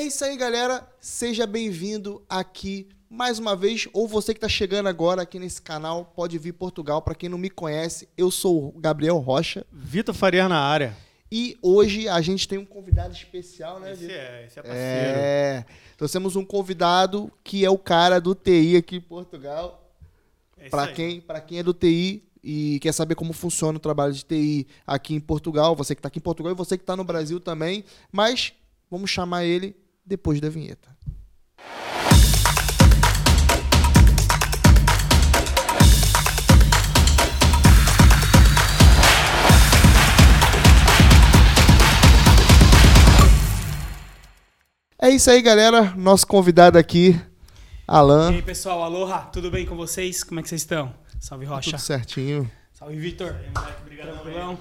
É isso aí, galera. Seja bem-vindo aqui mais uma vez, ou você que está chegando agora aqui nesse canal, pode vir Portugal. Para quem não me conhece, eu sou o Gabriel Rocha. Vitor Faria na área. E hoje a gente tem um convidado especial, né, Esse Vitor? é, esse é parceiro. É. Então temos um convidado que é o cara do TI aqui em Portugal. É Para quem, pra quem é do TI e quer saber como funciona o trabalho de TI aqui em Portugal, você que está aqui em Portugal e você que está no Brasil também. Mas vamos chamar ele depois da vinheta. É isso aí, galera. Nosso convidado aqui, Alan. E aí, pessoal, aloha, tudo bem com vocês? Como é que vocês estão? Salve, Rocha. Tudo certinho. Salve, Vitor. Tranquilão?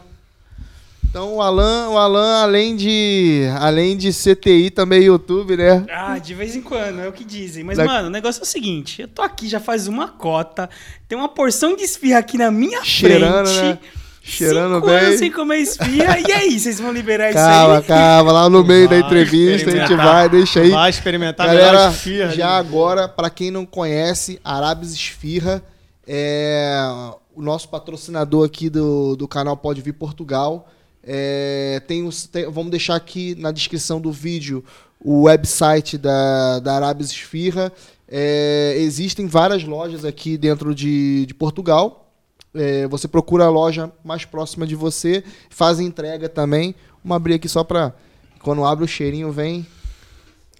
Então o Alan, o Alan, além de, além de CTI, também é YouTube, né? Ah, de vez em quando, é o que dizem. Mas, Da- mano, o negócio é o seguinte: eu tô aqui já faz uma cota, tem uma porção de esfirra aqui na minha Cheirando, frente. né? Cheirando cinco bem. anos sem comer esfirra. E aí, vocês vão liberar Calma, isso aí? calma, lá no meio da Vai entrevista a gente vai, deixa aí. Vai experimentar Galera, esfirra. já agora, pra quem não conhece, Arabes Esfirra é o nosso patrocinador aqui do, do canal Pode Vir Portugal. É, tem os, tem- vamos deixar aqui na descrição do vídeo o website da, da Arabes Esfirra. É, existem várias lojas aqui dentro de, de Portugal. É, você procura a loja mais próxima de você, faz entrega também. Vamos abrir aqui só pra. Quando abre o cheirinho, vem.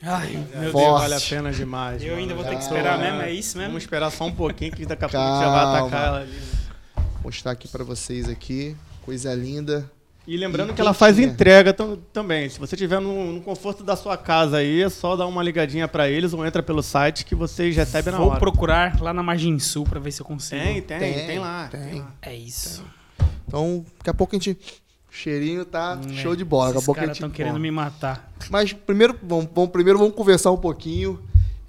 Ai, Meu Forte. Deus, vale a pena demais. eu mano. ainda vou ter que Já esperar mesmo, é isso mesmo? Vamos esperar só um pouquinho que daqui a pouco já vai Calma. atacar ela ali. mostrar aqui pra vocês aqui. Coisa linda. E lembrando E que ela faz entrega tam- também. Se você estiver no, no conforto da sua casa aí, é só dar uma ligadinha pra eles ou entra pelo site que vocês recebem na Vou hora. procurar lá na Margem Sul pra ver se eu consigo. Tem, tem, Tem, tem, lá. tem. lá. É isso. Então, daqui a pouco a gente. O cheirinho tá Hum, show é. de bola. Daqui a Esses pouco a caras estão querendo me matar. Mas primeiro vamos, vamos- primeiro vamos conversar um pouquinho.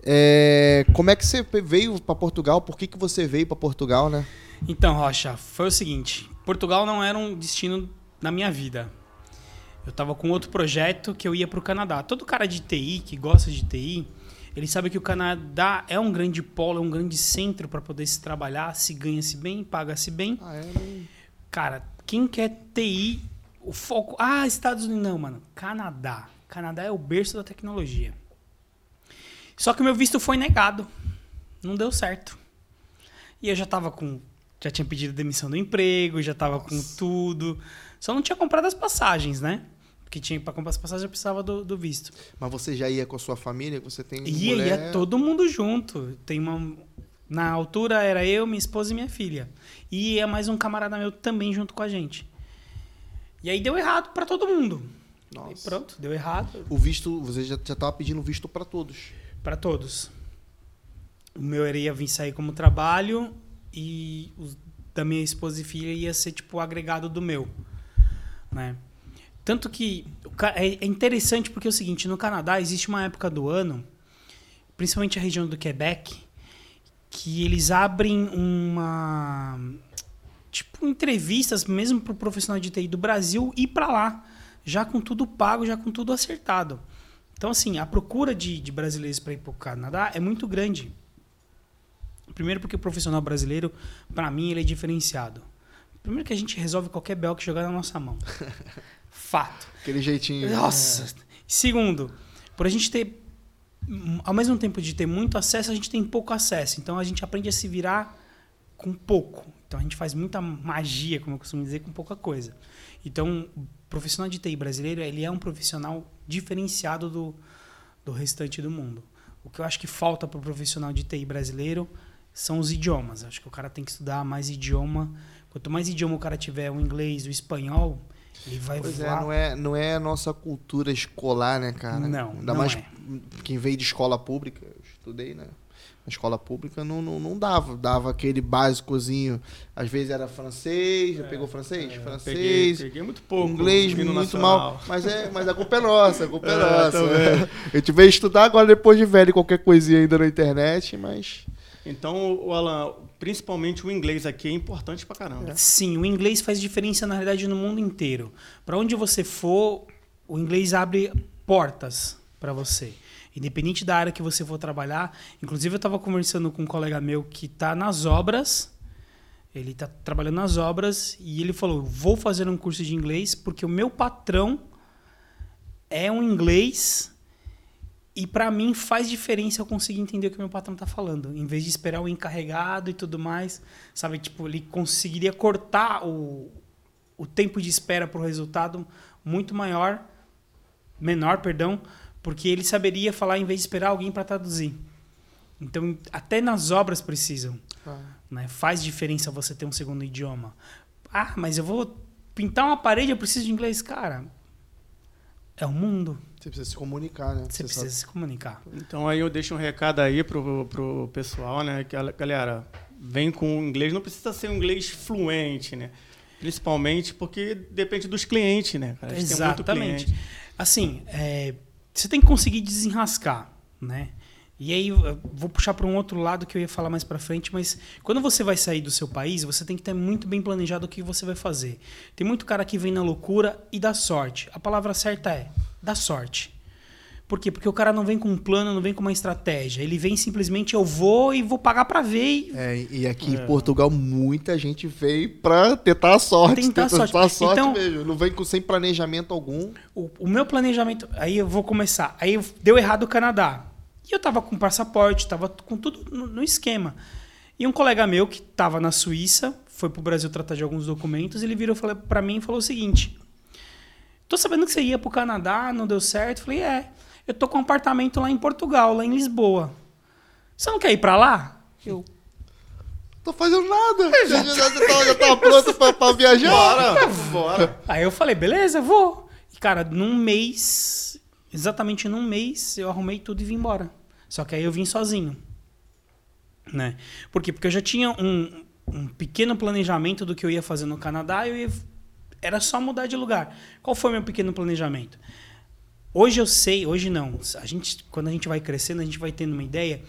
É, como é que você veio pra Portugal? Por que, que você veio pra Portugal, né? Então, Rocha, foi o seguinte: Portugal não era um destino na minha vida. Eu tava com outro projeto que eu ia pro Canadá. Todo cara de TI que gosta de TI, ele sabe que o Canadá é um grande polo, é um grande centro para poder se trabalhar, se ganha-se bem, paga-se bem. Ah, é? Não- Cara, quem quer TI, o foco. Ah, Estados Unidos. Não, mano. Canadá. Canadá é o berço da tecnologia. Só que o meu visto foi negado. Não deu certo. E eu já tava com. Já tinha pedido demissão do emprego, já tava com tudo. Só não tinha comprado as passagens, né? Porque tinha para comprar as passagens eu precisava do, do visto. Mas você já ia com a sua família? Você tem. Ia, mulher... ia todo mundo junto. Tem uma. Na altura era eu, minha esposa e minha filha. E ia mais um camarada meu também junto com a gente. E aí deu errado pra todo mundo. E Nossa. pronto, deu errado O visto, você já, já tava pedindo visto pra todos. pra todos. O meu ia vir sair como trabalho e os da minha esposa e filha ia ser tipo o agregado do meu, né? Tanto que é é interessante porque é o seguinte, no Canadá existe uma época do ano, principalmente a região do Quebec, que eles abrem uma tipo entrevistas mesmo para o profissional de TI do Brasil ir para lá, já com tudo pago, já com tudo acertado. Então assim, a procura de, de brasileiros para ir para o Canadá é muito grande. Primeiro porque o profissional brasileiro, para mim, ele é diferenciado. Primeiro que a gente resolve qualquer bel que jogar na nossa mão. Fato. Aquele jeitinho. Nossa. Segundo, por a gente ter, ao mesmo tempo de ter muito acesso, a gente tem pouco acesso. Então a gente aprende a se virar com pouco. Então a gente faz muita magia, como eu costumo dizer, com pouca coisa. Então, o profissional de TI brasileiro, ele é um profissional diferenciado do, do restante do mundo. O que eu acho que falta para o profissional de TI brasileiro são os idiomas. Eu acho que o cara tem que estudar mais idioma. Quanto mais idioma o cara tiver, o inglês, o espanhol, ele vai Pois é, voar não é, não é a nossa cultura escolar, né, cara? Não, Ainda não mais é. quem veio de escola pública, eu estudei, né? Na escola pública não, não, não dava, dava aquele básicozinho. Às vezes era francês, já pegou francês? É, Peguei, francês, peguei muito pouco. inglês muito nacional. mal. Mas, é, mas a culpa é nossa, a culpa é, É, nossa. também. A gente veio estudar agora depois de velho qualquer coisinha ainda na internet, mas. Então, o Alan, principalmente o inglês aqui é importante pra caramba. Sim, o inglês faz diferença na realidade no mundo inteiro. Para onde você for, o inglês abre portas. para você. Independente da área que você for trabalhar. Inclusive, eu estava conversando com um colega meu que está nas obras. Ele está trabalhando nas obras e ele falou: vou fazer um curso de inglês porque o meu patrão é um inglês e para mim faz diferença eu conseguir entender o que meu patrão está falando, em vez de esperar o encarregado e tudo mais, sabe? Tipo, ele conseguiria cortar o, o tempo de espera para o resultado muito maior, menor, perdão, porque ele saberia falar em vez de esperar alguém para traduzir. Então, até nas obras precisam. Ah. Né? Faz diferença você ter um segundo idioma. Ah, mas eu vou pintar uma parede, eu preciso de inglês. Cara, é o mundo. Você precisa se comunicar, né? Você, você precisa sabe. se comunicar. Então aí eu deixo um recado aí pro, pro pessoal, né? Que galera vem com inglês, não precisa ser um inglês fluente, né? Principalmente porque depende dos clientes, né? Cara? Exatamente. Assim, é, você tem que conseguir desenrascar, né? E aí, vou puxar para um outro lado que eu ia falar mais para frente, mas quando você vai sair do seu país, você tem que ter muito bem planejado o que você vai fazer. Tem muito cara que vem na loucura e dá sorte. A palavra certa é dá sorte. Por quê? Porque o cara não vem com um plano, não vem com uma estratégia. Ele vem simplesmente, eu vou e vou pagar para ver. E... É, e aqui é. em Portugal, muita gente veio para tentar a sorte. Tentar, tentar sorte. a sorte então, mesmo. Não vem com, sem planejamento algum. O, o meu planejamento... Aí eu vou começar. Aí deu errado o Canadá. E eu tava com passaporte, tava com tudo no, no esquema. E um colega meu que tava na Suíça, foi pro Brasil tratar de alguns documentos, ele virou para mim e falou o seguinte: Tô sabendo que você ia pro Canadá, não deu certo. falei, é. Eu tô com um apartamento lá em Portugal, lá em Lisboa. Você não quer ir para lá? Eu. Tô fazendo nada. Já, já, já, tá, já tá pronto pra, pra viajar? Bora, bora. Aí eu falei, beleza, vou. E, cara, num mês, exatamente num mês, eu arrumei tudo e vim embora. Só que aí eu vim sozinho. Né? Por quê? Porque eu já tinha um, um pequeno planejamento do que eu ia fazer no Canadá e eu ia, era só mudar de lugar. Qual foi meu pequeno planejamento? Hoje eu sei, hoje não. A gente, quando a gente vai crescendo, a gente vai tendo uma ideia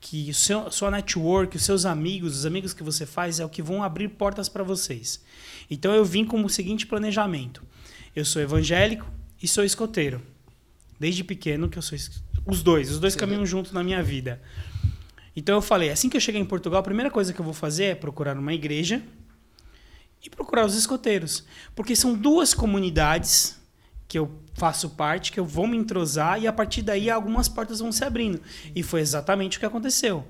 que o seu, sua network, os seus amigos, os amigos que você faz é o que vão abrir portas para vocês. Então eu vim com o seguinte planejamento: eu sou evangélico e sou escoteiro. Desde pequeno que eu sou os dois, os dois Sim. caminham juntos na minha vida. Então eu falei, assim que eu chegar em Portugal, a primeira coisa que eu vou fazer é procurar uma igreja e procurar os escoteiros, porque são duas comunidades que eu faço parte, que eu vou me entrosar e a partir daí algumas portas vão se abrindo. E foi exatamente o que aconteceu.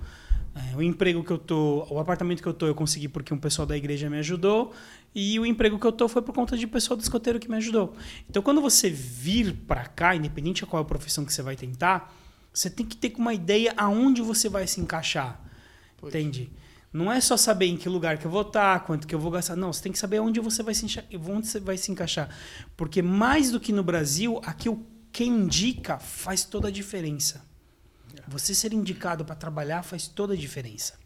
É, o emprego que eu tô, o apartamento que eu tô, eu consegui porque um pessoal da igreja me ajudou e o emprego que eu tô foi por conta de pessoal do escoteiro que me ajudou. Então, quando você vir para cá, independente de qual é a profissão que você vai tentar, você tem que ter uma ideia aonde você vai se encaixar. Pois. Entende? Não é só saber em que lugar que eu vou estar, quanto que eu vou gastar. Não, você tem que saber onde você vai se, onde você vai se encaixar. Porque mais do que no Brasil, aqui o quem indica faz toda a diferença. Você ser indicado para trabalhar faz toda a diferença.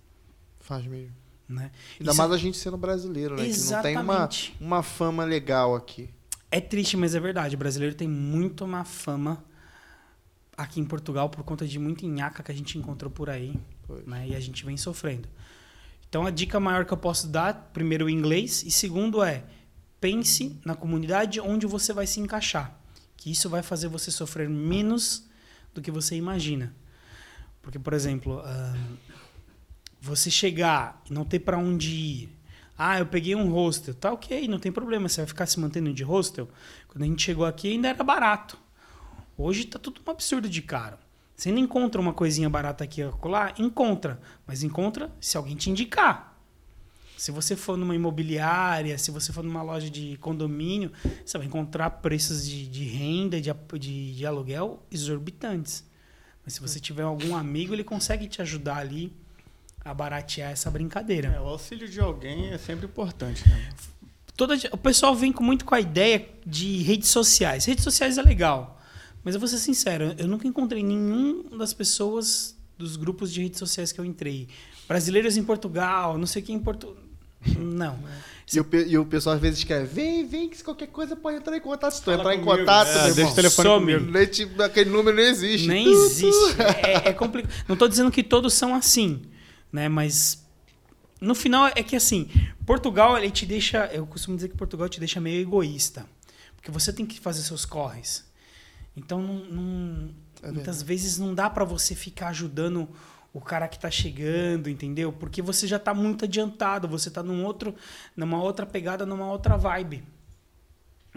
Faz mesmo. Né? Ainda Isso mais a gente sendo brasileiro, né? Exatamente. Que não tem uma, uma fama legal aqui. É triste, mas é verdade. O brasileiro tem muito má fama aqui em Portugal por conta de muita nhaca que a gente encontrou por aí. Né? E a gente vem sofrendo. Então a dica maior que eu posso dar, primeiro o inglês, e segundo é pense na comunidade onde você vai se encaixar. Que isso vai fazer você sofrer menos do que você imagina. Porque, por exemplo, uh, você chegar e não ter para onde ir. Ah, eu peguei um hostel. Tá ok, não tem problema. Você vai ficar se mantendo de hostel. Quando a gente chegou aqui ainda era barato. Hoje tá tudo um absurdo de caro. Você não encontra uma coisinha barata aqui lá? Encontra. Mas encontra se alguém te indicar. Se você for numa imobiliária, se você for numa loja de condomínio, você vai encontrar preços de, de renda, de, de, de aluguel exorbitantes. Mas se você tiver algum amigo, ele consegue te ajudar ali a baratear essa brincadeira. É, o auxílio de alguém é sempre importante. Né? Toda, o pessoal vem com muito com a ideia de redes sociais. Redes sociais é legal, mas eu vou ser sincero, eu nunca encontrei nenhum das pessoas dos grupos de redes sociais que eu entrei. Brasileiros em Portugal, não sei quem em Portugal. Não. E o, e o pessoal às vezes quer, vem, vem, que se qualquer coisa pode entrar em contato. Se tu entrar comigo, em contato, é, deixa o telefone comigo. Aquele número não existe. Nem existe. É, é complicado. Não estou dizendo que todos são assim, né? Mas no final é que assim, Portugal ele te deixa, eu costumo dizer que Portugal te deixa meio egoísta, porque você tem que fazer seus corres. Então não, não, É Muitas vezes não dá pra você ficar ajudando o cara que tá chegando, entendeu? Porque você já tá muito adiantado, você tá num outro, numa outra pegada, numa outra vibe,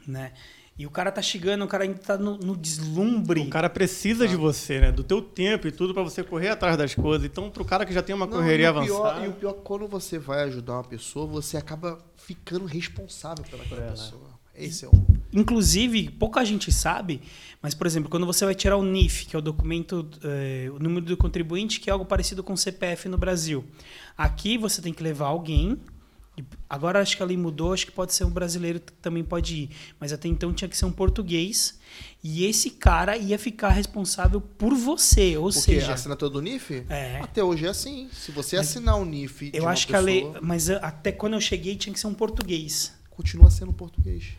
né? E o cara tá chegando, o cara ainda tá no, no deslumbre. O cara precisa de você, né? Do teu tempo e tudo pra você correr atrás das coisas. Então, pro cara que já tem uma Não, correria e o pior- avançada. e o pior, quando você vai ajudar uma pessoa, você acaba ficando responsável pelaquela É, né? pessoa. Esse é o. Inclusive, pouca gente sabe, mas, por exemplo, quando você vai tirar o NIF, que é o documento, eh, o número do contribuinte, que é algo parecido com o CPF no Brasil. Aqui você tem que levar alguém. Agora acho que a lei mudou, acho que pode ser um brasileiro que também pode ir. Mas até então tinha que ser um português. E esse cara ia ficar responsável por você. Ou Porque seja, assinatura do NIF? É. Até hoje é assim. Se você assinar o NIF. de eu acho que a lei. pessoa, Mas ah, até quando eu cheguei tinha que ser um português. Continua sendo português.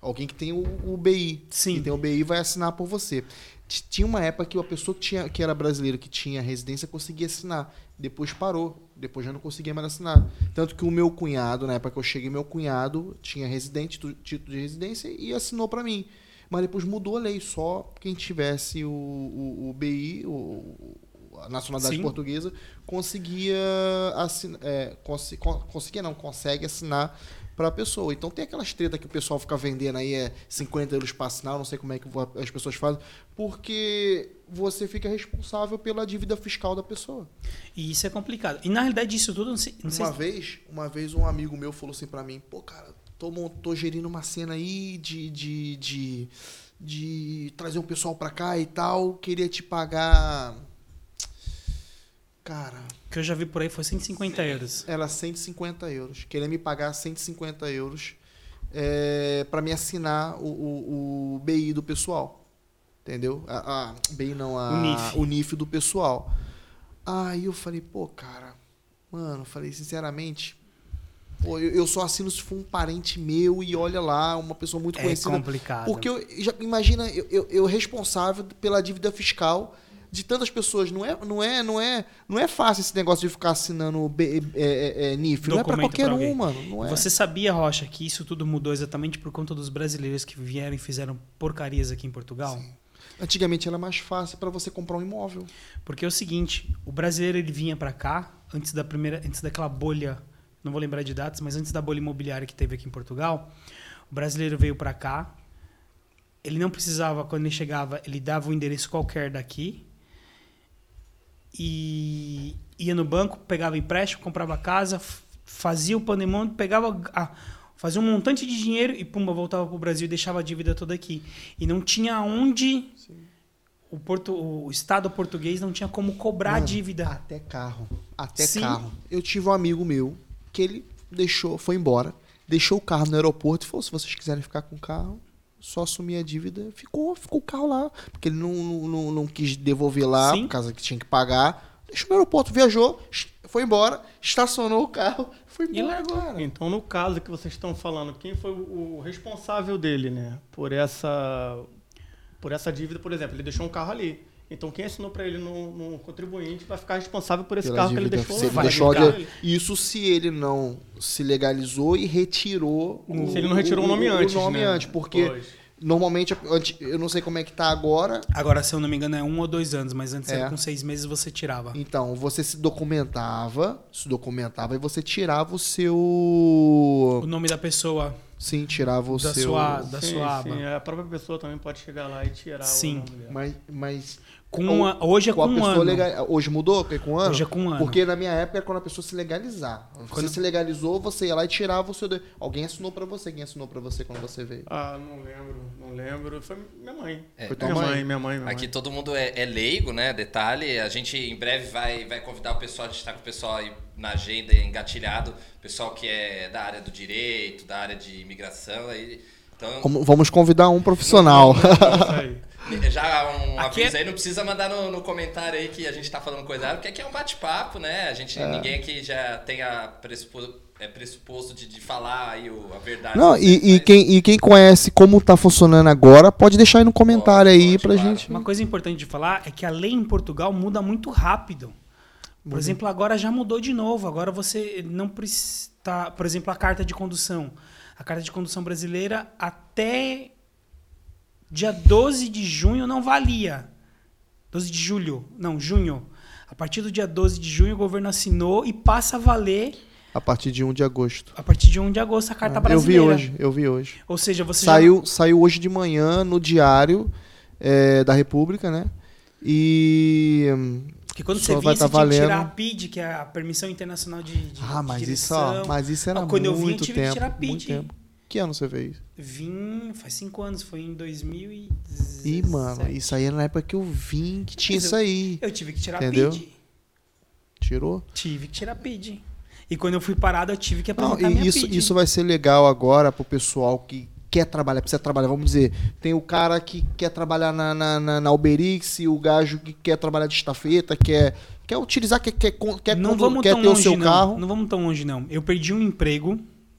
Alguém que tem o, o BI. Sim. Quem tem o BI vai assinar por você. Tinha uma época que a pessoa que, tinha, que era brasileira, que tinha residência, conseguia assinar. Depois parou. Depois já não conseguia mais assinar. Tanto que o meu cunhado, na época que eu cheguei, meu cunhado tinha residente, tu- título de residência e assinou para mim. Mas depois mudou a lei. Só quem tivesse o, o, o BI, o, a nacionalidade Sim. portuguesa, conseguia assinar. É, consi- con- conseguia não, consegue assinar para a pessoa. Então tem aquelas tretas que o pessoal fica vendendo aí, é 50 euros para assinar, não sei como é que as pessoas fazem, porque você fica responsável pela dívida fiscal da pessoa. E isso é complicado. E na realidade, isso tudo. Não sei, não sei Uma se- vez, uma vez um amigo meu falou assim pra mim, pô, cara, tô, tô gerindo uma cena aí de, de, de, de trazer um pessoal pra cá e tal, queria te pagar. Cara, que eu já vi por aí foi 150 euros. era 150 euros. Queria me pagar 150 euros é, para me assinar o, o, o BI do pessoal. Entendeu? A, a, BI não, a, O NIF. o NIF do pessoal. Aí eu falei, pô, cara, mano, falei sinceramente, pô, eu, só assino se for um parente meu e olha lá, uma pessoa muito É conhecida. complicado. Porque eu, já, imagina, eu, eu, eu responsável pela dívida fiscal de tantas pessoas. Não é, não é, não é, não é fácil esse negócio de ficar assinando B, é, é, é, NIF. Não é pra Documento qualquer pra um, mano. É. Você sabia, Rocha, que isso tudo mudou exatamente por conta dos brasileiros que vieram e fizeram porcarias aqui em Portugal? Antigamente era mais fácil para você comprar um imóvel. Porque é o seguinte, o brasileiro ele vinha pra cá antes da primeira, antes daquela bolha, não vou lembrar de datas, mas antes da bolha imobiliária que teve aqui em Portugal, o brasileiro veio pra cá. Ele não precisava quando ele chegava, ele dava um endereço qualquer daqui e ia no banco, pegava empréstimo, comprava casa, fazia o pandemônio, pegava a, fazia um montante de dinheiro e pumba voltava pro Brasil e deixava a dívida toda aqui. E não tinha onde o, porto, o Estado português não tinha como cobrar a Mano, dívida. Até carro. Até Sim. carro. Eu tive um amigo meu que ele deixou, foi embora, deixou o carro no aeroporto e falou: se vocês quiserem ficar com o carro, só assumir a dívida. Ficou, ficou o carro lá. Porque ele não, não, não, quis devolver lá, Sim. por causa que tinha que pagar. Deixou no aeroporto, viajou, foi embora, estacionou o carro, foi E embora, largou. cara. Então, no caso que vocês estão falando, quem foi o o responsável dele, né? Por essa, por essa dívida, por exemplo, ele deixou um carro ali. Então, quem assinou para ele no, no contribuinte vai ficar responsável por esse Pela carro que ele deixou ele deixou de- Isso se ele não se legalizou e retirou o, Se ele não retirou o nome antes, O nome né? antes, porque Pois. normalmente, eu não sei como é que tá agora, Agora, se eu não me engano, é um ou dois anos, mas antes É. era com seis meses você tirava. Então, você se documentava, se documentava e você tirava o seu. O nome da pessoa. Sim, tirava o Da seu. sua- da sim, sua sim, aba. A própria pessoa também pode chegar lá e tirar Sim. o nome dela. Mas, mas Com uma- hoje é com a um ano. legal- Hoje mudou? Que é com um ano? Hoje é com um ano. Porque na minha época era quando a pessoa se legalizar. Você Quando- se legalizou, você ia lá e tirava o seu. de- Alguém assinou pra você. Quem assinou pra você quando você veio? Ah, não lembro, não lembro. Foi minha mãe. É. Foi tua minha mãe? mãe, minha mãe, minha Aqui mãe. todo mundo é, é leigo, né? Detalhe, a gente em breve vai, vai convidar o pessoal, a gente tá com o pessoal aí na agenda engatilhado, pessoal que é da área do direito, da área de imigração, aí, então Vamos- Vamos convidar um profissional. Isso aí. Já um Aqui aviso é- aí, não precisa mandar no, no comentário aí que a gente tá falando coisa porque aqui é um bate-papo, né? A gente, É. ninguém aqui já tem a pressupo- é pressuposto de, de falar aí o, a verdade. Não, e, e quem, e quem conhece como tá funcionando agora, pode deixar aí no comentário Pode, aí pode, pra claro. gente. Uma coisa importante de falar é que a lei em Portugal muda muito rápido. Por exemplo, agora já mudou de novo. Agora você não precisa. Por exemplo, a carta de condução. A carta de condução brasileira até dia 12 de junho não valia. 12 de julho. Não, junho. A partir do dia 12 de junho, o governo assinou e passa a valer A partir de 1 de agosto. a partir de 1 de agosto a carta eu brasileira. vi hoje, eu vi hoje. Ou seja, você já- Saiu, saiu hoje de manhã no Diário é, da República, né? E. Porque quando só você via, tá você tinha que tirar a valendo. PID, que é a Permissão Internacional de, de Ah, mas de isso, ó, direção. mas isso era Ó, quando eu muito vim, eu tive que tempo. tirar PID. Que ano você fez? Vim faz cinco anos, foi em 2017. Ih, mano, isso aí era na época que eu vim que tinha Mas isso aí. Eu tive que tirar Entendeu? PID. Tirou? Tive que tirar PID. E quando eu fui parado, eu tive que Não, apresentar e minha isso, PID. isso vai ser legal agora pro pessoal que quer trabalhar, precisa trabalhar. Vamos dizer, tem o cara que quer trabalhar na, na, na, na Uberix, o gajo que quer trabalhar de estafeta, quer, quer utilizar, quer, quer, quer, não condu- vamos quer tão ter o longe, seu não. carro. Não vamos tão longe, não. Eu perdi um emprego.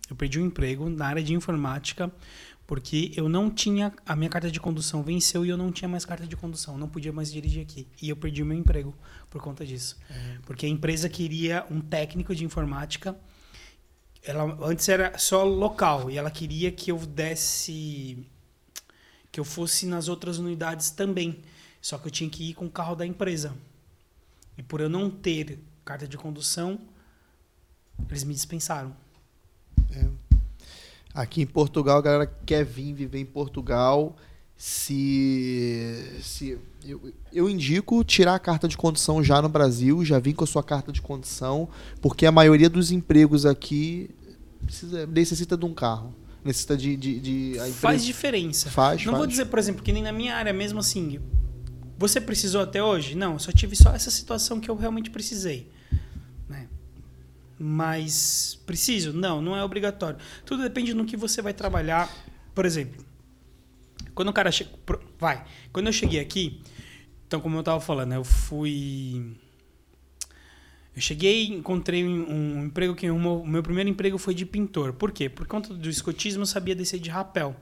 Eu perdi um emprego na área de informática porque eu não tinha. A minha carta de condução venceu e eu não tinha mais carta de condução. Não podia mais dirigir aqui. E eu perdi o meu emprego por conta disso. Porque a empresa queria um técnico de informática. Ela, antes era só local e ela queria que eu desse. que eu fosse nas outras unidades também. Só que eu tinha que ir com o carro da empresa. E por eu não ter carta de condução, eles me dispensaram. Aqui em Portugal, a galera quer vir viver em Portugal. Se, se eu, eu indico tirar a carta de condução já no Brasil, já vim com a sua carta de condução, porque a maioria dos empregos aqui precisa, necessita de um carro. Necessita de. de, de Faz diferença. Faz, não faz. vou dizer, por exemplo, que nem na minha área mesmo assim. Você precisou até hoje? Não, eu só tive só essa situação que eu realmente precisei. Mas preciso? Não, não é obrigatório. Tudo depende no que você vai trabalhar. Por exemplo, quando o cara. Vai. Quando eu cheguei aqui, então, como eu tava falando, eu fui. Eu cheguei, encontrei um, emprego que o meu, primeiro emprego foi de pintor. Por quê? Por conta do escotismo, eu sabia descer de rapel.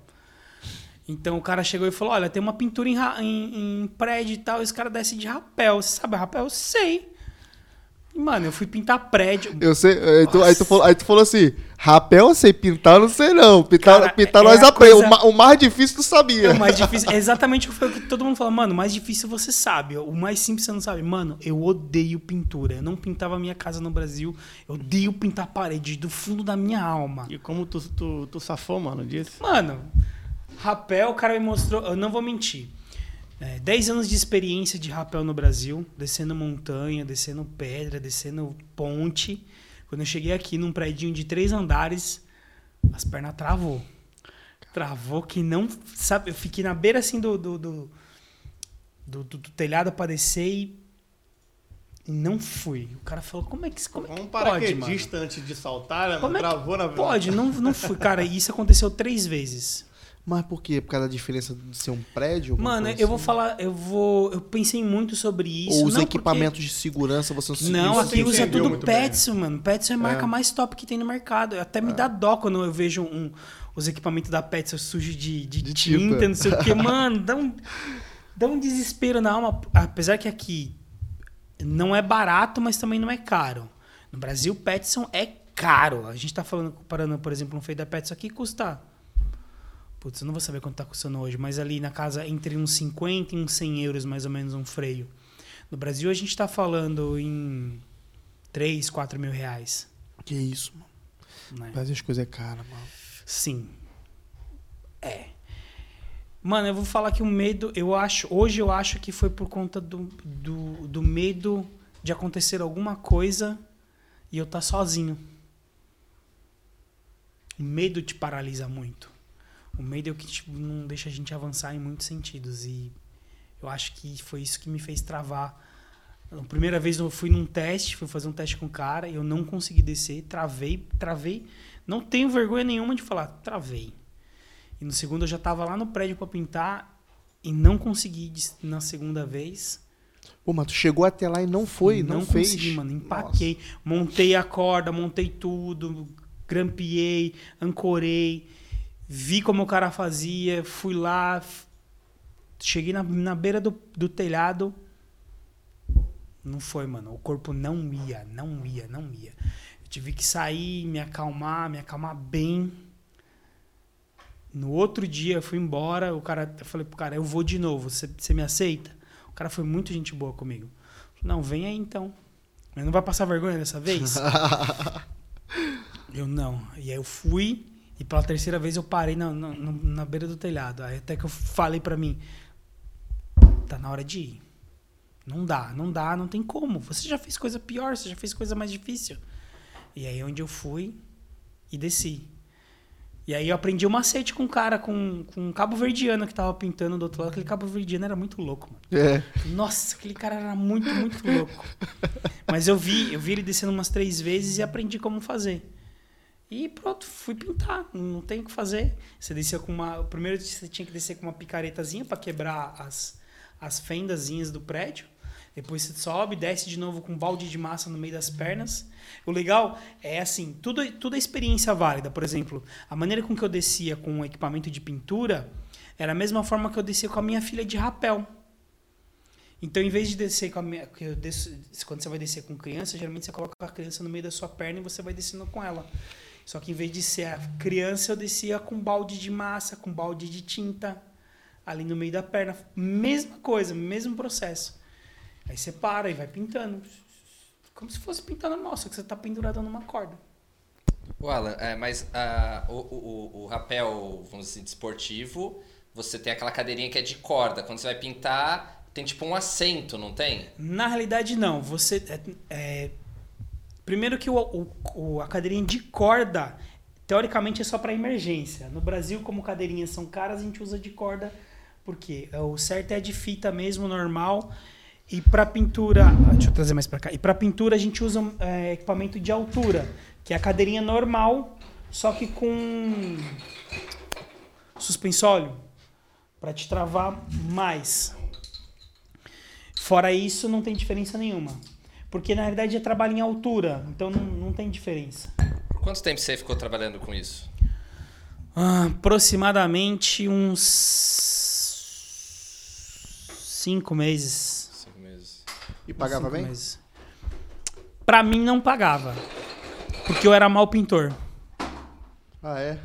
Então o cara chegou e falou: Olha, tem uma pintura em, em, em prédio e tal. Esse cara desce de rapel. Você sabe rapel? Eu sei. E, mano, eu fui pintar prédio. Eu sei, aí tu, aí, tu falou, aí tu falou assim: rapel eu sei, pintar não sei não. Pintar, Cara, pintar é nós a aprendemos. coisa- O, ma- o mais difícil tu sabia. É o mais difícil. É exatamente o que foi o que todo mundo fala. Mano, o mais difícil você sabe. O mais simples você não sabe. Mano, eu odeio pintura. Eu não pintava a minha casa no Brasil. Eu odeio pintar parede do fundo da minha alma. E como tu, tu, tu safou, mano, disso? Mano, rapel, o cara me mostrou. Eu não vou mentir. É, 10 anos de experiência de rapel no Brasil, descendo montanha, descendo pedra, descendo ponte. Quando eu cheguei aqui num prédio de três andares, as pernas travou. Travou que não. Sabe, eu fiquei na beira assim do, do, do, do, do- do telhado pra descer e. não fui. O cara falou: como é que, como é que Um pode, mano? antes de saltar, Como é Travou na Pode, não, não fui. Cara, isso aconteceu três vezes. Mas por quê? Por causa da diferença de ser um prédio? Mano, eu vou assim? falar, eu vou. Eu pensei muito sobre isso. Ou os não equipamentos de segurança você não Porque... Não, aqui usa tudo bem. Petson, mano. Petson é a marca É. mais top que tem no mercado. Até me dá dó quando eu vejo um, os equipamentos da Petson sujos de, de, De tinta, tinta. não sei o que. Mano, dá um, dá um desespero na alma. Apesar que aqui não é barato, mas também não é caro. No Brasil, Petson é caro. A gente tá falando, comparando, por exemplo, um feio da Petson aqui custa. Putz, eu não vou saber quanto tá custando hoje, mas ali na casa entre uns 50 e uns 100 euros mais ou menos um freio. No Brasil a gente tá falando em 3, 4 mil reais. Que isso, mano. Né? Mas as coisas é cara, mano. Sim. É. Mano, eu vou falar que o medo, eu acho, hoje eu acho que foi por conta do, do, do medo de acontecer alguma coisa e eu tá sozinho. O medo te paralisa muito. O medo é o que tipo, não deixa a gente avançar em muitos sentidos. E eu acho que foi isso que me fez travar. A primeira vez eu fui num teste, fui fazer um teste com o cara, eu não consegui descer, travei, travei. Não tenho vergonha nenhuma de falar, travei. E no segundo eu já tava lá no prédio para pintar e não consegui na segunda vez. Pô, mas tu chegou até lá e não foi, não, fez. consegui, mano. Empaquei. Montei a corda, montei tudo, grampeei, ancorei, vi como o cara fazia, fui lá, cheguei na, na beira do, do telhado. Não foi, mano. O corpo não ia, não ia, não ia. Eu tive que sair, me acalmar, me acalmar bem. No outro dia eu fui embora, o cara, eu falei pro cara, eu vou de novo, você, você me aceita? cara foi muito gente boa comigo. Não, vem aí então. Mas não vai passar vergonha dessa vez? eu não. E aí eu fui, e pela terceira vez eu parei na, na, na beira do telhado. Aí até que eu falei para mim, tá na hora de ir. Não dá, não dá, não tem como. Você já fez coisa pior, você já fez coisa mais difícil. E aí onde eu fui e desci. E aí eu aprendi o macete com um cara, com, com um cabo verdiano que tava pintando do outro lado. Aquele cabo verdiano era muito louco, mano. É. Nossa, aquele cara era muito, muito louco. Mas eu vi, eu vi ele descendo umas três vezes e aprendi como fazer. E pronto, fui pintar, não tem o que fazer. Você descia com uma. Primeiro você tinha que descer com uma picaretazinha para quebrar as, as fendazinhas do prédio. Depois você sobe, desce de novo com um balde de massa no meio das pernas. O legal é assim, tudo, tudo é experiência válida. Por exemplo, a maneira com que eu descia com o equipamento de pintura era a mesma forma que eu descia com a minha filha de rapel. Então, em vez de descer com a minha. Desço, quando você vai descer com criança, geralmente você coloca a criança no meio da sua perna e você vai descendo com ela. Só que em vez de ser a criança, eu descia com balde de massa, com balde de tinta ali no meio da perna. Mesma coisa, mesmo processo. Aí você para e vai pintando. Como se fosse pintando normal, só que você está pendurado numa corda. O Alan, é, mas uh, o, o, o rapel, vamos dizer, desportivo, você tem aquela cadeirinha que é de corda. Quando você vai pintar, tem tipo um assento, não tem? Na realidade, não. Você. É, é, primeiro que o, o, a cadeirinha de corda, teoricamente, é só para emergência. No Brasil, como cadeirinhas são caras, a gente usa de corda, porque o certo é de fita mesmo, normal. E para pintura, deixa eu trazer mais para cá. E para pintura a gente usa é, equipamento de altura, que é a cadeirinha normal, só que com suspensório para te travar mais. Fora isso, não tem diferença nenhuma. Porque na realidade é trabalho em altura, então não, não tem diferença. Por quanto tempo você ficou trabalhando com isso? Ah, aproximadamente uns cinco meses. E pagava bem? Meses. Pra mim não pagava. Porque eu era mau pintor. Ah, é?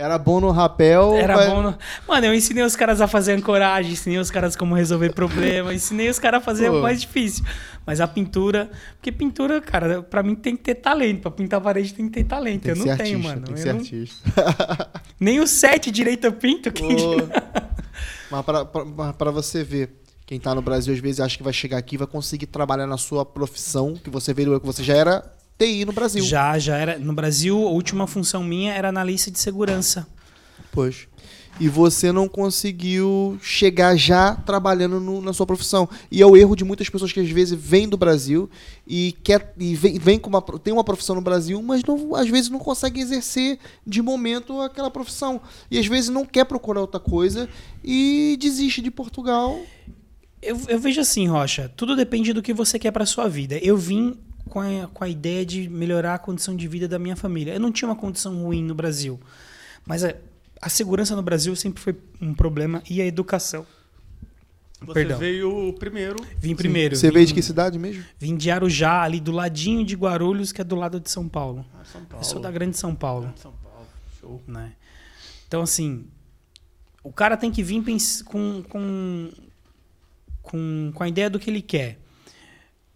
Era bom no rapel. Era mas... bom no... Mano, eu ensinei os caras a fazer ancoragem, ensinei os caras como resolver problema, ensinei os caras a fazer Pô. o mais difícil. Mas a pintura. Porque pintura, cara, pra mim tem que ter talento. Pra pintar parede tem que ter talento. Tem eu não tenho, mano. Tem que eu ser não... artista. Nem o set direito eu pinto. Quem... Mas pra, pra, pra você ver. Quem está no Brasil às vezes acha que vai chegar aqui e vai conseguir trabalhar na sua profissão, que você veio, que você já era TI no Brasil. Já, já era. No Brasil, a última função minha era analista de segurança. Pois. E você não conseguiu chegar já trabalhando no, na sua profissão. E é o erro de muitas pessoas que às vezes vêm do Brasil e quer e vem, vem com uma tem uma profissão no Brasil, mas não, às vezes não consegue exercer de momento aquela profissão. E às vezes não quer procurar outra coisa e desiste de Portugal. Eu, eu vejo assim, Rocha, tudo depende do que você quer para sua vida. Eu vim com a, com a ideia de melhorar a condição de vida da minha família. Eu não tinha uma condição ruim no Brasil, mas a, segurança no Brasil sempre foi um problema e a educação. Você Perdão. veio primeiro. Vim primeiro. Você vim, veio de que cidade mesmo? Vim de Arujá, ali do ladinho de Guarulhos, que é do lado de São Paulo. Ah, São Paulo. Eu sou da Grande São Paulo. Grande São Paulo. Show. Né? Então, assim, o cara tem que vir com, com, com, com a ideia do que ele quer.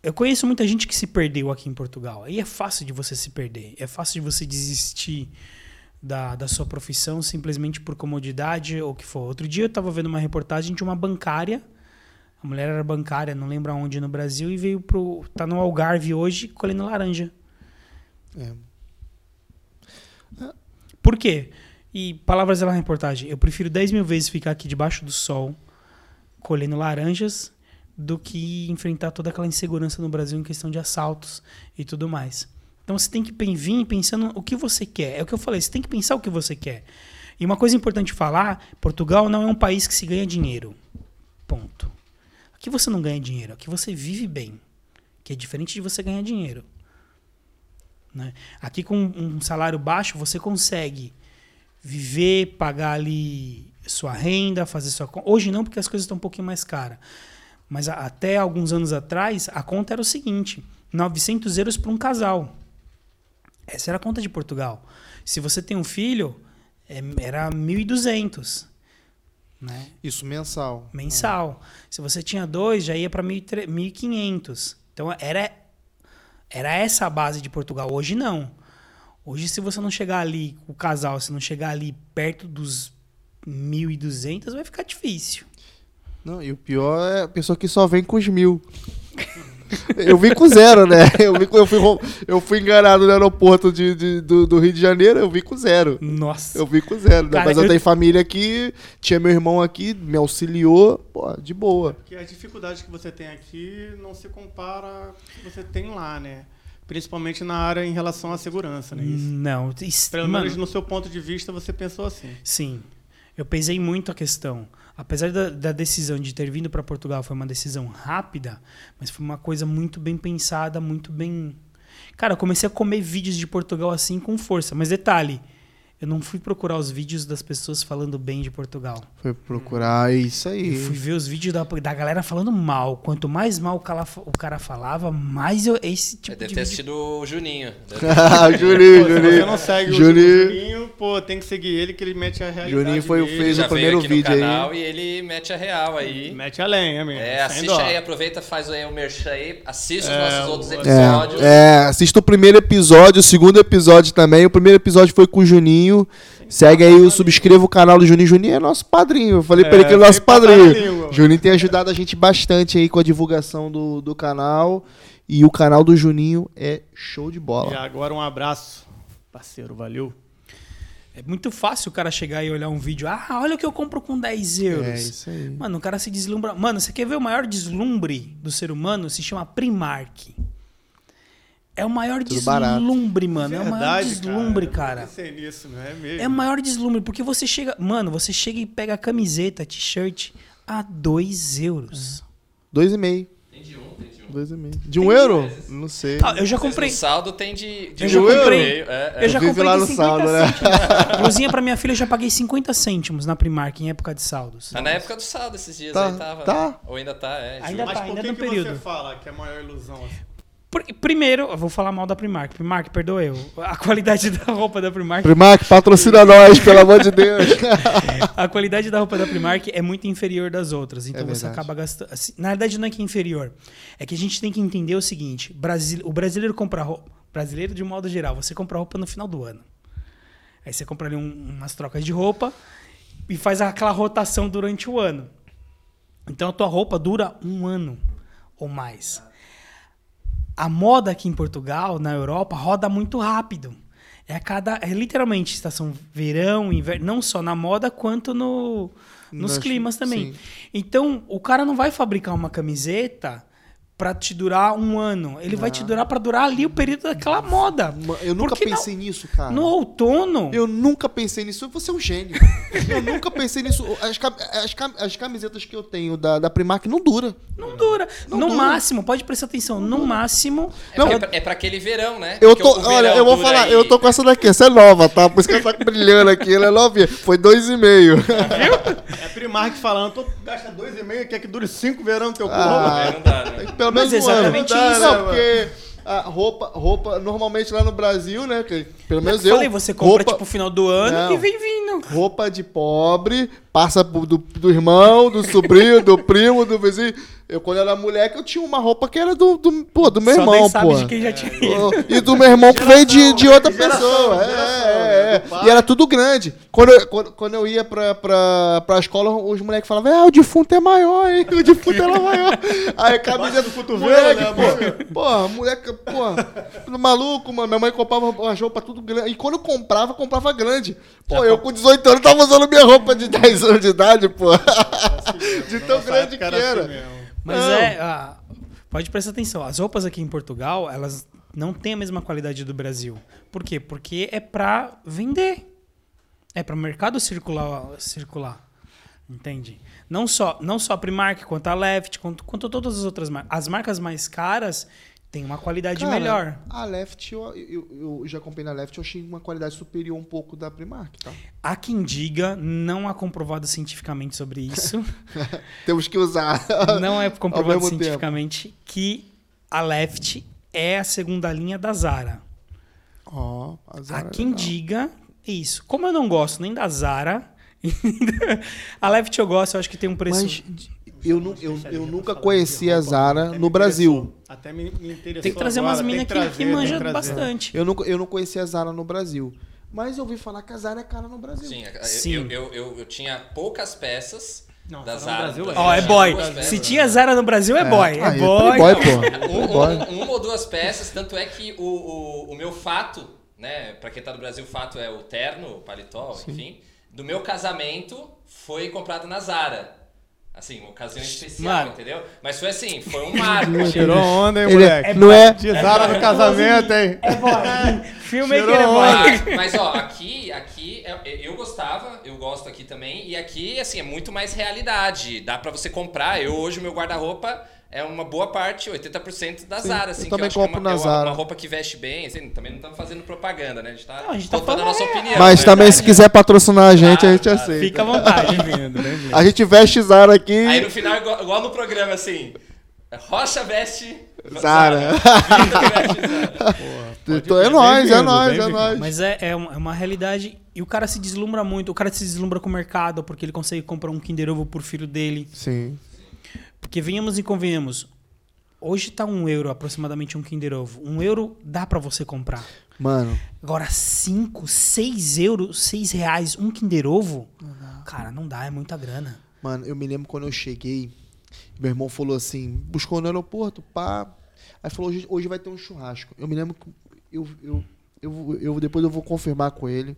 Eu conheço muita gente que se perdeu aqui em Portugal. Aí é fácil de você se perder. É fácil de você desistir da, da sua profissão simplesmente por comodidade ou o que for. Outro dia eu estava vendo uma reportagem de uma bancária. A mulher era bancária, não lembro aonde no Brasil, e veio pro. tá no Algarve hoje colhendo laranja. É. Por quê? E palavras da reportagem. Eu prefiro 10 mil vezes ficar aqui debaixo do sol colhendo laranjas do que enfrentar toda aquela insegurança no Brasil em questão de assaltos e tudo mais. Então você tem que vir pensando o que você quer. É o que eu falei, você tem que pensar o que você quer. E uma coisa importante falar, Portugal não é um país que se ganha dinheiro. Ponto. Aqui você não ganha dinheiro, aqui você vive bem. Que é diferente de você ganhar dinheiro. Né? Aqui com um salário baixo você consegue viver, pagar ali sua renda, fazer sua conta. Hoje não, porque as coisas estão um pouquinho mais caras. Mas até alguns anos atrás, a conta era o seguinte: 900 euros para um casal. Essa era a conta de Portugal. Se você tem um filho, é, era 1.200. né? Isso, mensal. Mensal. Se você tinha dois, já ia para 1.500. Então era era essa a base de Portugal. Hoje não. Hoje, se você não chegar ali, o casal, se não chegar ali perto dos 1.200, vai ficar difícil. Não, e o pior é a pessoa que só vem com os mil. Eu vim com zero, né? Eu, vim com- eu, fui, eu fui enganado no aeroporto de, de- do, do Rio de Janeiro, eu vim com zero. Nossa. Eu vim com zero, né? Cara, Mas eu, eu- tenho família aqui, tinha meu irmão aqui, me auxiliou, pô, de boa. Porque as dificuldades que você tem aqui não se compara com o que você tem lá, né? Principalmente na área em relação à segurança, né? Isso. Não, isso, Pelo mano, menos no seu ponto de vista, você pensou assim. Sim. Eu pesei muito a questão. Apesar da, da decisão de ter vindo para Portugal foi uma decisão rápida, mas foi uma coisa muito bem pensada, muito bem. Cara, eu comecei a comer vídeos de Portugal assim com força. Mas detalhe, eu não fui procurar os vídeos das pessoas falando bem de Portugal. Foi procurar isso Eu aí. fui ver os vídeos da, da galera falando mal. Quanto mais mal o cara, o cara falava, mais eu, esse tipo Deve de ter vídeo... assistido o Juninho. Ah, Juninho, Pô, se você Juninho. não segue o Juninho. Juninho, pô, tem que seguir ele que ele mete a realidade Juninho foi o dele, fez já o primeiro vídeo no aí. canal e ele mete a real aí. Mete a lenha mesmo. É, assiste dó. aí, aproveita, faz aí o merchan aí, assiste os É, nossos outros o- episódios. É, é, assista o primeiro episódio, o segundo episódio também. O primeiro episódio foi com o Juninho. Segue aí, subscreva o canal do Juninho. Juninho é nosso padrinho. Eu falei pra ele É, que ele é nosso na padrinho. língua. Juninho tem ajudado a gente bastante aí com a divulgação do, do canal. E o canal do Juninho é show de E bola. agora um abraço, parceiro, valeu. É muito fácil o cara chegar e olhar um vídeo. Ah, olha o que eu compro com 10 euros. É isso aí. Mano, o cara se deslumbra. Mano, você quer ver o maior deslumbre do ser humano? Se chama Primark. É o maior Tudo barato. deslumbre, mano. é o maior Verdade, deslumbre, Eu cara. pensei nisso, não é mesmo? É o maior deslumbre, porque você chega. Mano, você chega e pega a camiseta, t-shirt a 2 euros. Dois e meio. Tem de um, tem de um. Dois e meio. De um euro? Não sei. Ah, eu já comprei. No saldo tem de, de Eu já um euro comprei. e meio, é, é. Eu já Vive comprei lá de no 50 saldo, né? Blusinha pra minha filha eu já paguei 50 cêntimos na Primark em época de saldos. Tá na época do saldo esses dias Tá, aí tava. tá. Ou ainda tá, é. Ainda juro. Mas tá, por ainda que, no que período. você fala que é a maior ilusão? assim? Primeiro, eu vou falar mal da Primark. Primark, perdoa eu. A qualidade da roupa da Primark. Primark, patrocina nós, pelo amor de Deus. A qualidade da roupa da Primark é muito inferior das outras. Então É você acaba gastando. assim, na verdade, não é que é inferior. É que a gente tem que entender o seguinte: Brasi- o brasileiro compra roupa. Brasileiro, de modo geral, você compra roupa no final do ano. Aí você compra ali um- umas trocas de roupa e faz aquela rotação durante o ano. Então a tua roupa dura um ano ou mais. A moda aqui em Portugal, na Europa, roda muito rápido. É cada. É literalmente estação verão, inverno, não só na moda, quanto no, nos Nas- climas também. sim. Então, o cara não vai fabricar uma camiseta pra te durar um ano. Ele vai te durar pra durar ali o período daquela moda. Eu nunca Porque pensei nisso, cara. No outono. Eu nunca pensei nisso. Você é um gênio. eu nunca pensei nisso. As, cam- as cam- as camisetas que eu tenho da, da Primark não dura. Não dura. Não no dura. máximo, pode prestar atenção, no máximo. É, Não. pra, é pra aquele verão, né? Eu tô, olha, eu vou dura falar, aí- eu tô com essa daqui. Essa é nova, tá? Por isso que ela tá brilhando aqui. Ela é novinha. Foi dois e meio. É Primark falando, tu gasta dois e meio, quer que dure cinco verão no teu corpo. Ah, É, não dá, né? Pelo Mas menos um ano. exatamente dá, isso. Não, porque a roupa, roupa, normalmente lá no Brasil, né? que pelo menos eu. falei, você compra roupa, tipo final do ano Não. e vem vindo. roupa de pobre, passa do, do irmão, do sobrinho, do primo, do vizinho. Eu, quando era moleque, eu tinha uma roupa que era do, do, pô, do meu Só irmão, pô. de quem já tinha ido. E do meu irmão que veio de, de outra geração, pessoa. É, geração, é, né? é. Do pai. E era tudo grande. Quando eu, quando, quando eu ia pra, pra, pra escola, os moleques falavam, é, o defunto é maior, hein? O defunto era maior. Aí a camiseta do cotovelo, moleque, né, pô, pô, moleque, pô, tudo maluco, mano. Minha mãe comprava uma roupa tudo grande. E quando eu comprava, comprava grande. Pô, eu com 18 anos tava usando minha roupa de 10 anos de idade, pô. De tão grande que era era. assim mesmo. Mas Não. é. ah, pode prestar atenção. As roupas aqui em Portugal, elas não têm a mesma qualidade do Brasil. Por quê? Porque é pra vender. É para o mercado circular, circular. Entende? Não só, não só a Primark, quanto a Left, quanto, quanto todas as outras marcas. As marcas mais caras têm uma qualidade Cara, melhor. A Left, eu, eu, eu já comprei na Left, eu achei uma qualidade superior um pouco da Primark, tá? Há quem diga, não há comprovado cientificamente sobre isso. Temos que usar. não é comprovado mesmo tempo. cientificamente que a Left é a segunda linha da Zara. Ó, a Há Zara é quem legal. diga isso. Como eu não gosto nem da Zara a Left eu gosto, eu acho que tem um preço. Mas eu, nu- eu, eu nunca conheci a Zara no Brasil. Até me, me interessou tem que trazer agora, umas minas que, trazer, que manjam bastante. Eu nunca, eu não conhecia a Zara no Brasil. Mas eu ouvi falar que a Zara é cara no Brasil. Sim, eu- Sim. Eu, eu, eu, eu tinha poucas peças Não, da Zara. É. Ó, é tinha boy. Se tinha Zara no Brasil, é, boy. É Ah, boy. Playboy, pô. Um- Playboy. um- uma ou duas peças, tanto é que o, o, o meu fato, né? Pra quem tá no Brasil, o fato é o terno, o paletó, enfim. Do meu casamento foi comprado na Zara. Assim, uma ocasião especial, Mano. entendeu? Mas foi assim, foi um marco. Tirou onda, hein, Ele moleque? é, não é. De Zara no casamento, hein? É boy. Filme que é boy. Mas, ó, aqui, aqui é- eu gostava, eu gosto aqui também, e aqui, assim, é muito mais realidade. Dá pra você comprar. Eu hoje, o meu guarda-roupa é uma boa parte, 80% da Zara, assim. eu que também acho que é compro uma, na é uma- Zara. uma roupa que veste bem, assim, também não estamos fazendo propaganda, né? A gente tá, Não, a gente tá contando a falando nossa é- opinião. Mas é também, se quiser patrocinar a gente, a gente claro. aceita. Fica à vontade. Bem-vindo, bem-vindo. A gente veste Zara aqui. Aí no final, igual, igual no programa, assim, Rocha veste... Zara. Então é nóis, é nóis, é nóis. Mas é, é uma, é uma realidade. E o cara se deslumbra muito. O cara se deslumbra com o mercado porque ele consegue comprar um Kinder Ovo por filho dele. Sim. Porque venhamos e convenhamos. Hoje tá um euro aproximadamente um Kinder Ovo. Um euro dá pra você comprar. Mano, Agora, 5, 6 euros, 6 reais, um Kinder Ovo? Cara, não dá, é muita grana. mano, eu me lembro quando eu cheguei, meu irmão falou assim, buscou no aeroporto, pá. Aí falou, hoje, hoje vai ter um churrasco. Eu me lembro que eu, eu, eu, eu- depois eu vou confirmar com ele.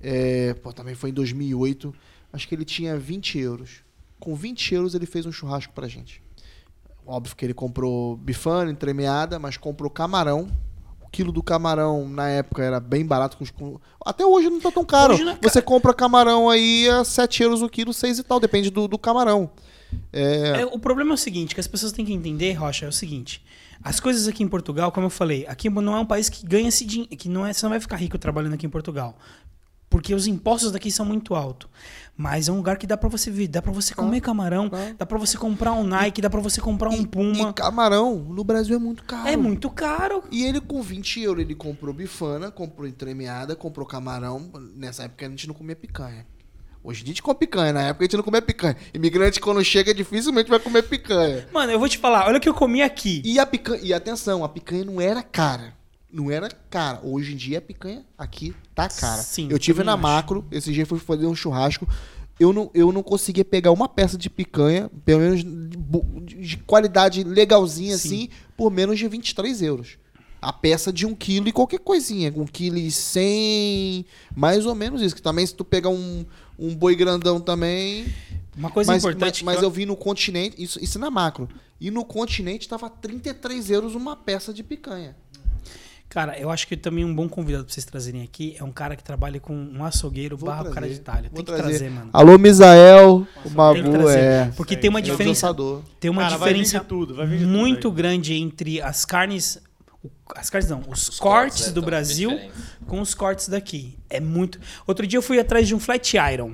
É, pô, também foi em 2008. Acho que ele tinha 20 euros. Com 20 euros ele fez um churrasco pra gente. Óbvio que ele comprou bifana, entremeada, mas comprou camarão. O quilo do camarão na época era bem barato. Até hoje não tá tão caro. É. Você compra camarão aí a 7 euros o quilo, 6 e tal, depende do, do camarão. É, É, o problema é o seguinte, que as pessoas têm que entender, Rocha, é o seguinte. As coisas aqui em Portugal, como eu falei, aqui não é um país que ganha esse dinheiro, que não é, você não vai ficar rico trabalhando aqui em Portugal. Porque os impostos daqui são muito altos. Mas é um lugar que dá pra você viver, dá pra você comer camarão, dá pra você comprar um Nike, dá pra você comprar um e, Puma. e camarão no Brasil é muito caro. É muito caro. E ele com 20 euros, ele comprou bifana, comprou entremeada, comprou camarão. Nessa época a gente não comia picanha. Hoje a gente come picanha, na época a gente não comia picanha. Imigrante quando chega dificilmente vai comer picanha. Mano, eu vou te falar, olha o que eu comi aqui. E a picanha, e atenção, a picanha não era cara. Não era cara. Hoje em dia a picanha aqui tá cara. Sim, eu tive na acho. macro, esse dia fui fazer um churrasco. Eu não, eu não conseguia pegar uma peça de picanha, pelo menos de, de qualidade legalzinha Sim. assim, por menos de 23 euros. A peça de um quilo e qualquer coisinha. Um quilo e cem, mais ou menos isso. Que também se tu pegar um, um boi grandão também... Uma coisa mas, importante mas, mas que eu vi no continente, isso, isso na macro. E no continente tava 33 euros uma peça de picanha. Cara, eu acho que também um bom convidado pra vocês trazerem aqui é um cara que trabalha com um açougueiro Vou barra trazer, cara de talha. vou Tem que trazer, mano. Alô, Misael, o Tem que Babu, trazer. é. Porque Sei, tem uma diferença, tem uma Cara, diferença de tudo, tudo muito aí. grande entre as carnes, as carnes não, os, Os cortes é do Brasil diferentes. com os cortes daqui. É muito. Outro dia eu fui atrás de um flat iron,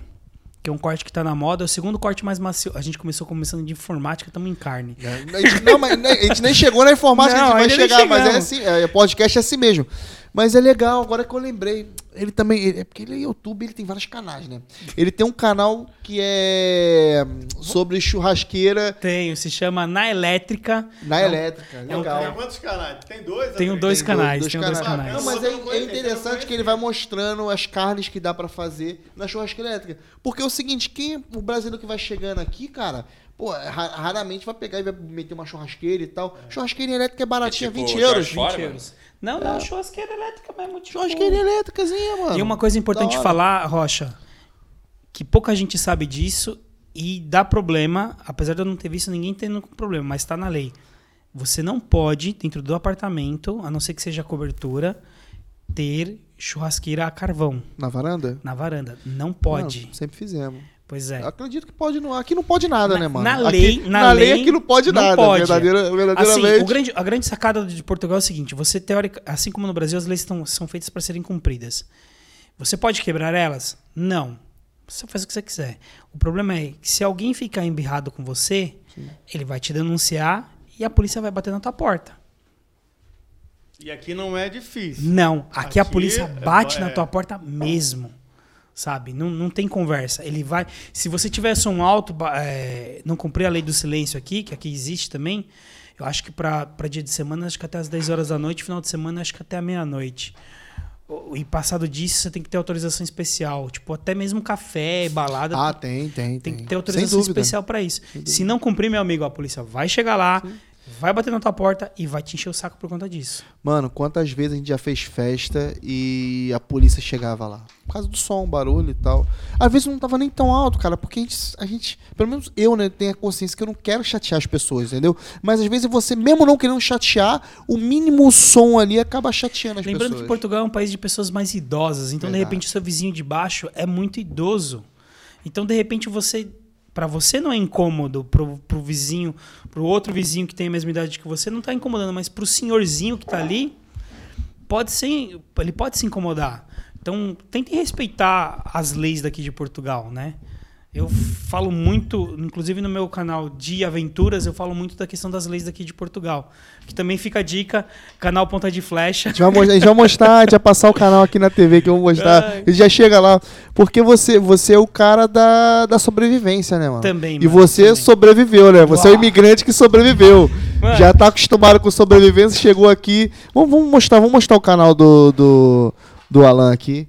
que é um corte que tá na moda, é o segundo corte mais macio. A gente começou começando de informática, estamos em carne. A gente, não, mas a gente nem chegou na informática, Não, a gente vai chegar, mas é assim, é, podcast é assim mesmo. Mas é legal, agora que eu lembrei. Ele também, ele- é porque ele é YouTube, ele tem vários canais, né? Ele tem um canal que é sobre churrasqueira Tenho, se chama Na Elétrica. na elétrica. um Legal. Tem quantos canais? Tem dois? Tenho André? dois Tem canais, dois tenho dois canais. canais. Não, mas é, é interessante que ele vai mostrando as carnes que dá pra fazer na churrasqueira elétrica. Porque é o seguinte, quem o brasileiro que vai chegando aqui, cara, pô, ra- raramente vai pegar e vai meter uma churrasqueira e tal. Churrasqueira elétrica é baratinha, É tipo 20 George euros. Foreman? 20 euros. Não, não, churrasqueira elétrica mesmo. Tipo, Churrasqueira elétricazinha, mano. E uma coisa importante falar, Rocha, que pouca gente sabe disso e dá problema, apesar de eu não ter visto ninguém tendo problema, mas está na lei. Você não pode, dentro do apartamento, a não ser que seja cobertura, ter churrasqueira a carvão Na varanda? na varanda. Não pode. Não, sempre fizemos. Pois é. Eu acredito que pode não. Aqui não pode nada, Na- né, mano? na Aqui- lei- na na lei lei, aqui não pode não nada. pode. Verdadeira, verdadeiramente. Assim, o grande, a grande sacada de Portugal é o seguinte: você teórica, assim como no Brasil, as leis estão, são feitas para serem cumpridas. Você pode quebrar elas? Não. Você faz o que você quiser. O problema é que se alguém ficar embirrado com você, ele vai te denunciar e a polícia vai bater na tua porta. E aqui não é difícil. Não, aqui, a Aqui polícia é- bate é- na tua porta mesmo. Sabe? Não, não tem conversa. Ele vai. Se você tiver som alto, é, não cumprir a lei do silêncio aqui, que aqui existe também, eu acho que para dia de semana, acho que até as 10 horas da noite, final de semana, acho que até a meia-noite. E passado disso, você tem que ter autorização especial. Tipo, até mesmo café, balada. Ah, tem, tem, Tem tem. que ter autorização especial pra isso. Se não cumprir, meu amigo, a polícia vai chegar lá, vai bater na tua porta e vai te encher o saco por conta disso. Mano, quantas vezes a gente já fez festa e a polícia chegava lá? Por causa do som, barulho e tal. Às vezes não tava nem tão alto, cara, porque a gente, a gente pelo menos eu, né, tenho a consciência que eu não quero chatear as pessoas, entendeu? Mas às vezes você, mesmo não querendo chatear, o mínimo som ali acaba chateando as Lembrando pessoas. que Portugal é um país de pessoas mais idosas, então de Verdade. repente o seu vizinho de baixo é muito idoso. Então de repente você, Pra você não é incômodo, pro, pro vizinho, pro outro vizinho que tem a mesma idade que você, não tá incomodando, mas pro senhorzinho que tá ali, pode ser, ele pode se incomodar. Então, tentem respeitar as leis daqui de Portugal, né? Eu falo muito, inclusive no meu canal de aventuras, eu falo muito da questão das leis daqui de Portugal. Que também fica a dica, canal Ponta de Flecha. A gente vai mostrar, a gente vai, mostrar, a gente vai passar o canal aqui na TV que eu vou mostrar. A gente já chega lá. Porque você, você é o cara da, da sobrevivência, né, mano? Também, E mano, você também. sobreviveu, né? Você é o Uau. imigrante que sobreviveu. Mano. Já tá acostumado com sobrevivência, chegou aqui. Vamos, vamos mostrar, vamos mostrar o canal do, do, do Alan aqui.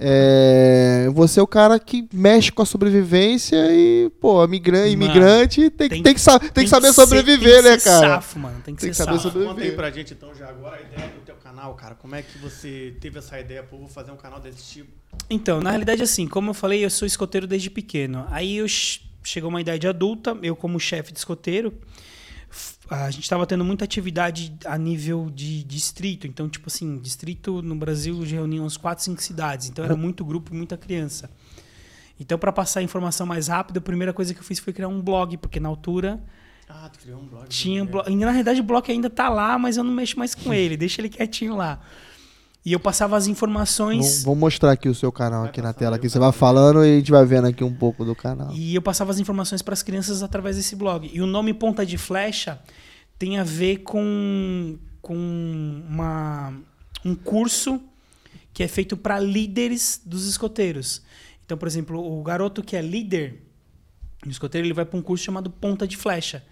É, você é o cara que mexe com a sobrevivência e, pô, imigrante, Mano, imigrante tem, tem- tem, que, sa- tem que saber ser- sobreviver, tem que né, ser cara? Safo, mano. Tem que Tem ser que saber safo. sobre- Conta aí sobreviver. pra gente então já agora a ideia do teu canal, cara. Como é que você teve essa ideia, pô, vou fazer um canal desse tipo? Então, na realidade, assim, como eu falei, eu sou escoteiro desde pequeno. Aí eu ch- chegou uma idade adulta, eu como chefe de escoteiro, a gente estava tendo muita atividade a nível de distrito. Então, tipo assim, distrito no Brasil já reunia uns 4, 5 cidades. Então era muito grupo e muita criança. Então, para passar a informação mais rápido, a primeira coisa que eu fiz foi criar um blog, porque na altura Ah, tu criou um blog. tinha né? blog. Na realidade, o blog ainda tá lá, mas eu não mexo mais com ele. Deixa ele quietinho lá. E eu passava as informações. Vamos mostrar aqui o seu canal Vai aqui na tela. vai Você vai falando e a gente vai vendo aqui um pouco do canal. E eu passava as informações para as crianças através desse blog. E o nome Ponta de Flecha tem a ver com, com uma, um curso que é feito para líderes dos escoteiros. Então, por exemplo, o garoto que é líder no escoteiro, ele vai para um curso chamado Ponta de Flecha.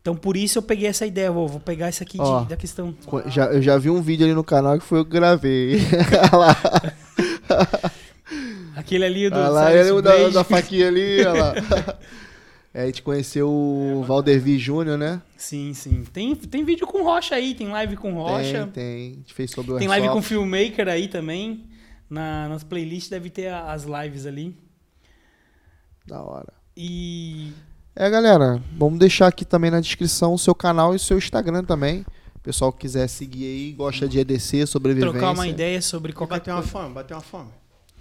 Então, por isso eu peguei essa ideia. Vou, vou pegar essa aqui de- Ó. da questão. Já, eu já vi um vídeo ali no canal que foi eu que gravei. Aquele ali do olha lá ele da, da faquinha ali, olha lá. É, a gente conheceu o Valdervi Júnior, né? Sim, sim. Tem, tem vídeo com rocha aí, tem live com rocha. Tem, tem. A gente fez sobre o Tem live com filmmaker aí também. Na, nas playlists deve ter as lives ali. Da hora. E. É, galera, vamos deixar aqui também na descrição o seu canal e o seu Instagram também. Pessoal que quiser seguir aí, gosta de EDC, sobrevivência. Trocar uma ideia sobre qualquer Bateu uma coisa. fome, bateu uma fome.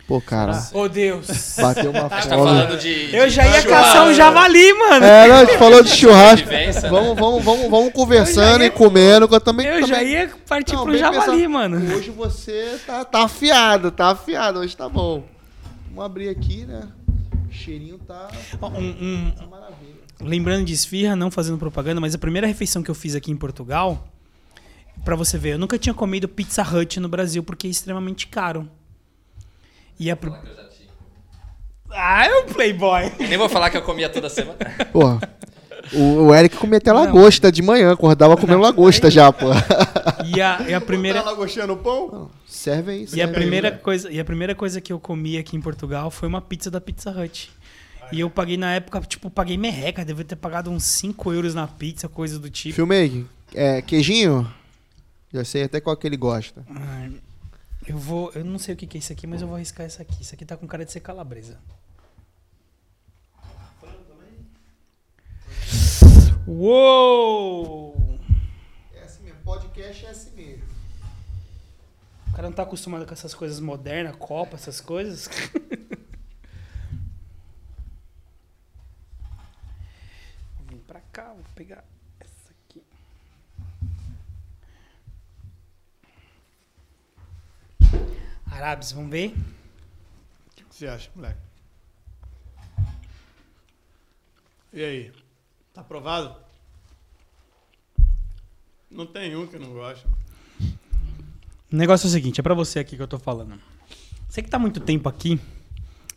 Pô, cara, Oh, Deus. bateu uma tá fome. falando de. Eu de já ia churrasco, caçar um javali, mano. É, não, a gente falou de churrasco. né? Vamos, vamos, vamos, vamos conversando ia- e comendo. que Eu também, Eu também já ia partir Não, pro javali, pensado. mano. Hoje você tá, tá afiado, tá afiado. Hoje tá bom. Vamos abrir aqui, né? O cheirinho tá, um- um- tá maravilha. lembrando de esfirra, não fazendo propaganda, mas a primeira refeição que eu fiz aqui em Portugal, pra você ver, eu nunca tinha comido Pizza Hut no Brasil porque é extremamente caro. E a. pr- Ah, é um playboy. Nem vou falar que eu comia toda semana. Porra. O, o Eric comia até Não. lagosta de manhã, acordava comendo lagosta já, pô. E a, e a primeira. lagostinha no pão? Serve aí, E a serve aí, primeira né? coisa, e a primeira coisa que eu comi aqui em Portugal foi uma pizza da Pizza Hut. E eu paguei na época, tipo, paguei merreca, devia ter pagado uns 5 euros na pizza, coisa do tipo. Filmei. É, queijinho? Já sei até qual que ele gosta. Ai, Eu vou, eu não sei o que que é isso aqui, mas eu vou arriscar essa aqui. Isso aqui tá com cara de ser calabresa. Uou! É assim mesmo, podcast é assim mesmo. O cara não tá acostumado com essas coisas modernas, copa, essas coisas. Vou vir pra cá, vou pegar essa aqui. Arabes, vamos ver? O que você acha, moleque? E aí? Tá aprovado? Não tem um que não gosta. O negócio é o seguinte, é pra você aqui que eu tô falando. Você que tá há muito tempo aqui,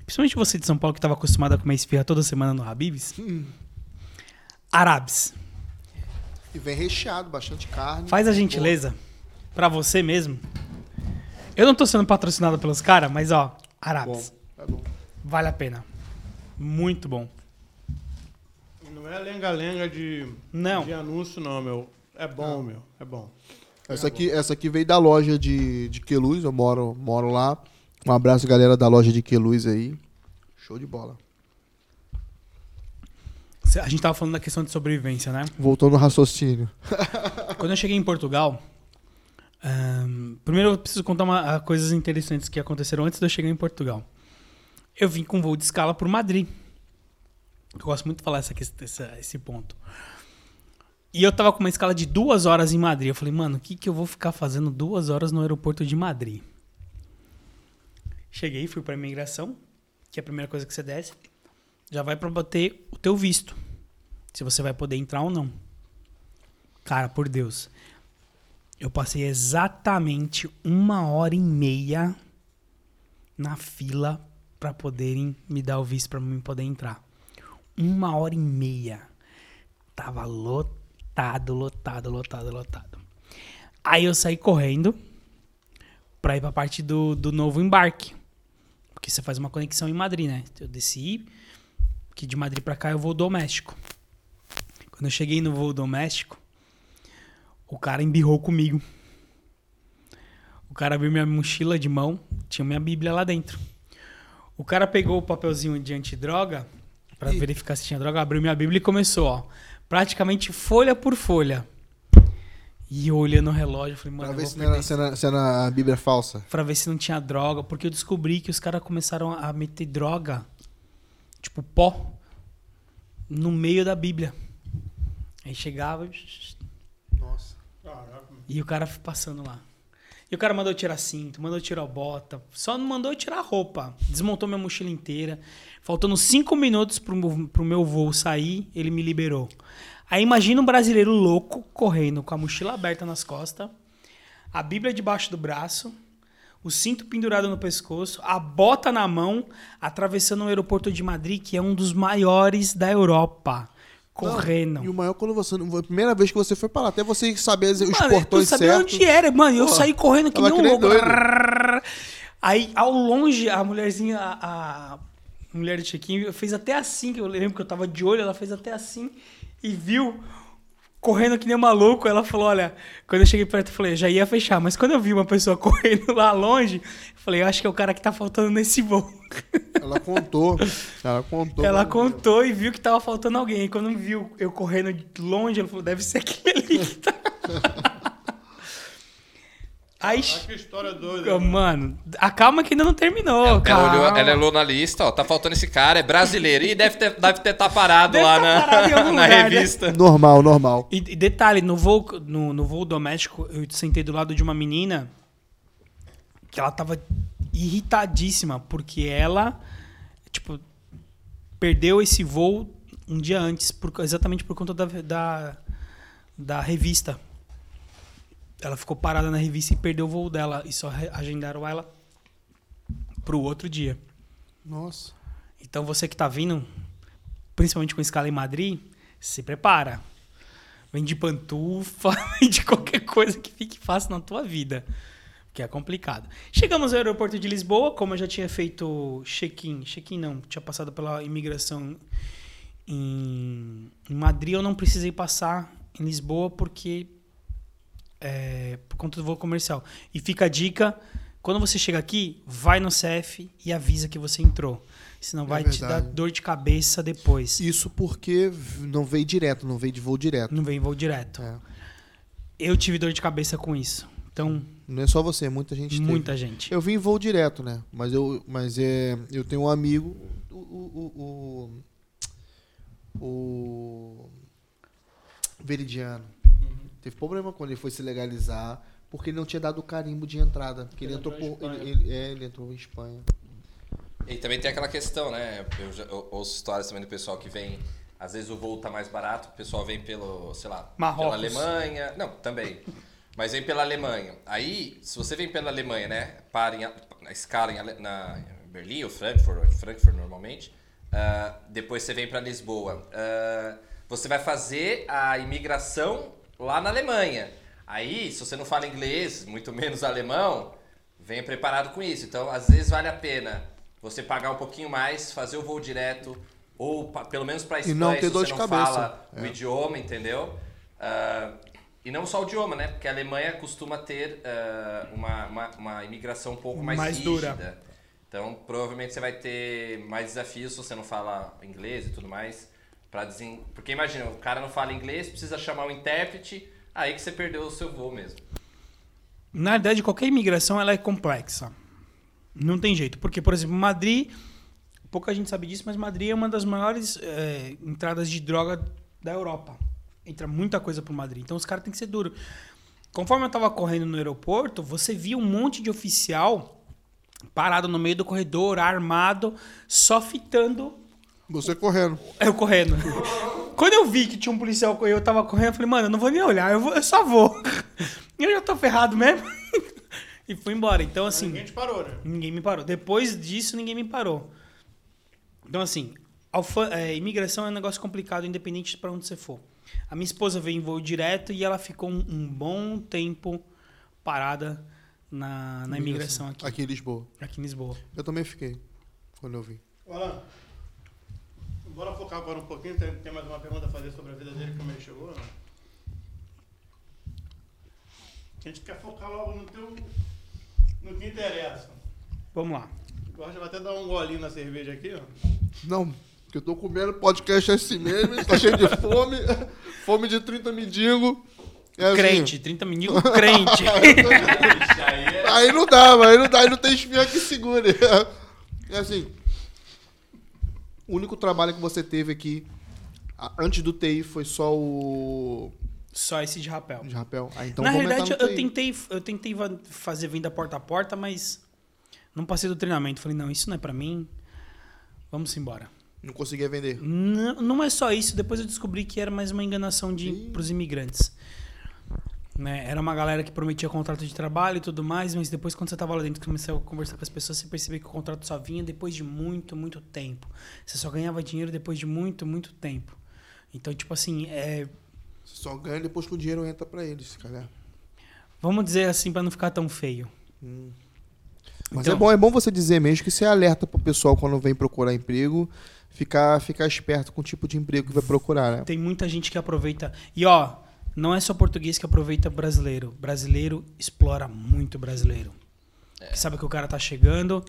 principalmente você de São Paulo que estava acostumado a comer esfirra toda semana no Habib's. Arabes, E vem recheado, bastante carne. faz a gentileza pra você mesmo. Eu não tô sendo patrocinado pelos caras, mas ó, Bom, Arabes, tá bom. vale a pena. Muito bom. Não é lenga-lenga de, Não. de anúncio, não, meu. É bom, meu. É bom. Essa aqui, essa aqui veio da loja de, de Queluz, eu moro, moro lá. Um abraço, galera da loja de Queluz aí. Show de bola. A gente tava falando da questão de sobrevivência, né? Voltou no raciocínio. Quando eu cheguei em Portugal, ahn, primeiro eu preciso contar uma, coisas interessantes que aconteceram antes de eu chegar em Portugal. Eu vim com voo de escala por Madrid. Eu gosto muito de falar essa, essa- esse ponto. E eu tava com uma escala de duas horas em Madrid. Eu falei, mano, o que, que eu vou ficar fazendo duas horas no aeroporto de Madrid? Cheguei, fui pra imigração, que é a primeira coisa que você desce. Já vai pra bater o teu visto. Se você vai poder entrar ou não. Cara, por Deus. Eu passei exatamente uma hora e meia na fila pra poderem me dar o visto pra mim poder entrar. Uma hora e meia. Tava lotado, lotado, lotado, lotado. Aí eu saí correndo pra ir pra parte do, do novo embarque. Porque você faz uma conexão em Madrid, né? Eu desci, que de Madrid pra cá eu vou doméstico. Quando eu cheguei no voo doméstico, o cara embirrou comigo. O cara abriu minha mochila de mão, tinha minha Bíblia lá dentro. O cara pegou o papelzinho de antidroga pra Ih. verificar se tinha droga, abriu minha Bíblia e começou, ó, praticamente folha por folha. E eu olhando o relógio, falei, mano, Pra ver se não, era, se, era, se era a Bíblia falsa. pra ver se não tinha droga, porque eu descobri que os caras começaram a meter droga, tipo pó, no meio da Bíblia. Aí chegava. Caraca. e o cara passando lá. E o cara mandou tirar cinto, mandou tirar bota, só não mandou tirar roupa. Desmontou minha mochila inteira. Faltando cinco minutos pro, pro meu voo sair, ele me liberou. Aí imagina um brasileiro louco correndo com a mochila aberta nas costas, a Bíblia debaixo do braço, o cinto pendurado no pescoço, a bota na mão, atravessando o aeroporto de Madrid, que é um dos maiores da Europa. Correndo. E o maior quando você. A primeira vez que você foi pra lá, até você saber os Mano, portões eu sabia certos. onde era, mano. Eu Pô, saí correndo que nem um louco. doido. Aí, ao longe, a mulherzinha, a, a mulher de check-in, fez até assim, que eu lembro que eu tava de olho, ela fez até assim e viu correndo que nem um maluco. Ela falou: Olha, quando eu cheguei perto, eu falei: Já ia fechar, mas quando eu vi uma pessoa correndo lá longe, eu falei: Eu acho que é o cara que tá faltando nesse voo. Ela contou. Ela contou. Ela contou e viu que tava faltando alguém. E quando viu eu correndo de longe, ela falou: Deve ser aquele ali que tá. Aí. Ah, que história doida. Mano, a calma que ainda não terminou, Ela, cara. olhou, ela olhou na lista, ó, tá faltando esse cara, é brasileiro. E deve ter deve ter tá parado Deve lá tá parado na, na lugar, né? revista. Normal, normal. E, e detalhe, no voo, no, no voo doméstico, eu sentei do lado de uma menina que ela tava irritadíssima, porque ela, tipo, perdeu esse voo um dia antes, por- exatamente por conta da, da, da revista. Ela ficou parada na revista e perdeu o voo dela. E só agendaram ela pro outro dia. Nossa. Então você que tá vindo, principalmente com escala em Madrid, se prepara. Vem de pantufa, vem de qualquer coisa que fique fácil na tua vida. Que é complicado. Chegamos ao aeroporto de Lisboa, como eu já tinha feito check-in. Check-in não, tinha passado pela imigração em, em Madrid, eu não precisei passar em Lisboa porque é, por conta do voo comercial. E fica a dica, quando você chega aqui, vai no CF e avisa que você entrou. Senão vai te dar dor de cabeça depois. Isso porque não veio direto, não veio de voo direto. Não vem voo direto. É. Eu tive dor de cabeça com isso. Então, Não é só você, muita gente teve. muita gente. Eu vim em voo direto, né? Mas eu, mas é, eu tenho um amigo, o, o, o, o Veridiano. Teve problema quando ele foi se legalizar, porque ele não tinha dado o carimbo de entrada. Porque ele, Ele entrou entrou por, em ele, Espanha. ele- é, ele entrou em Espanha. E também tem aquela questão, né? Eu, já, eu ouço histórias também do pessoal que vem. Às vezes o voo tá mais barato, o pessoal vem pelo, sei lá, Marrocos. pela Alemanha. Não, também. Mas vem pela Alemanha. Aí, se você vem pela Alemanha, né? Para em, na escala em, na Berlim ou Frankfurt, Frankfurt normalmente. Ah, depois você vem para Lisboa. Ah, você vai fazer a imigração lá na Alemanha. Aí, se você não fala inglês, muito menos alemão, venha preparado com isso. Então, às vezes vale a pena você pagar um pouquinho mais, fazer o voo direto, ou pa- pelo menos para E não ter se você não cabeça. fala o É. idioma, entendeu? Ah, e não só o idioma, né? Porque a Alemanha costuma ter ah, uma, uma, uma imigração um pouco mais, Mais rígida. dura. Então, provavelmente você vai ter mais desafios se você não fala inglês e tudo mais. Pra desen... Porque imagina, o cara não fala inglês, precisa chamar um intérprete, aí que você perdeu o seu voo mesmo. Na verdade, qualquer imigração ela é complexa. Não tem jeito. Porque, por exemplo, Madrid, pouca gente sabe disso, mas Madrid é uma das maiores é, entradas de droga da Europa. Entra muita coisa pro Madrid. Então os caras têm que ser duros. Conforme eu tava correndo no aeroporto, você via um monte de oficial parado no meio do corredor, armado, só fitando Você correndo. eu correndo. Quando eu vi que tinha um policial e eu tava correndo, eu falei, mano, eu não vou nem olhar, eu, vou- eu só vou. Eu já tô ferrado mesmo. E fui embora. Então, assim, Ninguém te parou, né? ninguém me parou. Depois disso, ninguém me parou. Então, assim, alfa- é, imigração é um negócio complicado, independente para onde você for. A minha esposa veio em voo direto e ela ficou um, um bom tempo parada na, na imigração aqui, Aqui em Lisboa. aqui em Lisboa. Eu também fiquei, quando eu vim. Alan, bora focar agora um pouquinho. Tem, tem mais uma pergunta a fazer sobre a vida dele, como ele chegou? Não? A gente quer focar logo no teu. no que interessa. Vamos lá. Já vai até dar um golinho na cerveja aqui, ó. Não, porque eu tô comendo podcast assim mesmo, tá cheio de fome. Fome de 30 mendigo. É assim, Crente, 30 mendigos crente. Aí não dá, mas aí não dá, aí não tem espinha que segure. É assim. O único trabalho que você teve aqui antes do TI foi só o Só esse de rapel. de rapel. Ah, então Na no eu tentei, eu tentei fazer venda porta a porta, mas não passei do treinamento. Falei, não, isso não é pra mim. Vamos embora. Não conseguia vender. Não, não é só isso. Depois eu descobri que era mais uma enganação de Ih. pros imigrantes. Né? Era uma galera que prometia contrato de trabalho e tudo mais, mas depois quando você tava lá dentro, começou a conversar com as pessoas, você percebeu que o contrato só vinha depois de muito, muito tempo. Você só ganhava dinheiro depois de muito, muito tempo. Então, tipo assim, é, Você só ganha depois que o dinheiro entra pra eles, cara. vamos dizer assim pra não ficar tão feio. Mas Então- é bom, é bom você dizer mesmo que você alerta pro pessoal quando vem procurar emprego, ficar, ficar esperto com o tipo de emprego que vai procurar, né? Tem muita gente que aproveita. E ó, não é só português que aproveita brasileiro. Brasileiro explora muito brasileiro. Que sabe que o cara tá chegando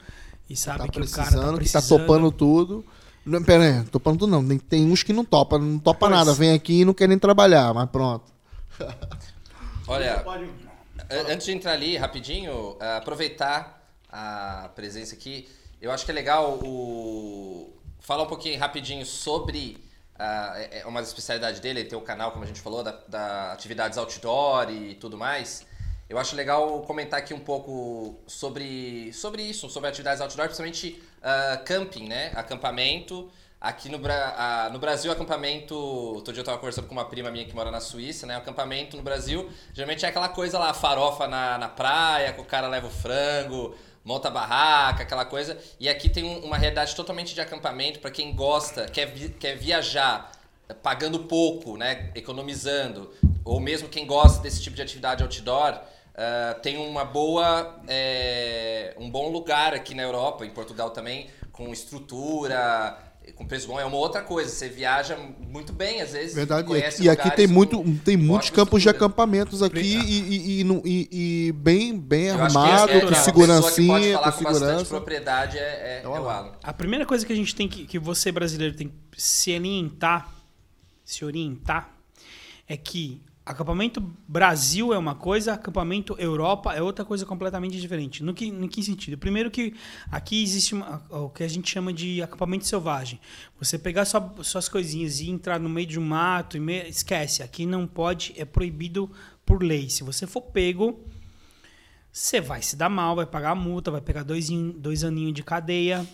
e sabe Tá que o precisando, cara tá que tá precisando. topando tudo. Não, pera aí, topando tudo não. Tem, tem uns que não topa, não topa Pois. nada. Vem aqui e não quer nem trabalhar, mas pronto. Olha, Antes de entrar ali, rapidinho, ah, aproveitar a presença aqui. Eu acho que é legal o... falar um pouquinho rapidinho sobre é é uma das especialidades dele, ele tem o canal, como a gente falou, da, da atividades outdoor e tudo mais. Eu acho legal comentar aqui um pouco sobre, sobre isso, sobre atividades outdoor, principalmente ah, camping, né? Acampamento. Aqui no, ah, no Brasil, acampamento. Outro dia eu tava conversando com uma prima minha que mora na Suíça, né? Acampamento no Brasil, geralmente é aquela coisa lá, farofa na, na praia, que o cara leva o frango, monta barraca, aquela coisa. E aqui tem um- uma realidade totalmente de acampamento para quem gosta, quer, vi- quer viajar pagando pouco, né? Economizando, ou mesmo quem gosta desse tipo de atividade outdoor. ah, tem uma boa, eh, um bom lugar aqui na Europa, em Portugal também, com estrutura, com preço bom. É uma outra coisa, você viaja muito bem às vezes. Verdade. conhece E aqui tem, com muito, tem muitos campos de acampamentos aqui e, e, e, e- e bem, bem armado, é- com que segurancinha, pode falar com segurança. propriedade é, é, é o Alan. Alan. A primeira coisa que a gente tem que, que você brasileiro tem que se orientar, se orientar, é que acampamento Brasil é uma coisa, acampamento Europa é outra coisa completamente diferente. No que, no que sentido? Primeiro que aqui existe uma- o que a gente chama de acampamento selvagem. Você pegar sua- suas coisinhas e entrar no meio de um mato, e me- esquece, aqui não pode, é proibido por lei. Se você for pego, você vai se dar mal, vai pagar a multa, vai pegar dois, dois aninhos de cadeia.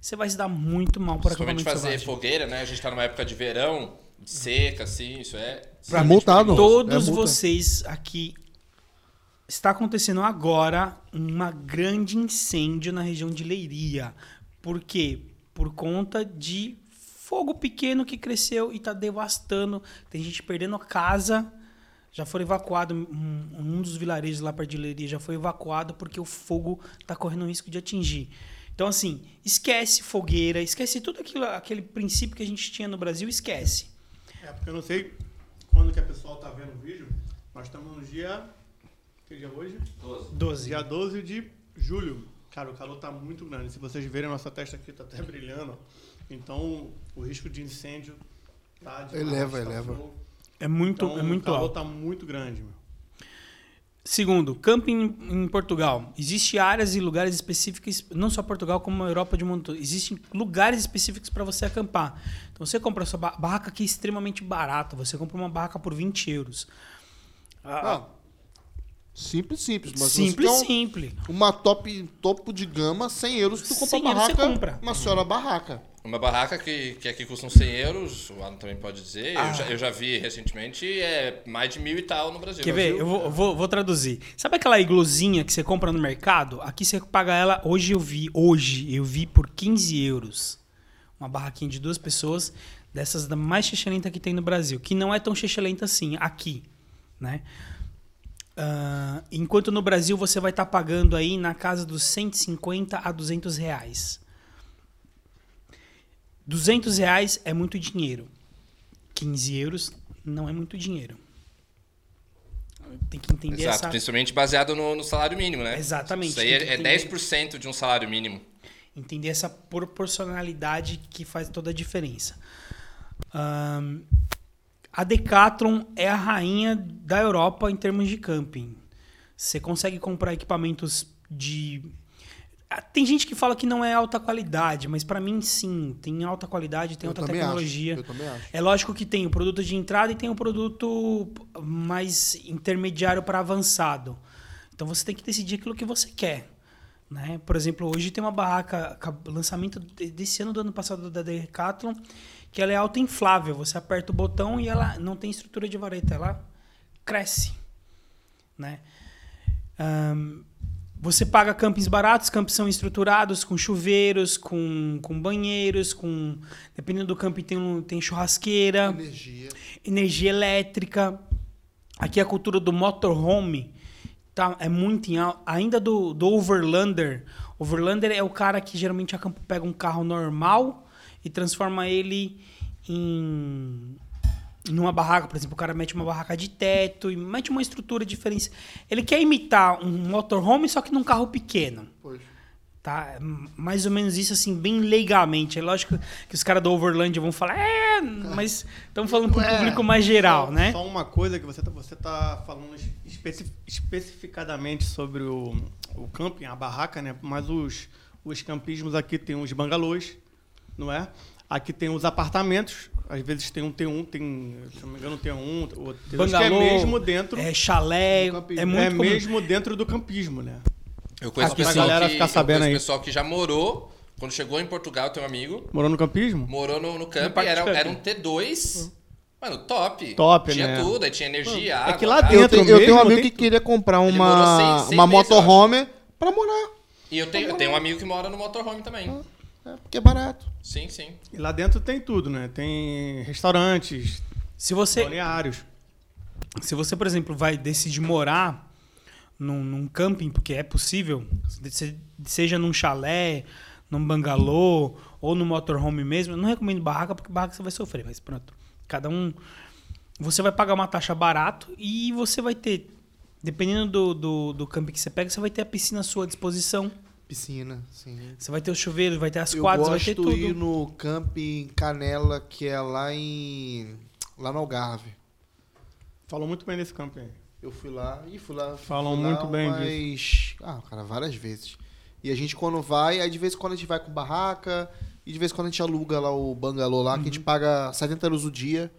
Você vai se dar muito mal por acampamento fazer selvagem. fogueira, né? A gente tá numa época de verão, de seca, assim, isso é. Pra multado. perigoso. É Todos multa. vocês aqui está acontecendo agora uma grande incêndio na região de Leiria. Por quê? Por conta de fogo pequeno que cresceu e está devastando. Tem gente perdendo casa. Já foi evacuado, um, um dos vilarejos lá perto de Leiria já foi evacuado porque o fogo está correndo risco de atingir. Então, assim, esquece fogueira, esquece tudo aquilo, aquele princípio que a gente tinha no Brasil, esquece. É, porque eu não sei quando que a pessoa tá vendo o vídeo. Nós estamos no dia. Que dia é hoje? 12. Dia 12 de julho. Cara, o calor tá muito grande. Se vocês verem, a nossa testa aqui tá até brilhando. Então, o risco de incêndio tá demais, Eleva, tá eleva. fogo. É muito, Então, é muito o calor alto. tá muito grande, meu. Segundo, camping em Portugal. Existem áreas e lugares específicos, não só Portugal, como a Europa de um montão. Existem lugares específicos para você acampar. Então você compra a sua ba- barraca aqui é extremamente barata. Você compra uma barraca por 20 euros. Ah, Ah, simples, simples. Mas simples, você simples. Uma top, topo de gama, 100 euros, tu compra 100 euros barraca, você compra. uma senhora barraca. Uma barraca que, que aqui custa uns 100 euros, o Alan também pode dizer. Ah. Eu, já, eu já vi recentemente, é mais de mil e tal no Brasil. Quer ver? Eu vou, vou, vou traduzir. Sabe aquela igluzinha que você compra no mercado? Aqui você paga ela, hoje eu vi, hoje eu vi por 15 euros. Uma barraquinha de duas pessoas, dessas da mais chechelenta que tem no Brasil. Que não é tão chechelenta assim, aqui, né? Ah, enquanto no Brasil você vai estar pagando aí na casa dos 150 a 200 reais. 200 reais é muito dinheiro. 15 euros não é muito dinheiro. Tem que entender Exato, essa... principalmente baseado no, no salário mínimo, né? Exatamente, Isso aí é, é entender. 10% de um salário mínimo. entender essa proporcionalidade que faz toda a diferença. Ahn, a Decathlon é a rainha da Europa em termos de camping. Você consegue comprar equipamentos de tem gente que fala que não é alta qualidade, mas pra mim sim, tem alta qualidade, tem Eu alta tecnologia. acho, eu também acho. É lógico que tem o produto de entrada e tem o produto mais intermediário para avançado. Então você tem que decidir aquilo que você quer. Né? Por exemplo, hoje tem uma barraca, ca- lançamento de- desse ano, do ano passado da Decathlon, que ela é autoinflável. Você aperta o botão e ela não tem estrutura de vareta, ela cresce. Né? Ahn, você paga campings baratos, campos são estruturados com chuveiros, com, com banheiros, com. Dependendo do camping, tem, um, tem churrasqueira, Energia. energia elétrica. Aqui a cultura do motorhome tá, é muito em al- Ainda do, do overlander. Overlander é o cara que geralmente acampa, pega um carro normal e transforma ele em numa barraca, por exemplo, o cara mete uma barraca de teto e mete uma estrutura diferente. Ele quer imitar um motorhome, só que num carro pequeno. Pois. Tá? Mais ou menos isso, assim, bem legalmente. É lógico que os caras do Overland vão falar, é, mas estamos falando para o É, público mais geral, só, né? Só uma coisa que você tá, você tá falando especi- especificadamente sobre o, o camping, a barraca, né? Mas os, os campismos aqui tem os bangalôs, não é? Aqui tem os apartamentos. Às vezes tem um T1, tem, se não me engano, tem um, ou tem é Bangalô, mesmo dentro. É chalé, é muito é comum. mesmo dentro do campismo, né? Eu conheço Aqui pra pessoal galera que, ficar eu sabendo conheço aí. pessoal que já morou, quando chegou em Portugal, tem um amigo, Morou no campismo? morou no, no campo era, era um T2. Mano, top. Top, tinha né? tudo, aí tinha energia, É água. que lá gás. Eu, Dentro tenho- eu tenho um amigo que queria comprar uma, seis- seis uma meses, eu motorhome pra morar. E eu tenho, eu tenho um amigo que mora no motorhome também. É, porque é barato. Sim, sim. E lá dentro tem tudo, né? Tem restaurantes, Se você, balneários. se você, por exemplo, vai decidir morar num, num camping, porque é possível, se- seja num chalé, num bangalô ou no motorhome mesmo, eu não recomendo barraca, porque barraca você vai sofrer, mas pronto. Cada um. Você vai pagar uma taxa barato e você vai ter, dependendo do, do, do camping que você pega, você vai ter a piscina à sua disposição. Piscina, sim. Você vai ter os chuveiros, vai ter as Eu quadras, vai gosto ter tudo. ir no camping Canela, que é lá em... Lá no Algarve. Falou muito bem desse camping aí. Eu fui lá e fui lá. Falam fui lá muito bem umas... Ah, cara, várias vezes. E a gente quando vai, aí de vez em quando a gente vai com barraca, e de vez em quando a gente aluga lá o bangalô lá, que a gente paga 70 euros o dia.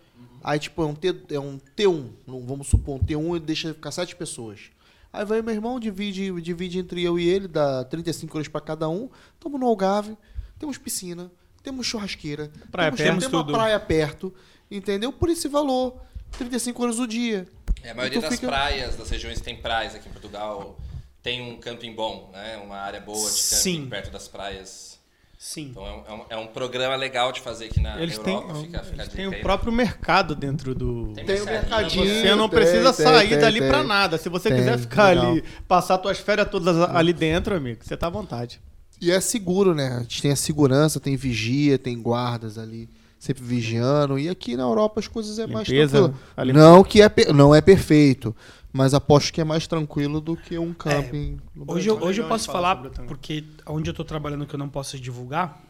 Aí, tipo, é um, T, é um T1, não- vamos supor, um T1 e deixa ficar sete pessoas. Aí vai meu irmão, divide, divide entre eu e ele, dá 35 euros pra cada um. Tamo no Algarve, temos piscina, temos churrasqueira, Praia temos, perto. temos uma tudo. praia perto, entendeu? Por esse valor, 35 euros o dia. É, a maioria Então das fica- praias, das regiões que tem praias aqui em Portugal, tem um camping bom, né? Uma área boa de camping Sim. perto das praias. Sim. Então é um, é um- é um programa legal de fazer aqui na Eles têm, Europa. fica, fica a eles têm o aí, né? próprio mercado dentro do. Tem Tem o mercadinho, mercadinho. Você não tem, precisa tem, sair tem, dali pra nada. Se você Tem, quiser ficar legal. ali, passar suas férias todas ali dentro, amigo, você tá à vontade. E é seguro, né? A gente tem a segurança, tem vigia, tem guardas ali, sempre vigiando. E aqui na Europa as coisas é mais Limpeza, tranquilo. a lim- Não que é, não é perfeito, mas aposto que é mais tranquilo do que um camping. no Hoje eu, hoje eu posso falar também. porque onde eu tô trabalhando que eu não posso divulgar,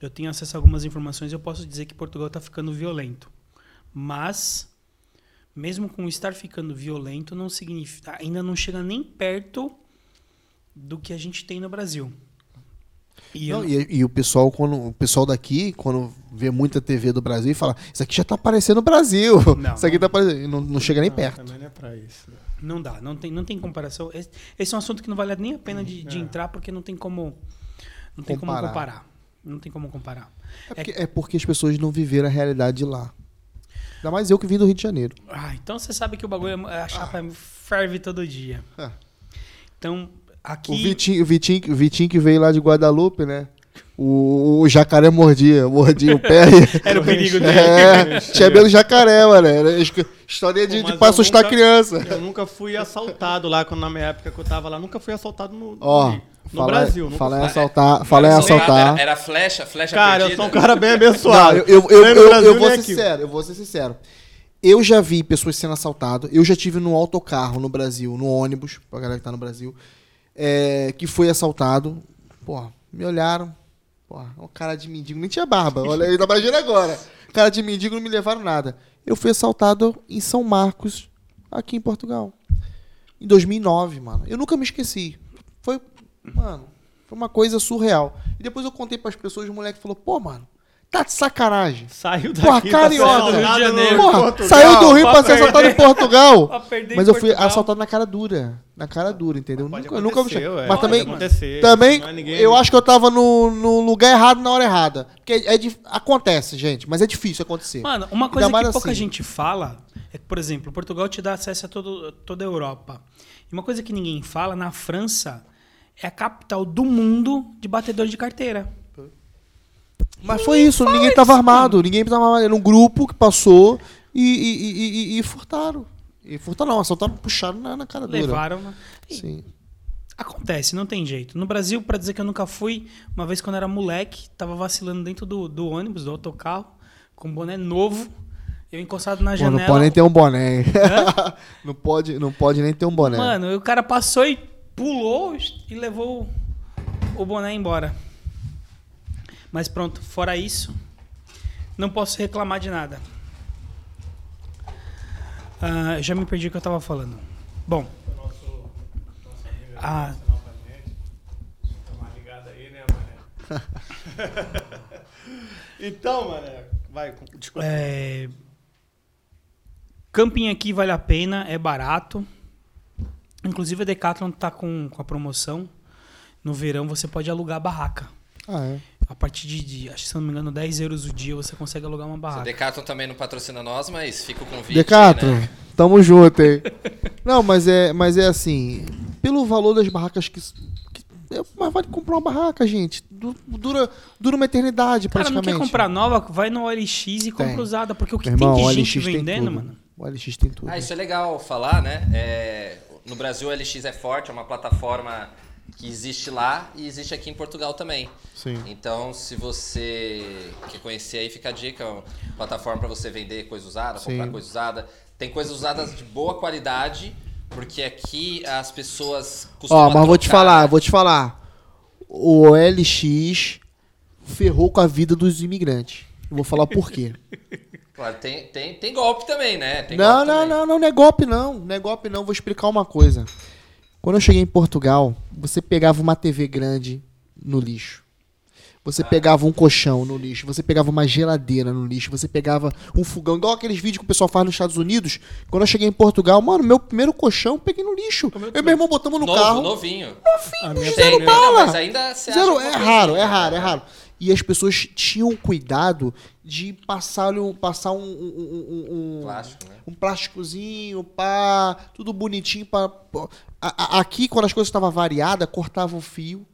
eu tenho acesso a algumas informações e eu posso dizer que Portugal tá ficando violento. Mas, mesmo com estar ficando violento, não significa, ainda não chega nem perto do que a gente tem no Brasil. E eu- Não, e, e o pessoal, quando o pessoal daqui, quando vê muita TV do Brasil, fala: Isso aqui já tá parecendo o Brasil. Não, Isso aqui não. tá parecendo. e Não, não chega nem Não, perto. Também não é pra isso. Não dá, não tem, não tem comparação. Esse, esse é um assunto que não vale nem a pena de, de É. entrar, porque não tem como. Não tem como Comparar. comparar. Não tem como comparar. É porque, é porque as pessoas não viveram a realidade de lá. Ainda mais eu que vim do Rio de Janeiro. Ah, então você sabe que o bagulho, é- a chapa ferve todo dia. Ah. Então, aqui. O Vitinho, o, Vitinho, o Vitinho que veio lá de Guadalupe, né? O, o jacaré mordia, mordia o pé. Era o perigo dele. É, tinha medo do jacaré, mano. Era história de, Pô, de pra eu assustar nunca- criança. Eu nunca fui assaltado lá, quando na minha época que eu tava lá, nunca fui assaltado no, no Ó, Rio. no fala- Brasil. Fala em fui. assaltar, fala em Era soltado, assaltar. Era, era flecha, flecha Cara, eu perdida. sou um cara bem Não, abençoado. eu, eu, eu, eu- Brasil, eu vou ser aqui. sincero, eu vou ser sincero. Eu já vi pessoas sendo assaltadas. Eu já tive no autocarro no Brasil, no ônibus, pra galera que tá no Brasil, é, que foi assaltado. Pô, me olharam. Pô, um cara de mendigo, nem tinha barba. Olha aí, tá imagina agora. Cara de mendigo não me levaram nada. Eu fui assaltado em São Marcos, aqui em Portugal. Em 2009, mano. Eu nunca me esqueci. Foi, mano, foi uma coisa surreal. E depois eu contei pras pessoas, o moleque falou, pô, mano, tá de sacanagem. Saiu daqui. Porra, tá carioca. sendo Rio de Janeiro. Porra, saiu do Rio pra pra ser assaltado em. Portugal. Mas eu fui Portugal. assaltado na cara dura. Na cara dura, entendeu? Pode Nunca, eu nunca. Mas Pode também, acontecer. também é ninguém- eu acho que eu tava no, no lugar errado na hora errada. Porque é, dif- acontece, gente, mas é difícil acontecer. Mano, uma coisa que mais pouca assim. gente fala é que, por exemplo, Portugal te dá acesso a todo, toda a Europa. E uma coisa que ninguém fala, na França é a capital do mundo de batedor de carteira. Mas foi isso, ninguém tava armado, ninguém tava armado. Era um grupo que passou e, e, e- e- furtaram. E furtaram não, assaltaram, puxaram na, na cara dura. Levaram. né? Sim. Acontece, não tem jeito. No Brasil, pra dizer que eu nunca fui, uma vez quando eu era moleque, tava vacilando dentro do, do ônibus, do autocarro, com um boné novo, eu encostado na Pô, janela. não pode nem ter um boné, não, pode, não pode nem ter um boné. Mano, o cara passou e pulou e levou o boné embora. Mas pronto, fora isso, não posso reclamar de nada. Ah, já me perdi o que eu tava falando. Bom. Ah, Então, mané, vai, desculpa. é, camping aqui vale a pena, é barato. Inclusive a Decathlon tá com, com a promoção. No verão você pode alugar barraca. Ah, é. A partir de, de, acho que se não me engano, 10 euros o dia você consegue alugar uma O barraca. Decathlon também não patrocina nós, mas fica o convite. Decathlon, né? tamo junto, hein? Não, mas é, mas é assim, pelo valor das barracas que. que é, mas vale comprar uma barraca, gente. Du- Dura, dura uma eternidade, Cara, não praticamente. quer comprar nova, vai no OLX e compra Tem. usada. Porque o que irmão, tem de gente LX tem vendendo, mano. O LX tem tudo. Ah, isso é legal falar, né? É, no Brasil o LX é forte, é uma plataforma que existe lá e existe aqui em Portugal também. Sim. Então, se você quer conhecer aí, fica a dica, é uma plataforma para você vender coisa usada, Sim. comprar coisa usada. Tem coisas usadas de boa qualidade, porque aqui as pessoas costumam Ó, mas vou te trocar, falar, né? vou te falar. O OLX ferrou com a vida dos imigrantes. Eu vou falar por quê. Claro, tem, tem, tem golpe também, né? Tem não, golpe não, também. não, não, não é golpe não. Não é golpe não. Vou explicar uma coisa. Quando eu cheguei em Portugal, você pegava uma TV grande no lixo. Você pegava um colchão no lixo, você pegava uma geladeira no lixo, você pegava um fogão, igual aqueles vídeos que o pessoal faz nos Estados Unidos. Quando eu cheguei em Portugal, mano, meu primeiro colchão eu peguei no lixo. Eu e meu irmão botamos no Novo, carro. novinho. Tem, zero tem, bala. não, mas ainda você acha Zero, é raro, é né? raro, é raro. e as pessoas tinham cuidado de passar, passar um, um, um, um Plástico, né? um plásticozinho, pá, tudo bonitinho. Pá, pô. A- a- aqui, quando as coisas estavam variadas, cortava o fio,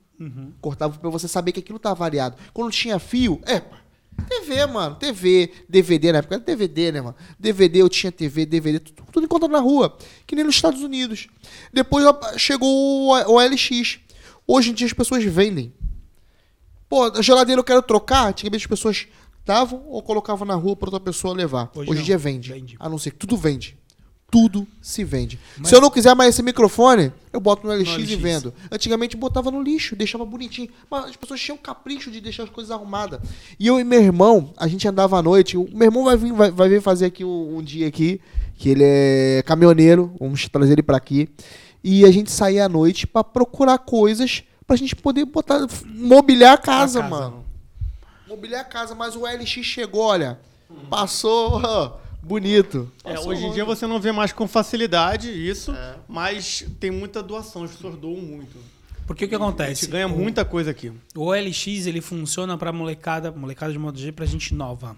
cortava pra você saber que aquilo tá variado. Quando tinha fio, é, TV, mano, TV, DVD, na época era DVD, né, mano? DVD, eu tinha TV, DVD, tudo, tudo encontrado na rua, que nem nos Estados Unidos. Depois chegou o, LX. Hoje em dia as pessoas vendem. Pô, a geladeira eu quero trocar, antigamente as pessoas davam ou colocavam na rua pra outra pessoa levar. Hoje Hoje, em dia vende. Vende. A não ser que tudo vende. Tudo se vende. Se eu não quiser mais esse microfone, eu boto no LX, e LX. vendo. Antigamente botava no lixo, deixava bonitinho. Mas as pessoas tinham capricho de deixar as coisas arrumadas. E eu e meu irmão, a gente andava à noite. O meu irmão vai vir, vai, vai vir fazer aqui um, um dia aqui, que ele é caminhoneiro. Vamos trazer ele pra aqui. E a gente saía à noite pra procurar coisas pra gente poder botar, mobiliar a casa, casa. mano. Mobiliar a casa, mas o LX chegou, olha. Passou bonito. É, hoje em dia você não vê mais com facilidade isso, É. mas tem muita doação, as pessoas doam muito. Porque o que A acontece? gente ganha O- muita coisa aqui. O OLX ele funciona para molecada, molecada de modo G, para gente nova.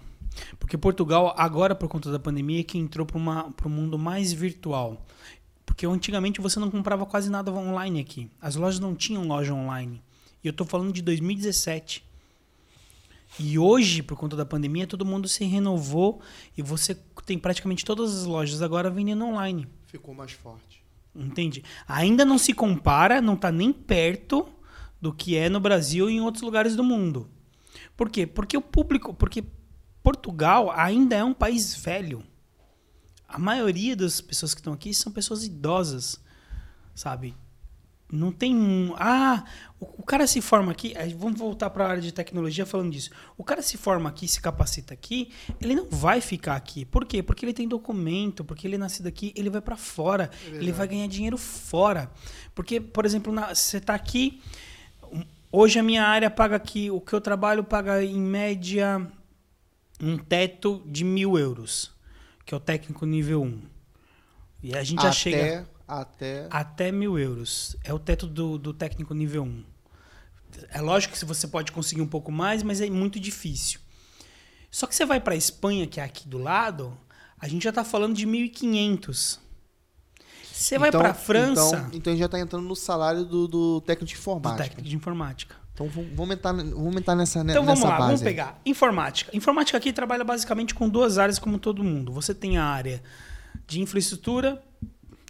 Porque Portugal agora por conta da pandemia é que entrou para o mundo mais virtual. Porque antigamente você não comprava quase nada online aqui. As lojas não tinham loja online. E eu tô falando de 2017. E hoje, por conta da pandemia, todo mundo se renovou e você tem praticamente todas as lojas agora vendendo online. Ficou mais forte. Entende? Ainda não se compara, não está nem perto do que é no Brasil e em outros lugares do mundo. Por quê? Porque o público, porque Portugal ainda é um país velho. A maioria das pessoas que estão aqui são pessoas idosas, sabe? Não tem um. Ah, o, cara se forma aqui. Vamos voltar para a área de tecnologia falando disso. O cara se forma aqui, se capacita aqui, ele não vai ficar aqui. Por quê? Porque ele tem documento, porque ele é nascido aqui, ele vai para fora. ele vai ganhar dinheiro fora. Porque, por exemplo, na- você está aqui. Hoje a minha área paga aqui, o que eu trabalho paga em média um teto de mil euros, que é o técnico nível 1. E a gente já até, chega Até. até mil euros. É o teto do, do técnico nível 1. É lógico que você pode conseguir um pouco mais, mas é muito difícil. Só que você vai para Espanha, que é aqui do lado, a gente já está falando de 1.500. Você vai para França, Então, então a gente já tá entrando no salário do, do técnico de do informática. técnico de informática. Então vamos, entrar, vamos entrar nessa, Então nessa vamos lá, base. vamos pegar. Informática. Informática aqui trabalha basicamente com duas áreas, como todo mundo. Você tem a área de infraestrutura,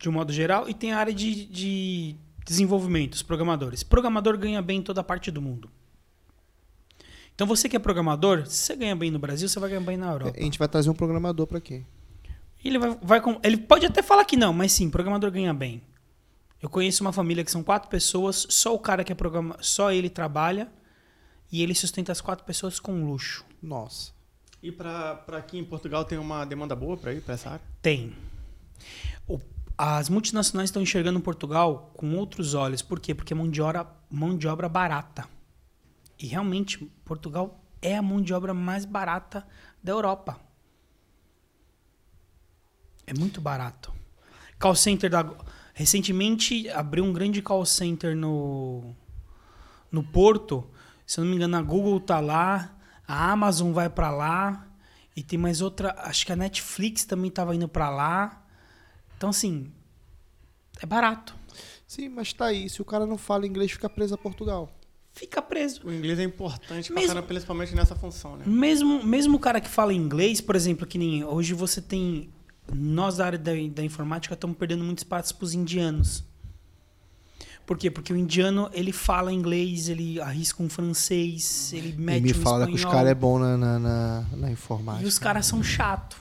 de um modo geral, e tem a área de, de desenvolvimento, os programadores. Programador ganha bem em toda parte do mundo. Então você que é programador, se você ganha bem no Brasil, você vai ganhar bem na Europa. A gente vai trazer um programador para aqui. Ele, vai, vai com- ele pode até falar que não, mas sim, programador ganha bem. Eu conheço uma família que são quatro pessoas, só o cara que é programa, só ele trabalha e ele sustenta as quatro pessoas com luxo. Nossa. E para aqui em Portugal tem uma demanda boa para ir para essa área? Tem. O- as multinacionais estão enxergando Portugal com outros olhos. Por quê? Porque é mão de obra, mão de obra barata. E realmente, Portugal é a mão de obra mais barata da Europa. É muito barato. Call center da. Recentemente abriu um grande call center no, no Porto. Se eu não me engano, a Google tá lá, a Amazon vai para lá e tem mais outra, acho que a Netflix também estava indo para lá. Então assim, é barato. Sim, mas tá aí. Se o cara não fala inglês, fica preso a Portugal. Fica preso. O inglês é importante Mesmo- principalmente nessa função, né? Mesmo, mesmo o cara que fala inglês, por exemplo, que nem hoje você tem. Nós da área da, da informática estamos perdendo muito espaço para os indianos. Por quê? Porque o indiano ele fala inglês, ele arrisca um francês, ele mete e me um fala que os caras é bom na, na, na, na informática. E os caras são chato.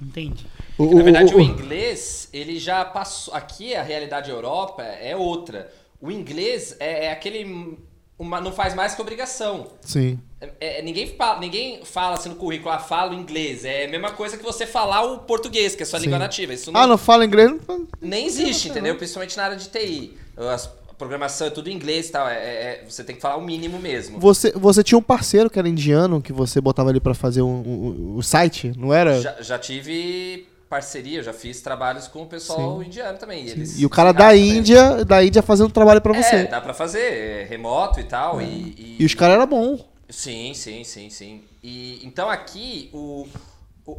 Entende? O- Na verdade, o- o o- inglês, ele já passou. Aqui a realidade Europa é outra. O inglês é, é aquele. uma- não faz mais que obrigação. Sim. É- é- ninguém, fala, ninguém fala assim no currículo, ah, falo inglês. É a mesma coisa que você falar o português, que é a sua Sim. língua nativa. Isso Ah, não fala inglês? Não... nem existe, entendeu? Principalmente na área de TI. As- programação é tudo em inglês e tal. é- é- é- você tem que falar o mínimo mesmo. Você, você tinha um parceiro que era indiano, que você botava ali pra fazer o um, um- o site, não era? Já, já tive parceria, já fiz trabalhos com o pessoal indiano também. E, o cara da. Índia, da Índia fazendo trabalho pra você. É, dá pra fazer, é remoto e tal. E, e- E os caras eram bons. Sim, sim, sim, sim. E então aqui o-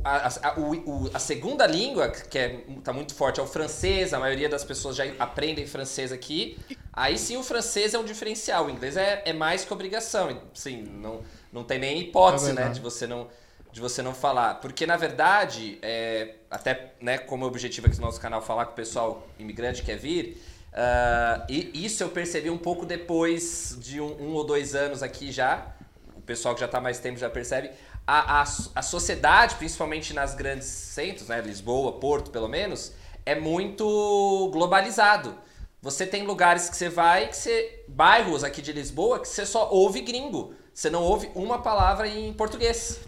a, a- o- a segunda língua que é, tá muito forte é o francês. A maioria das pessoas já aprendem francês aqui. Aí sim o francês é um diferencial. O inglês é, é mais que obrigação. Sim, não, não tem nem hipótese, É né, de você não de você não falar, porque na verdade, é, até né, como objetivo aqui do nosso canal falar com o pessoal imigrante que quer vir, ah, e isso eu percebi um pouco depois de um, um ou dois anos aqui já, o pessoal que já está mais tempo já percebe, a, a, a sociedade, principalmente nas grandes centros, né, Lisboa, Porto pelo menos, é muito globalizado. Você tem lugares que você vai, que você, bairros aqui de Lisboa, que você só ouve gringo. Você não ouve uma palavra em português.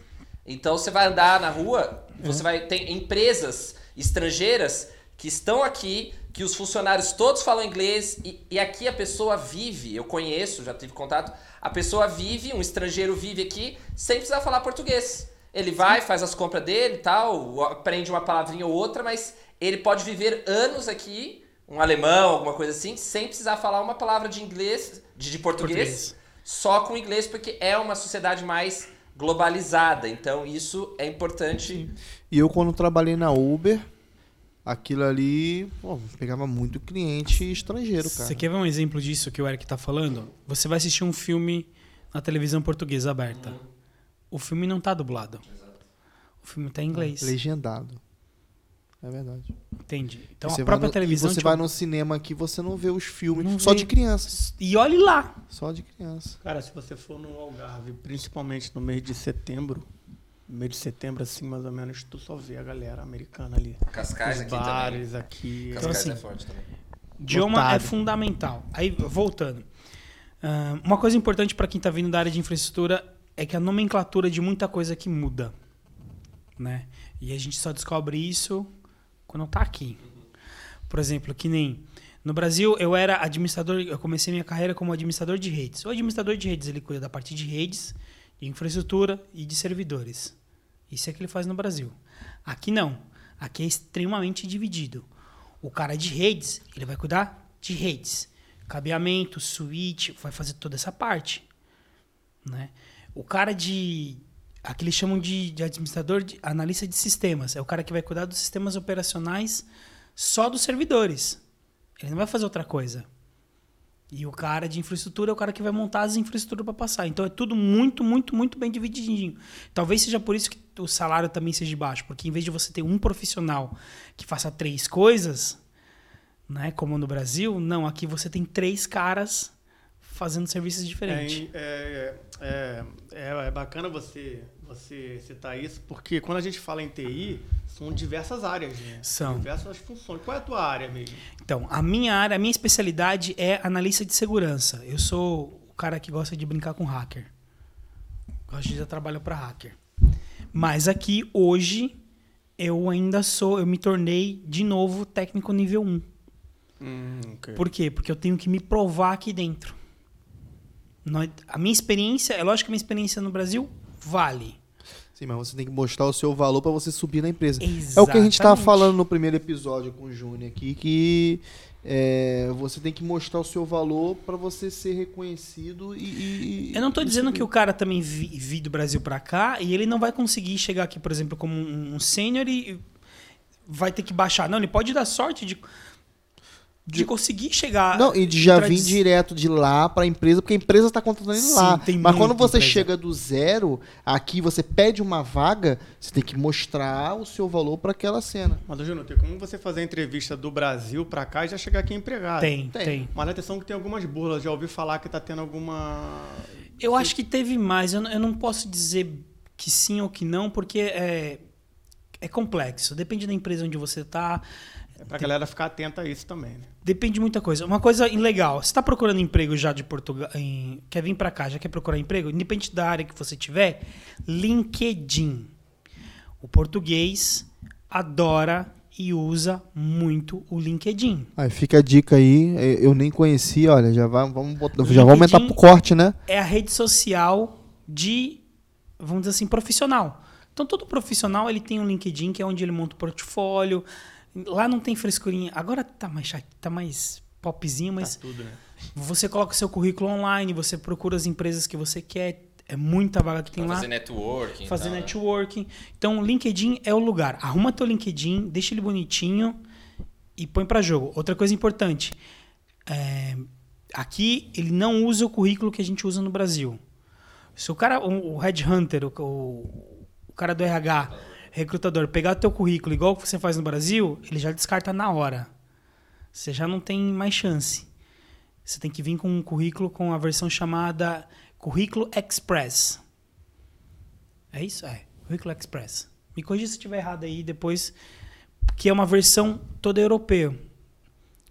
Então você vai andar na rua, você vai ter empresas estrangeiras que estão aqui, que os funcionários todos falam inglês e, e aqui a pessoa vive, eu conheço, já tive contato, a pessoa vive, um estrangeiro vive aqui sem precisar falar português. Ele vai, faz as compras dele e tal, aprende uma palavrinha ou outra, mas ele pode viver anos aqui, um alemão, alguma coisa assim, sem precisar falar uma palavra de inglês, de, de português, Português. só com inglês, porque é uma sociedade mais globalizada. Então isso é importante. E eu, quando trabalhei na Uber, aquilo ali, pô, pegava muito cliente estrangeiro, cara. Você quer ver um exemplo disso que o Eric tá falando? Você vai assistir um filme na televisão portuguesa aberta. O filme não tá dublado. O filme tá em inglês. Legendado. É verdade. Entende? Então você a própria vai no, televisão. você tipo, vai no cinema aqui, você não vê os filmes. Não só vê. de criança. E olhe lá. Só de criança. Cara, se você for no Algarve, principalmente no mês de setembro, no mês de setembro, assim, mais ou menos, tu só vê a galera americana ali. Cascais Os aqui bares também. aqui. Cascais assim, é forte também. Idioma Lotado. é fundamental. Aí, voltando. Ah, uma coisa importante para quem está vindo da área de infraestrutura é que a nomenclatura de muita coisa que muda. Né? E a gente só descobre isso quando tá aqui. Por exemplo, que nem no Brasil eu era administrador, eu comecei minha carreira como administrador de redes. O administrador de redes ele cuida da parte de redes, de infraestrutura e de servidores. Isso é que ele faz no Brasil. Aqui não. Aqui é extremamente dividido. O cara de redes, ele vai cuidar de redes. Cabeamento, switch, vai fazer toda essa parte. Né? O cara de. Aqui eles chamam de, de administrador, de analista de sistemas. É o cara que vai cuidar dos sistemas operacionais só dos servidores. Ele não vai fazer outra coisa. E o cara de infraestrutura é o cara que vai montar as infraestruturas para passar. Então é tudo muito, muito, muito bem divididinho. Talvez seja por isso que o salário também seja baixo, porque em vez de você ter um profissional que faça três coisas, né, como no Brasil, não, aqui você tem três caras fazendo serviços diferentes. É, é, é, é bacana você, você citar isso, porque quando a gente fala em TI, são diversas áreas, né? São. Diversas funções. Qual é a tua área mesmo? Então, a minha área, a minha especialidade é analista de segurança. Eu sou o cara que gosta de brincar com hacker. Gosto de trabalhar para hacker. Mas aqui, hoje, eu ainda sou, eu me tornei de novo técnico nível 1. Hum, ok. Por quê? Porque eu tenho que me provar aqui dentro. A minha experiência, é lógico que a minha experiência no Brasil vale. Sim, mas você tem que mostrar o seu valor pra você subir na empresa. É o que a gente tava Exatamente. falando no primeiro episódio com o Júnior aqui, que é, você tem que mostrar o seu valor pra você ser reconhecido e. e- Eu não tô e dizendo subir. que o cara também vi, vi do Brasil pra cá e ele não vai conseguir chegar aqui, por exemplo, como um, um sênior e vai ter que baixar. Não, ele pode dar sorte de, de, De- conseguir chegar. Não, e de já vir direto de lá pra empresa, porque a empresa tá contratando ele Sim, lá. tem Mas quando você empresa. chega do zero, aqui você pede uma vaga, você tem que mostrar o seu valor pra aquela cena. Mas, Júnior, tem como você fazer a entrevista do Brasil pra cá e já chegar aqui empregado? Tem, Tem. tem, Mas atenção que tem algumas burlas. Já ouvi falar que tá tendo alguma... Eu acho que teve mais. Eu, não- eu não posso dizer que sim ou que não, porque é, é complexo. Depende da empresa onde você tá. É pra galera ficar atenta a isso também, né? Depende de muita coisa. Uma coisa legal, você está procurando emprego já de Portugal, em- quer vir para cá, já quer procurar emprego, independente da área que você tiver, LinkedIn. O português adora e usa muito o LinkedIn. Aí fica a dica aí, é, eu nem conhecia, olha, já vai, vamos botar, já vamos aumentar pro corte, né? É a rede social de, vamos dizer assim, profissional. Então todo profissional ele tem um LinkedIn que é onde ele monta o portfólio. Lá não tem frescurinha. Agora tá mais chat, tá mais popzinho, mas Tá tudo, né? Você coloca o seu currículo online, você procura as empresas que você quer. É muita vaga que tem Pra lá. fazer networking. fazer né? networking. Então, o LinkedIn é o lugar. Arruma teu LinkedIn, deixa ele bonitinho e põe pra jogo. Outra coisa importante. é, aqui, ele não usa o currículo que a gente usa no Brasil. Se o cara, o, o headhunter, o, o, o cara do RH, recrutador, pegar teu currículo igual que você faz no Brasil, ele já descarta na hora. Você já não tem mais chance. Você tem que vir com um currículo com a versão chamada Currículo Express. É isso? É. Currículo Express. Me corrija se estiver errado aí depois. Que é uma versão toda europeia.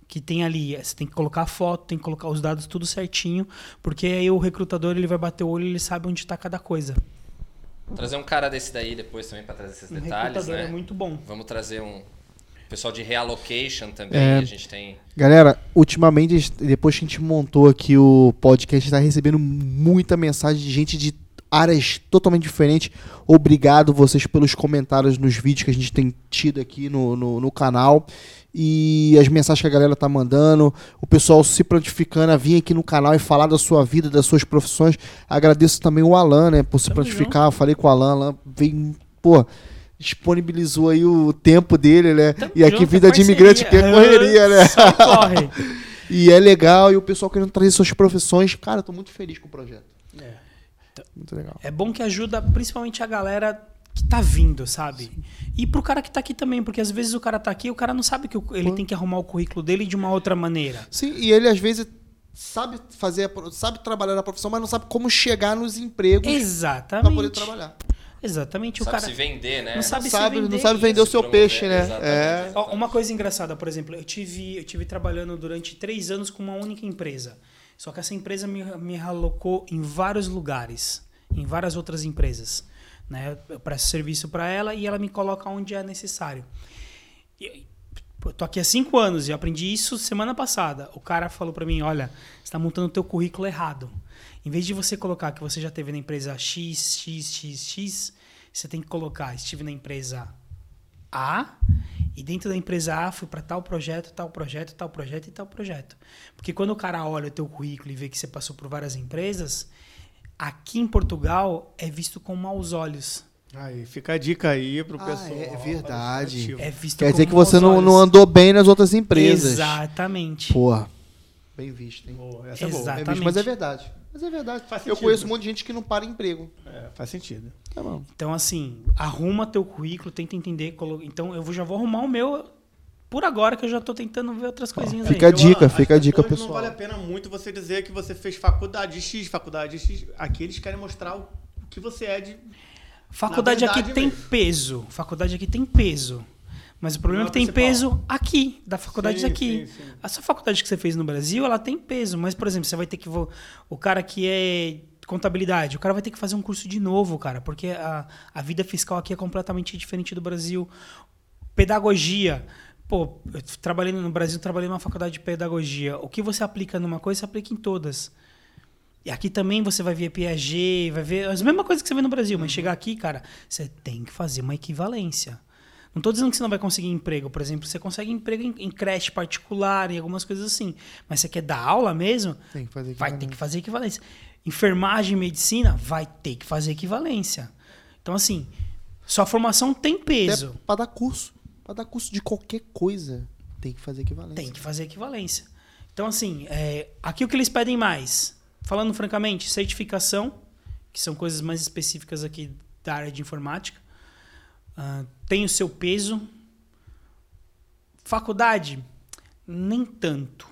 Que tem ali, você tem que colocar a foto, tem que colocar os dados tudo certinho, porque aí o recrutador ele vai bater o olho e ele sabe onde está cada coisa. Trazer um cara desse daí depois também pra trazer esses Um detalhes, né? é muito bom. Vamos trazer um pessoal de reallocation também. É. A gente tem. Galera, ultimamente, depois que a gente montou aqui o podcast, está recebendo muita mensagem de gente de áreas totalmente diferentes. Obrigado vocês pelos comentários nos vídeos que a gente tem tido aqui no, no, no canal. E as mensagens que a galera tá mandando, o pessoal se prontificando a vir aqui no canal e falar da sua vida, das suas profissões. Agradeço também o Alan, né, por se Tamo prontificar. Falei com o Alan, Alan veio, pô, disponibilizou aí o tempo dele, né? Tamo e aqui, junto, vida de imigrante aqui é correria, né? Só corre. E é legal, e o pessoal querendo trazer suas profissões. Cara, eu tô muito feliz com o projeto. Muito legal. É bom que ajuda principalmente a galera que tá vindo, sabe? E pro cara que tá aqui também, porque às vezes o cara tá aqui e o cara não sabe que ele Pô. tem que arrumar o currículo dele de uma outra maneira. Sim, e ele às vezes sabe fazer, sabe trabalhar na profissão, mas não sabe como chegar nos empregos pra Exatamente. poder trabalhar. Exatamente, o sabe cara se vender, né? não sabe, Sabe, se vender. não sabe vender o se seu promover, peixe, né? É. Ó, Uma coisa engraçada, por exemplo, eu tive, eu tive trabalhando durante três anos com uma única empresa. Só que essa empresa me, me realocou em vários lugares, em várias outras empresas. Né? Eu presto serviço para ela e ela me coloca onde é necessário. E, eu tô aqui há cinco anos e aprendi isso semana passada. O cara falou para mim, olha, você está montando o teu currículo errado. Em vez de você colocar que você já teve na empresa X, X, X, X, você tem que colocar, estive na empresa A e dentro da empresa A fui para tal projeto, tal projeto, tal projeto e tal projeto. Porque quando o cara olha o teu currículo e vê que você passou por várias empresas, aqui em Portugal é visto com maus olhos. Aí, fica a dica aí pro Ah, pessoal. é verdade. É visto Quer com dizer que maus você não, olhos. não andou bem nas outras empresas. Exatamente. Porra. Bem visto, hein? Boa, essa é boa. Bem visto, mas é verdade. Mas é verdade. Faz eu sentido. conheço um monte de gente que não para emprego. É, faz sentido. Tá bom. Então, assim, arruma teu currículo, tenta entender. colo- Então, eu vou- já vou arrumar o meu por agora, que eu já tô tentando ver outras coisinhas fica aí. a dica, as fica a dica, pessoal. Não vale a pena muito você dizer que você fez faculdade X, faculdade X. Aqui eles querem mostrar o que você é de. Faculdade aqui verdade tem mesmo. peso. Faculdade aqui tem peso. Mas o problema é que tem principal. peso aqui, da faculdade Sim, daqui. sim, sim. A sua faculdade que você fez no Brasil, ela tem peso. Mas, por exemplo, você vai ter que. O cara que é contabilidade, o cara vai ter que fazer um curso de novo, cara, porque a, a vida fiscal aqui é completamente diferente do Brasil. Pedagogia. Pô, eu trabalhei no Brasil, trabalhei numa faculdade de pedagogia. O que você aplica numa coisa, você aplica em todas. E aqui também você vai ver Piaget, vai ver as mesmas coisas que você vê no Brasil, mas chegar aqui, cara, você tem que fazer uma equivalência. Não estou dizendo que você não vai conseguir emprego, por exemplo, você consegue emprego em, em creche particular e algumas coisas assim, mas você quer dar aula mesmo, Tem que fazer vai ter que fazer equivalência. Enfermagem, medicina, vai ter que fazer equivalência. Então, assim, sua formação tem peso. Pra dar curso. Pra dar curso de qualquer coisa, tem que fazer equivalência. Tem que fazer equivalência. Então, assim, é, aqui o que eles pedem mais? Falando francamente, certificação, que são coisas mais específicas aqui da área de informática. Ah, tem o seu peso. Faculdade, nem tanto.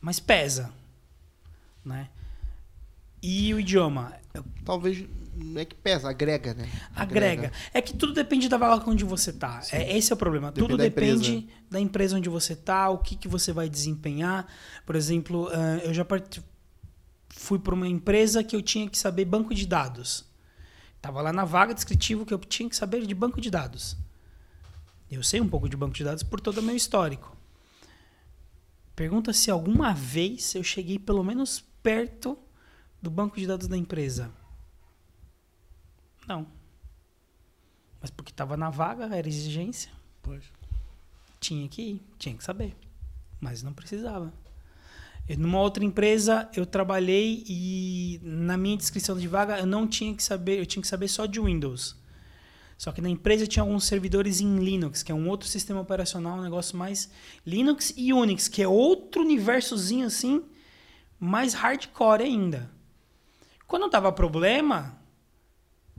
Mas pesa. Né? E o idioma? Talvez não é que pesa, agrega, né? Agrega. É que tudo depende da vaga onde você tá. É, esse é o problema. Depende tudo da depende empresa. da empresa onde você tá, o que, que você vai desempenhar. Por exemplo, ah, eu já part... fui para uma empresa que eu tinha que saber banco de dados. Tava lá na vaga descritivo que eu tinha que saber de banco de dados. Eu sei um pouco de banco de dados por todo o meu histórico. Pergunta se alguma vez eu cheguei pelo menos perto do banco de dados da empresa. Não. Mas porque estava na vaga, era exigência. Pois. Tinha que ir, tinha que saber. Mas não precisava. Eu, numa outra empresa eu trabalhei e na minha descrição de vaga eu não tinha que saber, eu tinha que saber só de Windows. Só que na empresa tinha alguns servidores em Linux, que é um outro sistema operacional, um negócio mais Linux e Unix, que é outro universozinho assim, mais hardcore ainda. Quando tava problema,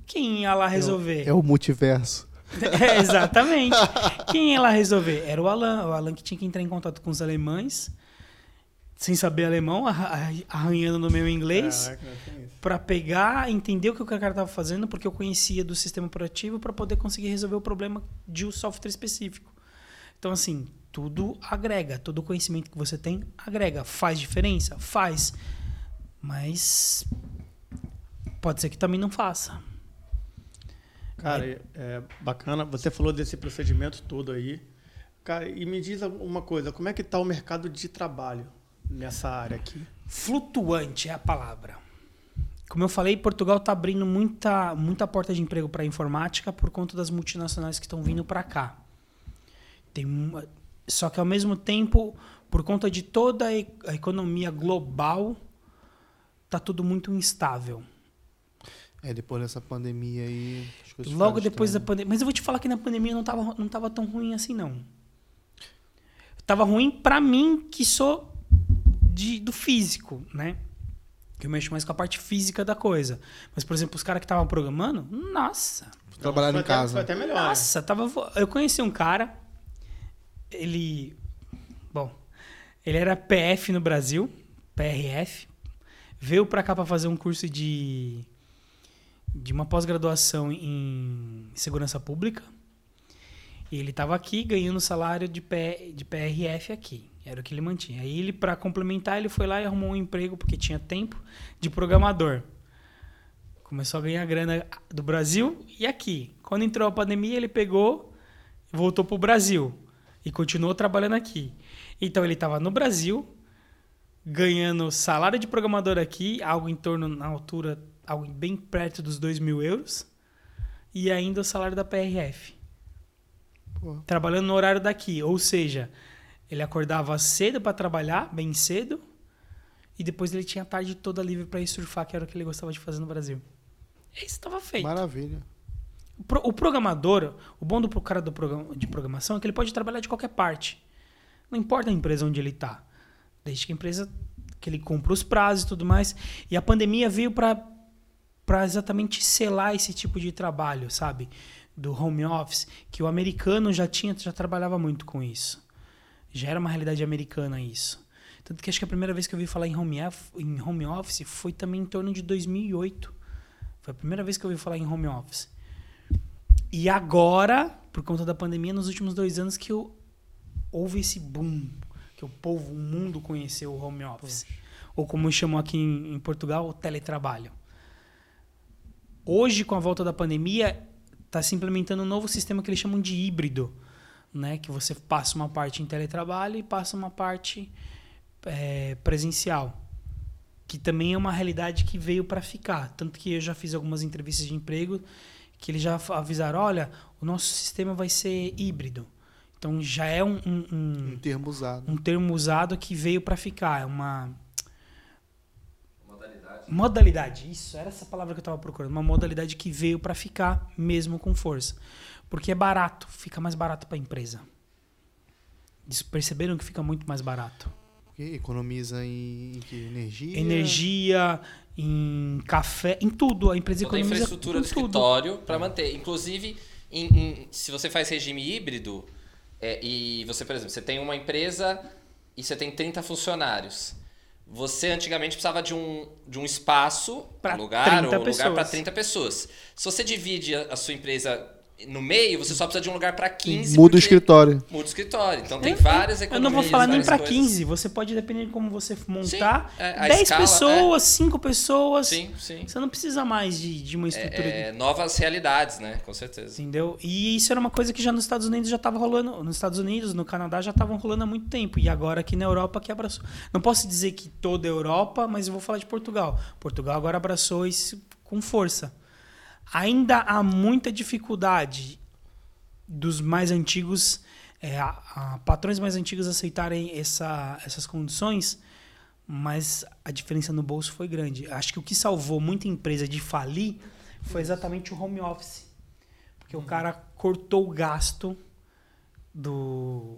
quem ia lá resolver? É o multiverso. É, exatamente. Quem ia lá resolver? Era o Alan. O Alan que tinha que entrar em contato com os alemães, sem saber alemão, arra- arranhando no meu inglês, para pegar, entender o que o cara estava fazendo, porque eu conhecia do sistema operativo, para poder conseguir resolver o problema de um software específico. Então, assim, tudo agrega. Todo conhecimento que você tem agrega. Faz diferença? Faz. Mas pode ser que também não faça. Cara, é, é bacana. Você falou desse procedimento todo aí. Cara, e me diz uma coisa, como é que está o mercado de trabalho nessa área aqui? Flutuante é a palavra. Como eu falei, Portugal está abrindo muita, muita porta de emprego para a informática por conta das multinacionais que estão vindo para cá. Tem uma- só que ao mesmo tempo, por conta de toda a economia global, tá tudo muito instável. É, depois dessa pandemia aí. Logo depois da estranhas. pandemia. Mas eu vou te falar que na pandemia não tava, não tava tão ruim assim, não. Tava ruim pra mim, que sou de, do físico, né? Que eu mexo mais com a parte física da coisa. Mas, por exemplo, os caras que estavam programando, nossa. Trabalhar Foi em até- casa. Foi até melhor. Nossa, tava. vo- Eu conheci um cara. Ele. Bom. Ele era PF no Brasil, PRF. Veio pra cá pra fazer um curso de. De uma pós-graduação em segurança pública. E ele tava aqui ganhando salário de, P, de PRF aqui. Era o que ele mantinha. Aí ele, pra complementar, ele foi lá e arrumou um emprego, porque tinha tempo, de programador. Começou a ganhar grana do Brasil e aqui. Quando entrou a pandemia, ele pegou e voltou pro Brasil. E continuou trabalhando aqui. Então ele estava no Brasil, ganhando salário de programador aqui, algo em torno, na altura, algo bem perto dos 2 mil euros. E ainda o salário da PRF. Pô. Trabalhando no horário daqui. Ou seja, ele acordava cedo para trabalhar, bem cedo. E depois ele tinha a tarde toda livre para ir surfar, que era o que ele gostava de fazer no Brasil. Isso estava feito. Maravilha. O pro- O programador, o bom do cara do programa, de programação é que ele pode trabalhar de qualquer parte. Não importa a empresa onde ele está. Desde que a empresa que ele cumpra os prazos e tudo mais. E a pandemia veio para para exatamente selar esse tipo de trabalho, sabe? Do home office, que o americano já tinha, já trabalhava muito com isso. Já era uma realidade americana isso. Tanto que acho que a primeira vez que eu ouvi falar em home, em home office foi também em torno de 2008. Foi a primeira vez que eu ouvi falar em home office. E agora, por conta da pandemia, nos últimos dois anos que eu- houve esse boom, que o povo, o mundo conheceu o home office. Ou como chamam aqui em, em Portugal, o teletrabalho. Hoje, com a volta da pandemia, está se implementando um novo sistema que eles chamam de híbrido, né? Que você passa uma parte em teletrabalho e passa uma parte eh, presencial que também é uma realidade que veio para ficar. Tanto que eu já fiz algumas entrevistas de emprego que eles já avisaram, olha, o nosso sistema vai ser híbrido. Então já é um, um, um- Um termo usado. um termo usado que veio para ficar. É uma Modalidade. modalidade. Isso, era essa palavra que eu estava procurando. Uma modalidade que veio para ficar mesmo com força. Porque é barato, fica mais barato para a empresa. Eles perceberam que fica muito mais barato. Porque economiza em, em que? energia. Energia, em café, em tudo. A empresa Toda a economiza infraestrutura em do tudo. escritório para manter. Inclusive, em- em- se você faz regime híbrido, é, e você, por exemplo, você tem uma empresa e você tem 30 funcionários. Você antigamente precisava de um, de um espaço, Pra um lugar, 30 ou um lugar para pessoas. 30 pessoas. Se você divide a, a sua empresa no meio, você só precisa de um lugar para 15. Muda o escritório. Muda o escritório. Então tem Eu- várias Eu economias. não vou falar nem para coisas. 15. Você pode, dependendo de como você montar, é, a 10 escala, pessoas, 5 pessoas. Sim, sim. Você não precisa mais de, de uma estrutura. É, novas realidades, né? Com certeza. Entendeu? E isso era uma coisa que já nos Estados Unidos já estava rolando. Nos Estados Unidos, no Canadá já estavam rolando há muito tempo. E agora aqui na Europa que abraçou. Não posso dizer que toda a Europa, mas eu vou falar de Portugal. Portugal agora abraçou isso com força. Ainda há muita dificuldade dos mais antigos, é, a- a- patrões mais antigos aceitarem essa, essas condições mas a diferença no bolso foi grande. Acho que o que salvou muita empresa de falir foi exatamente o home office. Porque o cara cortou o gasto do,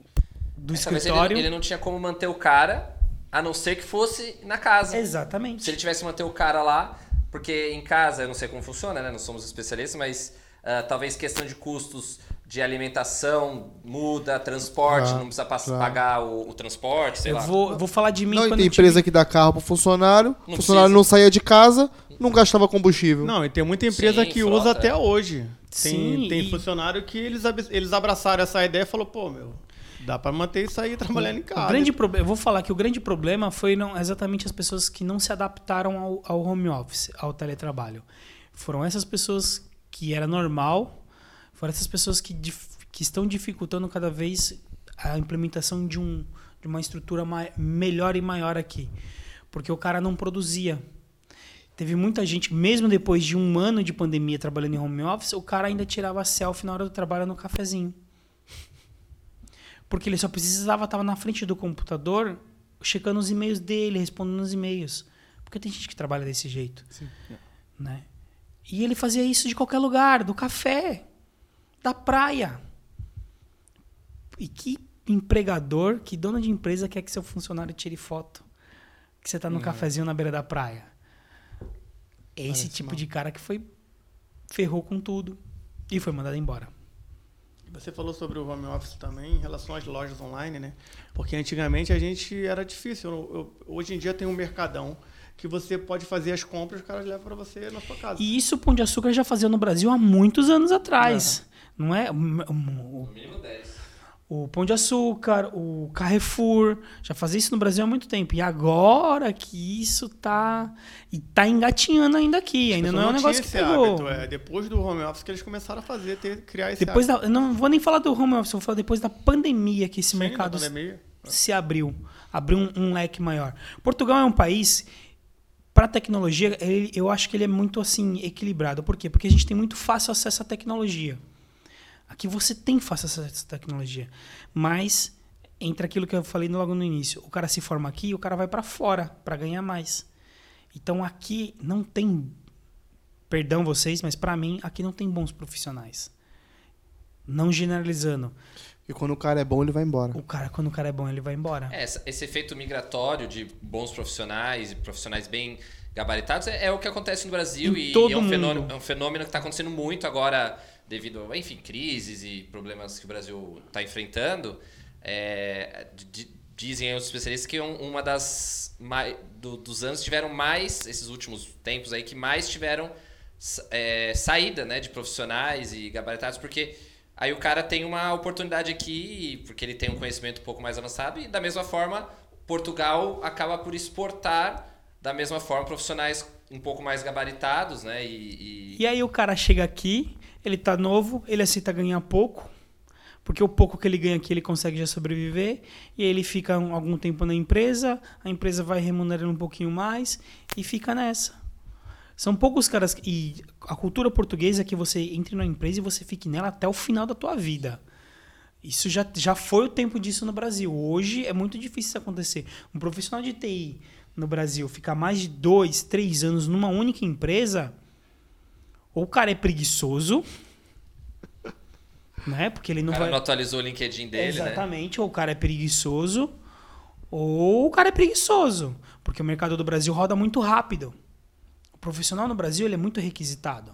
do É, talvez escritório. Ele, ele não tinha como manter o cara, a não ser que fosse na casa. Exatamente. Se ele tivesse manter o cara lá, porque em casa, eu não sei como funciona, né? Não somos especialistas, mas ah, talvez questão de custos de alimentação muda, transporte, Claro, não precisa claro. pagar o, o transporte, sei Eu lá. vou, eu vou falar de mim Não, e quando tem eu tive- empresa que dá carro pro funcionário, o funcionário precisa. não saía de casa, não gastava combustível. Não, e tem muita empresa Sim, que frota. usa até hoje. Tem, Sim, tem e- funcionário que eles, eles abraçaram essa ideia e falou, pô, meu, dá pra manter isso aí trabalhando em casa. O grande problema, eu vou falar que o grande problema foi não exatamente as pessoas que não se adaptaram ao, ao home office, ao teletrabalho. Foram essas pessoas que era normal, foram essas pessoas que, que estão dificultando cada vez a implementação de, um, de uma estrutura mai- melhor e maior aqui. Porque o cara não produzia. Teve muita gente, mesmo depois de um ano de pandemia trabalhando em home office, o cara ainda tirava selfie na hora do trabalho no cafezinho. Porque ele só precisava estar na frente do computador, checando os e-mails dele, respondendo os e-mails. Porque tem gente que trabalha desse jeito. Né? E ele fazia isso de qualquer lugar, do café, da praia. E que empregador, que dono de empresa quer que seu funcionário tire foto? Que você está no cafezinho na beira da praia. É esse Parece tipo mal. de cara que foi ferrou com tudo e foi mandado embora. Você falou sobre o home office também em relação às lojas online, né? Porque antigamente a gente era difícil. Eu- eu- hoje em dia tem um mercadão que você pode fazer as compras, os caras levam para você na sua casa. E isso o Pão de Açúcar já fazia no Brasil há muitos anos atrás. Não é? O, o- No mínimo 10. O Pão de Açúcar, o Carrefour, já fazia isso no Brasil há muito tempo. E agora que isso tá. E tá engatinhando ainda aqui. Ainda não é um negócio que pegou. hábito, é. Depois do home office que eles começaram a fazer, ter, criar esse Depois hábito. da, não vou nem falar do home office, vou falar depois da pandemia que esse Sim, mercado se abriu, abriu um, um leque maior. Portugal é um país para tecnologia, ele- eu acho que ele é muito assim equilibrado. Por quê? Porque a gente tem muito fácil acesso à tecnologia. Aqui você tem fácil acesso à tecnologia, mas entre aquilo que eu falei logo no início, o cara se forma aqui, e o cara vai para fora para ganhar mais. Então aqui não tem, perdão vocês, mas para mim aqui não tem bons profissionais. Não generalizando. E quando o cara é bom, ele vai embora. O cara, quando o cara é bom, ele vai embora. É, essa- esse efeito migratório de bons profissionais e profissionais bem gabaritados é, é o que acontece no Brasil Em e, todo é, um mundo. fenômeno, é um fenômeno que está acontecendo muito agora devido, enfim, crises e problemas que o Brasil está enfrentando. É, di- dizem os especialistas que um- uma das mai- do- dos anos tiveram mais esses últimos tempos aí que mais tiveram é, saída, né, de profissionais e gabaritados porque Aí o cara tem uma oportunidade aqui, porque ele tem um conhecimento um pouco mais avançado, e da mesma forma, Portugal acaba por exportar da mesma forma profissionais um pouco mais gabaritados, né? E, e- E aí o cara chega aqui, ele tá novo, ele aceita ganhar pouco, porque o pouco que ele ganha aqui ele consegue já sobreviver, e aí ele fica um- algum tempo na empresa, a empresa vai remunerando um pouquinho mais e fica nessa. São poucos caras e a cultura portuguesa é que você entre numa empresa e você fique nela até o final da tua vida. Isso já, já foi o tempo disso no Brasil. Hoje é muito difícil isso acontecer. Um profissional de TI no Brasil ficar mais de dois, três anos numa única empresa, ou o cara é preguiçoso, né? Porque ele o não cara vai. não atualizou o LinkedIn dele, né? Exatamente, ou o cara é preguiçoso, ou o cara é preguiçoso. Porque o mercado do Brasil roda muito rápido. O profissional no Brasil ele é muito requisitado.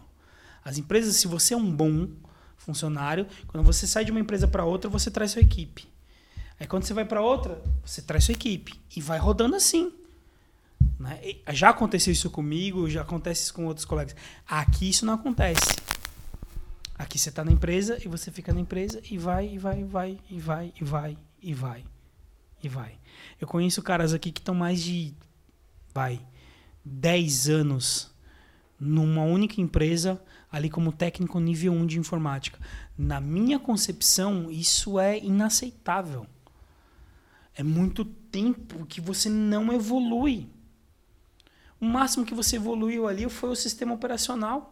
As empresas, se você é um bom funcionário, quando você sai de uma empresa para outra, você traz sua equipe. Aí quando você vai para outra, você traz sua equipe. E vai rodando assim. Né? Já aconteceu isso comigo, já acontece isso com outros colegas. Aqui isso não acontece. Aqui você está na empresa e você fica na empresa e vai, e vai, e vai, e vai, e vai, e vai, e vai. Eu conheço caras aqui que estão mais de, vai, 10 anos numa única empresa, ali como técnico nível 1 de informática. Na minha concepção, isso é inaceitável. É muito tempo que você não evolui. O máximo que você evoluiu ali foi o sistema operacional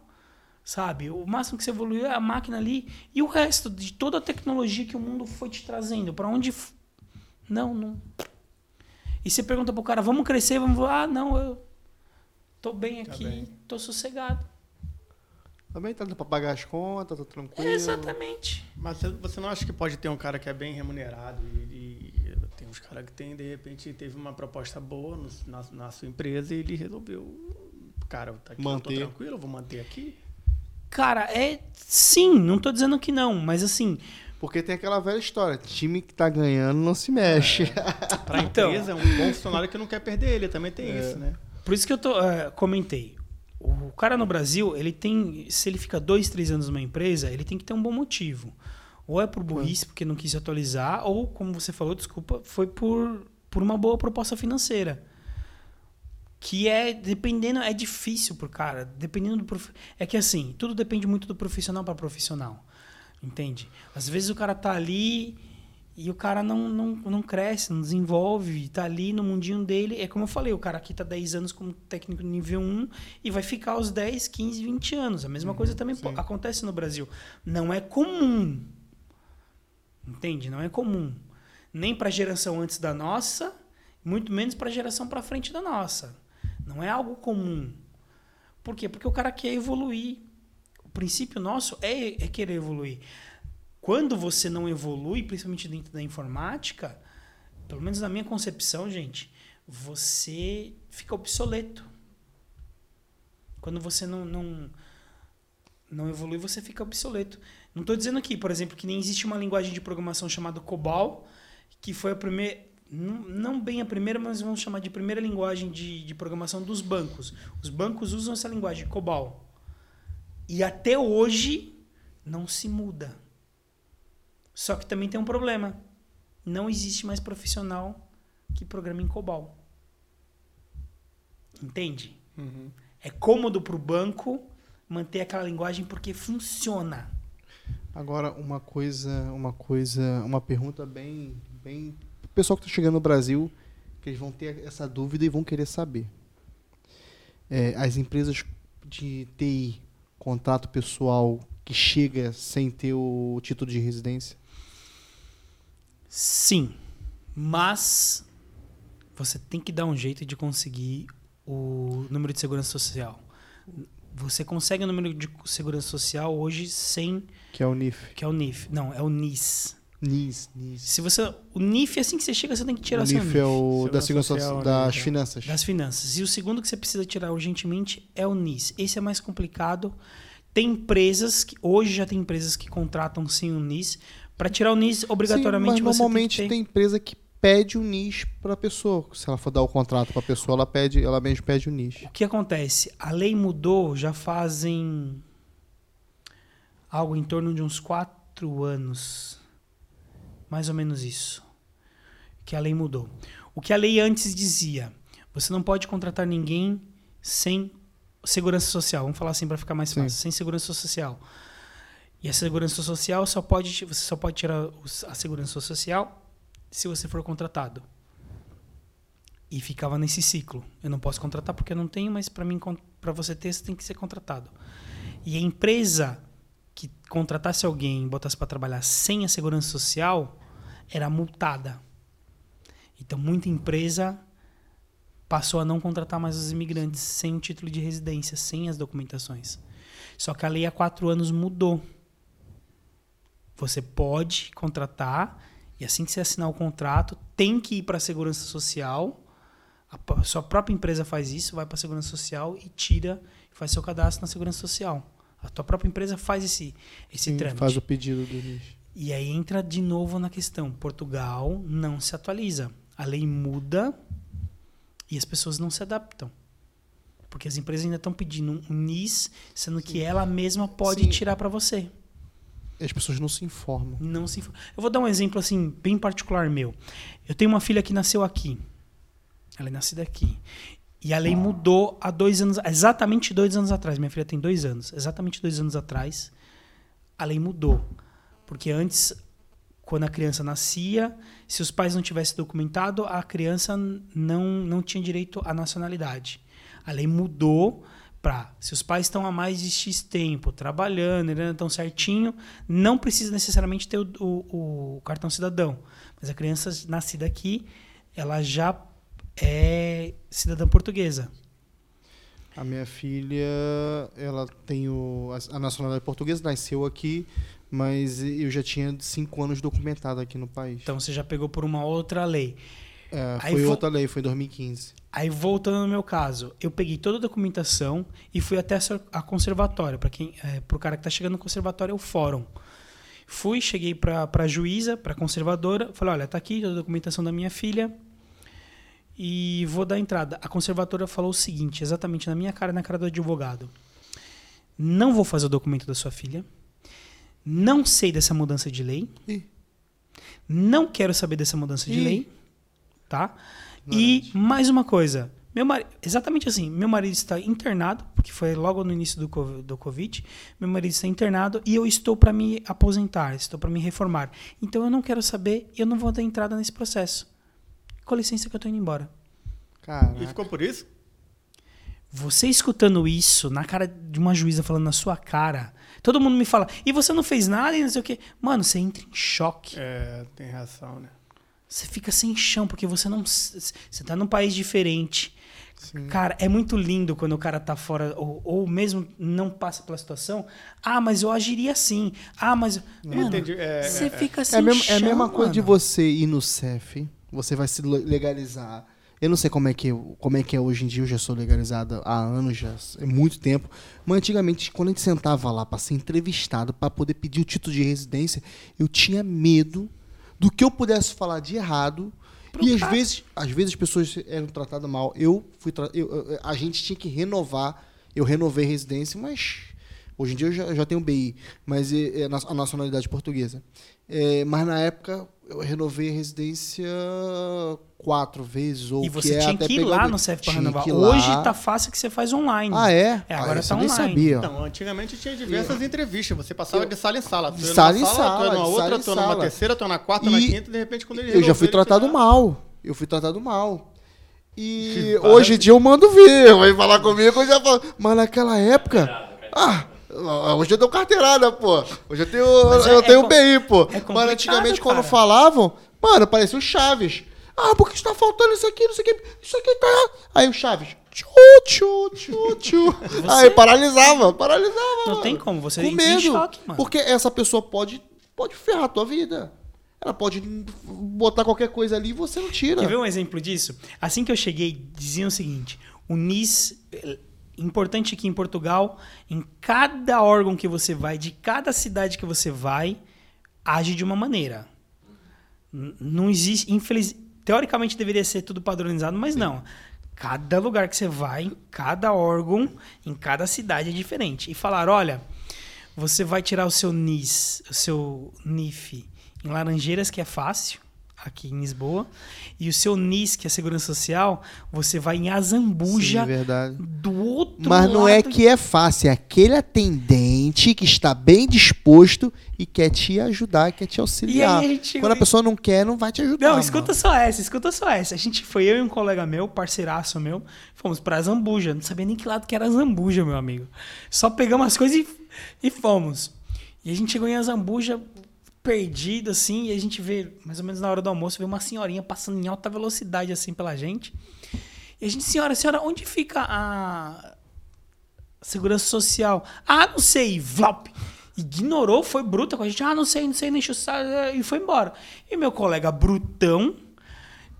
sabe? O máximo que você evoluiu é a máquina ali e o resto de toda a tecnologia que o mundo foi te trazendo. Para onde. Não, não. E você pergunta pro cara, vamos crescer, vamos. Ah, não, eu tô bem Tá aqui, bem. tô sossegado. Também tá dando pra pagar as contas, tá tranquilo. Exatamente. Mas você- você não acha que pode ter um cara que é bem remunerado e, uns caras que tem, de repente, teve uma proposta boa no- na, na sua empresa e ele resolveu, cara, tá aqui, eu Manter. tô tranquilo, eu vou manter aqui. Cara, é. Sim, não tô dizendo que não, mas assim. Porque tem aquela velha história, time que tá ganhando não se mexe. Pra Então. empresa, é um bom funcionário que não quer perder ele, também tem isso, né? Por isso que eu tô, eh, comentei. O cara no Brasil, ele tem. Se ele fica dois, três anos numa empresa, ele tem que ter um bom motivo. Ou é por burrice, porque não quis atualizar, ou, como você falou, desculpa, foi por, por uma boa proposta financeira. Que é, dependendo, é difícil pro cara. Dependendo do. prof- É que assim, tudo depende muito do profissional para profissional. Entende? Às vezes o cara tá ali e o cara não, não, não cresce, não desenvolve, tá ali no mundinho dele. É como eu falei, o cara aqui tá 10 anos como técnico nível 1 e vai ficar os 10, 15, 20 anos. A mesma coisa também po- acontece no Brasil. Não é comum. Entende? Não é comum. Nem para a geração antes da nossa, muito menos para a geração para frente da nossa. Não é algo comum. Por quê? Porque o cara quer evoluir. O princípio nosso é, é querer evoluir. Quando você não evolui, principalmente dentro da informática, pelo menos na minha concepção, gente, você fica obsoleto. Quando você não, não, não evolui, você fica obsoleto. Não estou dizendo aqui, por exemplo, que nem existe uma linguagem de programação chamada COBOL, que foi a primeira. Não, não bem a primeira, mas vamos chamar de primeira linguagem de, de programação dos bancos. Os bancos usam essa linguagem, COBOL. E até hoje não se muda. Só que também tem um problema. Não existe mais profissional que programa em COBOL. Entende? É cômodo para o banco manter aquela linguagem porque funciona. Agora, uma coisa, uma coisa, uma pergunta bem, bem. O pessoal que está chegando no Brasil, que eles vão ter essa dúvida e vão querer saber. É, as empresas de TI, contrato pessoal que chega sem ter o título de residência? Sim, mas você tem que dar um jeito de conseguir o número de segurança social. Você consegue o número de segurança social hoje sem Que é o NIF. que é o NIF. Não, é o NIS. NIS, NIS. Se você o NIF assim que você chega, você tem que tirar o seu NIF NIF. é o da Segurança Social, das né? finanças. das finanças. E o segundo que você precisa tirar urgentemente é o NIS. Esse é mais complicado. Tem empresas que hoje já tem empresas que contratam sim o NIS. Para tirar o NIS, obrigatoriamente Sim, mas você normalmente tem tem, empresa que pede o NIS para a pessoa. Se ela for dar o contrato para a pessoa, ela pede, ela mesmo pede o NIS. O que acontece? A lei mudou já fazem algo em torno de uns quatro anos. Mais ou menos isso. Que a lei mudou. O que a lei antes dizia? Você não pode contratar ninguém sem segurança social. Vamos falar assim para ficar mais Sim. fácil. Sem segurança social. E a segurança social só pode você só pode tirar a segurança social se você for contratado. E ficava nesse ciclo. Eu não posso contratar porque eu não tenho, mas para mim para você ter, você tem que ser contratado. E a empresa que contratasse alguém e botasse para trabalhar sem a segurança social era multada. Então muita empresa passou a não contratar mais os imigrantes sem o título de residência, sem as documentações. Só que a lei há quatro anos mudou. Você pode contratar e assim que você assinar o contrato, tem que ir para a segurança social. A sua própria empresa faz isso, vai para a segurança social e tira, faz seu cadastro na segurança social. A tua própria empresa faz esse esse Sim, trâmite. faz o pedido do NIS. E aí entra de novo na questão. Portugal não se atualiza. A lei muda e as pessoas não se adaptam. Porque as empresas ainda estão pedindo um NIS, sendo que ela mesma pode Sim. tirar para você. As pessoas não se informam. Não se. Eu vou dar um exemplo assim bem particular meu. Eu tenho uma filha que nasceu aqui. Ela é nascida aqui. E a lei mudou há dois anos, exatamente dois anos atrás. Minha filha tem dois anos. Exatamente dois anos atrás, a lei mudou. Porque antes, quando a criança nascia, se os pais não tivessem documentado, a criança não, não tinha direito à nacionalidade. A lei mudou para, se os pais estão há mais de X tempo trabalhando, estão certinho, não precisa necessariamente ter o, o- o cartão cidadão. Mas a criança nascida aqui, ela já é cidadã portuguesa. A minha filha, ela tem o, a a nacionalidade portuguesa, nasceu aqui, mas eu já tinha cinco anos documentado aqui no país. Então você já pegou por uma outra lei. É, aí foi vo- outra lei, foi em 2015. Aí voltando no meu caso, eu peguei toda a documentação e fui até a a conservatória. Para quem, é, pro cara que tá chegando no conservatório é o fórum. Fui, cheguei pra, pra juíza, pra conservadora, falei, olha, tá aqui toda a documentação da minha filha e vou dar entrada. A conservadora falou o seguinte, exatamente na minha cara e na cara do advogado. Não vou fazer o documento da sua filha. Não sei dessa mudança de lei. Ih. Não quero saber dessa mudança de lei. Tá? E mais uma coisa. Meu marido, exatamente assim, meu marido está internado, porque foi logo no início do, do Covid. Meu marido está internado e eu estou para me aposentar, estou para me reformar. Então eu não quero saber, eu não vou dar entrada nesse processo. Com licença que eu estou indo embora. Cara, E ficou por isso? Você escutando isso na cara de uma juíza falando na sua cara, todo mundo me fala, e você não fez nada e não sei o quê. Mano, você entra em choque. É, tem razão, né? Você fica sem chão, porque você não. Você tá num país diferente. Sim. Cara, é muito lindo quando o cara tá fora, ou, ou mesmo não passa pela situação. Ah, mas eu agiria assim. Ah, mas. Mano, Entendi, é, você é, é. fica sem É, mesmo, chão, é a mesma coisa de você ir no CEF, você vai se le- legalizar. Eu não sei como é que como é que é hoje em dia, eu já sou legalizada há anos, já é muito tempo. Mas antigamente, quando a gente sentava lá para ser entrevistado, para poder pedir o título de residência, eu tinha medo do que eu pudesse falar de errado. Pro e às vezes, às vezes as pessoas eram tratadas mal. Eu fui tra- eu- a gente tinha que renovar. Eu renovei residência, mas hoje em dia eu já, eu já tenho BI, mas é, é a nacionalidade portuguesa. É, mas na época eu renovei a residência quatro vezes ou E que você é tinha até que ir lá no CEF para renovar. ir lá. Hoje tá fácil que você faz online. Ah, é? É, agora ah, tá eu online. sabia. Então, antigamente tinha diversas entrevistas. Você passava de sala em sala. De sala em sala, tu ia numa outra, tu ia numa terceira, tu ia na quarta, na E quinta, e de repente quando ele Eu já fui tratado tirar- mal. Eu fui tratado mal. E hoje em dia eu mando ver. Vai falar comigo, eu já falo. Mas naquela época. Ah, hoje eu dou carteirada, pô. Hoje eu tenho, Mas é- eu é tenho com- BI, pô. é Mas antigamente, quando cara. falavam, mano, parecia o Chaves. Ah, porque está faltando isso aqui, não sei o que. Isso aqui tá. Aí o Chaves. Tchu, tchu, tchu, tchu. Aí paralisava, paralisava. Não mano. tem como, você Com medo. choque, mano. Porque essa pessoa pode, pode ferrar a tua vida. Ela pode botar qualquer coisa ali e você não tira. Quer ver um exemplo disso? Assim que eu cheguei, diziam o seguinte: o NIS, importante aqui em Portugal, em cada órgão que você vai, de cada cidade que você vai, age de uma maneira. Não existe, infeliz, teoricamente deveria ser tudo padronizado, mas não. Cada lugar que você vai, cada órgão, em cada cidade é diferente. E falar, olha, você vai tirar o seu NIS, o seu NIF em Laranjeiras, que é fácil, aqui em Lisboa, e o seu NIS, que é Segurança Social, você vai em Sim, Azambuja, é verdade. do outro Mas não é lado que é fácil, é aquele atendente que está bem disposto e quer te ajudar, quer te auxiliar. E aí a gente Quando a pessoa não quer, não vai te ajudar. Não, escuta mano. só essa, escuta só essa. A gente foi eu e um colega meu, parceiraço meu, fomos pra Zambuja. Não sabia nem que lado que era Zambuja, meu amigo. Só pegamos as coisas e, e fomos. E a gente chegou em Azambuja perdido, assim, e a gente vê, mais ou menos na hora do almoço, vê uma senhorinha passando em alta velocidade, assim, pela gente. E a gente, senhora, senhora, onde fica a segurança social? Ah, não sei, Vlop. Ignorou, foi bruta com a gente. Ah, não sei, não sei, nem o saco, e foi embora. E meu colega brutão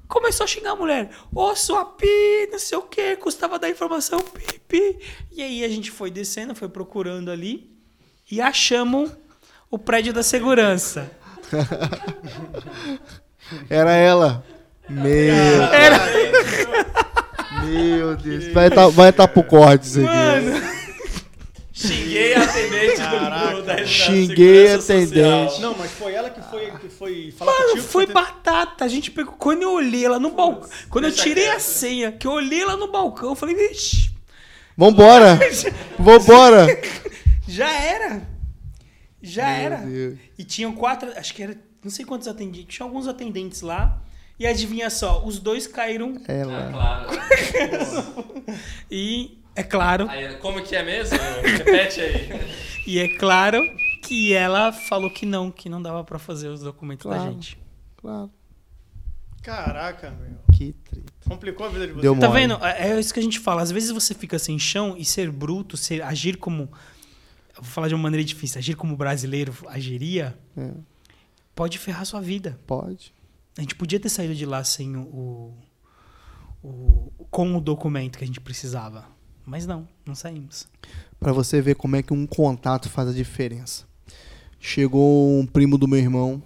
começou a xingar a mulher. Ô, sua pi, não sei o que, custava dar informação, pi, pi. E aí a gente foi descendo, foi procurando ali e achamos o prédio da segurança. Era ela. Meu, Era, meu Deus. Vai estar vai tá pro corte isso aqui. mano. Xinguei a atendente Caraca. do, da, da Xinguei a Segurança Social. atendente. Não, mas foi ela que foi, que foi falar Mano, contigo. foi ter- batata. A gente pegou. Quando eu olhei ela no balcão. Quando eu tirei a quieto. senha, que eu olhei ela no balcão, eu falei, vixe, Vambora. Vambora. já era. Já era. Deus. E tinham quatro, acho que era, não sei quantos atendentes, tinha alguns atendentes lá. E adivinha só, os dois caíram Ah, Ela. claro. e é claro, Aí, como que é mesmo? Repete aí. e é claro que ela falou que não, que não dava pra fazer os documentos da Claro. gente. Claro. Caraca, meu. Que treta. Complicou a vida de vocês. Deu Tá mole. vendo? É é isso que a gente fala. Às vezes você fica sem chão e ser bruto, ser, agir como. Vou falar de uma maneira difícil. Agir como o brasileiro agiria É, pode ferrar sua vida. pode. A gente podia ter saído de lá sem o, o, com o documento que a gente precisava. Mas não, não saímos. Pra você ver como é que um contato faz a diferença. Chegou um primo do meu irmão,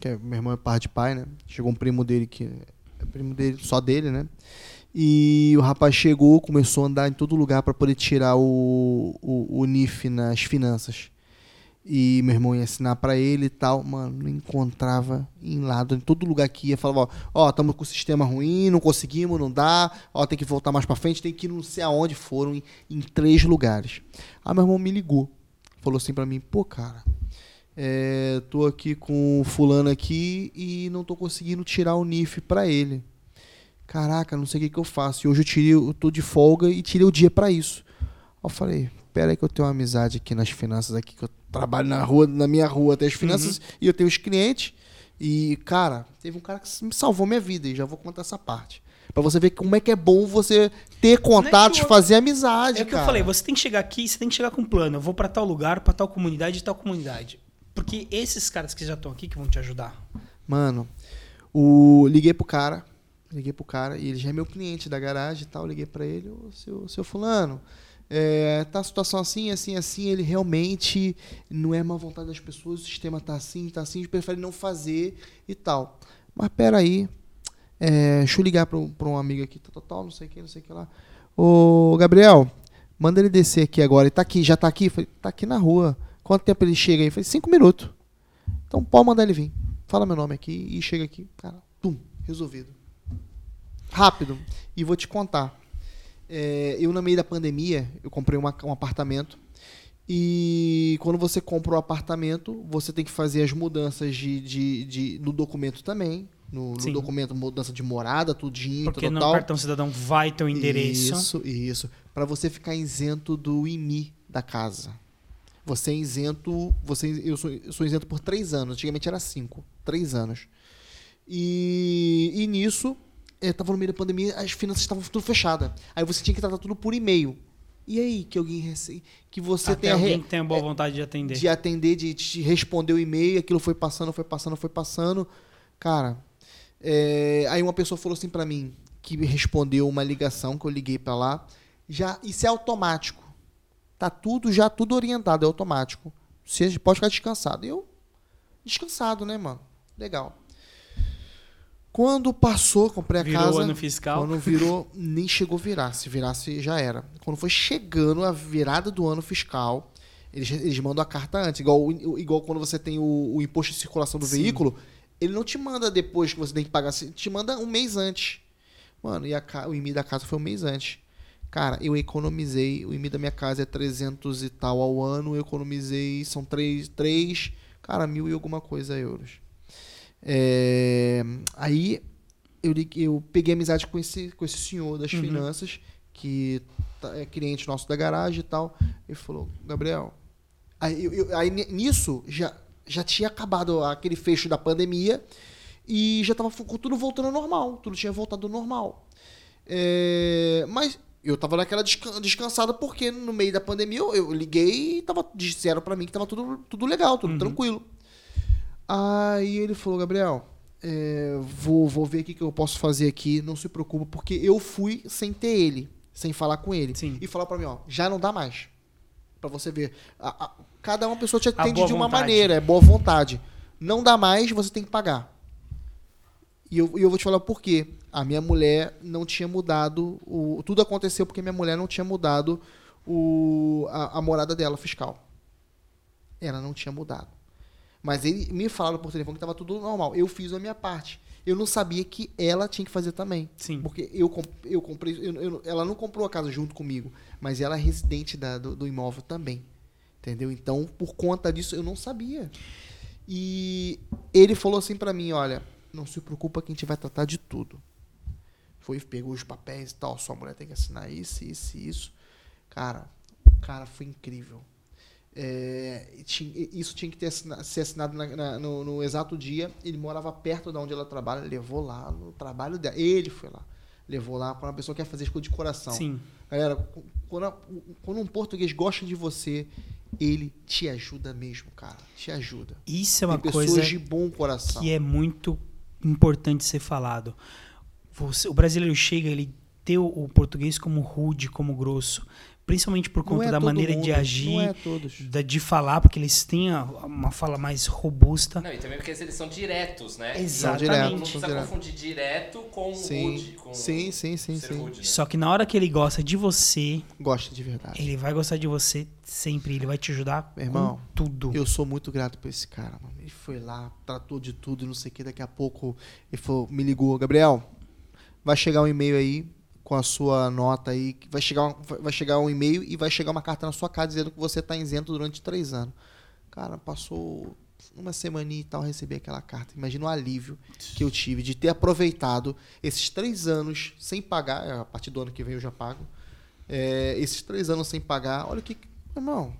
que é, meu irmão é par de pai, né? Chegou um primo dele que é primo dele, só dele, né? E o rapaz chegou, começou a andar em todo lugar para poder tirar o, o, o NIF nas finanças. E meu irmão ia assinar para ele e tal, mano, não encontrava em lado, em todo lugar que ia, falava, ó, estamos com o sistema ruim, não conseguimos, não dá, ó, tem que voltar mais para frente, tem que ir não sei aonde, foram em, em três lugares. Aí meu irmão me ligou, falou assim para mim, pô, cara, é, tô aqui com fulano aqui e não tô conseguindo tirar o NIF para ele. Caraca, não sei o que, que eu faço. E hoje eu tirei, eu tô de folga e tirei o dia para isso. Eu falei, pera aí que eu tenho uma amizade aqui nas finanças aqui, que eu trabalho na rua, na minha rua até as finanças, e eu tenho os clientes. E, cara, teve um cara que me salvou minha vida, e já vou contar essa parte. Pra você ver como é que é bom você ter contatos, Network. fazer amizade, É o que eu falei, você tem que chegar aqui, você tem que chegar com um plano. Eu vou pra tal lugar, pra tal comunidade e tal comunidade. Porque esses caras que já estão aqui que vão te ajudar. Mano, o... liguei pro cara, liguei pro cara, e ele já é meu cliente da garagem e tal, liguei pra ele, ô seu, seu fulano, é, tá a situação assim, assim, assim, ele realmente não é má vontade das pessoas, o sistema tá assim, tá assim, prefere não fazer e tal. Mas peraí, é, deixa eu ligar pra, um- amigo aqui, tal, tal, não sei o que, não sei que lá. Ô, Gabriel, manda ele descer aqui agora, ele tá aqui, já tá aqui? Falei, tá aqui na rua. Quanto tempo ele chega aí? Falei, cinco minutos. Então pode mandar ele vir. Fala meu nome aqui e chega aqui. Cara, tum, resolvido. Rápido. E vou te contar. É, eu, no meio da pandemia, eu comprei uma- um apartamento. E quando você compra o apartamento, você tem que fazer as mudanças de, de, de- no documento também. No, no documento, mudança de morada, tudinho, Porque tal, no tal. cartão cidadão vai teu endereço. Isso, isso. Para você ficar isento do IMI da casa. Você é isento. Você, eu, sou, eu sou isento por três anos. Antigamente era cinco. Três anos. E, e nisso, eu tava no meio da pandemia, as finanças estavam tudo fechadas. Aí você tinha que tratar tudo por e-mail. E aí, que alguém rece... que você Até tenha alguém que tenha boa vontade de atender. de atender, de te responder o e-mail, aquilo foi passando, foi passando, foi passando. Cara, é, aí uma pessoa falou assim pra mim, que respondeu uma ligação que eu liguei pra lá. Já, isso é automático. Tá tudo já tudo orientado, é automático. Você pode ficar descansado. Eu descansado, né, mano? Legal. Quando passou, comprei a Virou casa. o ano fiscal. Quando virou, nem chegou a virar. Se virasse, já era. Quando foi chegando a virada do ano fiscal, eles, eles mandam a carta antes. Igual, igual quando você tem o, o imposto de circulação do Sim. veículo, ele não te manda depois que você tem que pagar, te manda um mês antes. Mano, e a, o IMI da casa foi um mês antes. Cara, eu economizei, o IMI da minha casa é 300 e tal ao ano, eu economizei, são 3, três cara, mil e alguma coisa euros. É, aí eu, eu peguei amizade com esse, com esse senhor das Uhum. finanças, que tá- é cliente nosso da garagem e tal. Ele falou, Gabriel. Aí, eu- eu- aí ni- nisso já, já tinha acabado aquele fecho da pandemia e já estava tudo voltando ao normal. Tudo tinha voltado ao normal. É, mas eu tava naquela descan- descansada porque no meio da pandemia eu, eu liguei e tava, disseram pra mim que tava tudo, tudo legal, tudo Uhum. tranquilo. Aí ele falou, Gabriel, é, vou, vou ver o que que eu posso fazer aqui, não se preocupa, porque eu fui sem ter ele, sem falar com ele. Sim. E falar pra mim, ó, já não dá mais. Pra você ver. A- a- cada uma pessoa te atende de uma vontade. maneira, é boa vontade. Não dá mais, você tem que pagar. E eu, e eu vou te falar o porquê. A minha mulher não tinha mudado. O, tudo aconteceu porque minha mulher não tinha mudado o, a, a morada dela fiscal. Ela não tinha mudado. Mas ele me falaram por telefone que estava tudo normal. Eu fiz a minha parte. Eu não sabia que ela tinha que fazer também. Sim. Porque eu, eu comprei. eu- eu- ela não comprou a casa junto comigo, mas ela é residente da- do, do imóvel também. Entendeu? Então, por conta disso, eu não sabia. E ele falou assim pra mim: olha, não se preocupa que a gente vai tratar de tudo. Foi, pegou os papéis e tal, sua mulher tem que assinar isso, isso e isso. Cara, o cara foi incrível. É, isso tinha que ter assina- ser assinado na- na- no, no exato dia. Ele morava perto de onde ela trabalha, levou lá no trabalho dela. Ele foi lá. Levou lá quando a pessoa quer fazer as coisas de coração. Sim. Galera, quando, quando um português gosta de você, ele te ajuda mesmo, cara. Te ajuda. Isso é uma Tem coisa de bom coração. que é muito importante ser falado. Você- o brasileiro chega, ele tem o português como rude, como grosso, principalmente por Não conta é da maneira mundo, de agir, Não é todos. da- de falar, porque eles têm a- uma fala mais robusta. Não, e também porque eles são diretos, né? Exatamente. Não direto, precisa direto. confundir direto com Sim, rude. Com sim, sim, sim, ser sim. rude, né? Só que na hora que ele gosta de você, Gosta de verdade. ele vai gostar de você sempre, ele vai te ajudar Meu irmão, com tudo. Eu sou muito grato por esse cara, mano. Ele foi lá, tratou de tudo, não sei o que. Daqui a pouco ele falou, me ligou, Gabriel, vai chegar um e-mail aí com a sua nota aí. que Vai chegar, um- vai chegar um e-mail e vai chegar uma carta na sua casa dizendo que você tá isento durante três anos. Cara, passou uma semaninha e tal, eu recebi aquela carta. Imagina o alívio que eu tive de ter aproveitado esses três anos sem pagar. A partir do ano que vem eu já pago. É, esses três anos sem pagar. Olha o que. Irmão.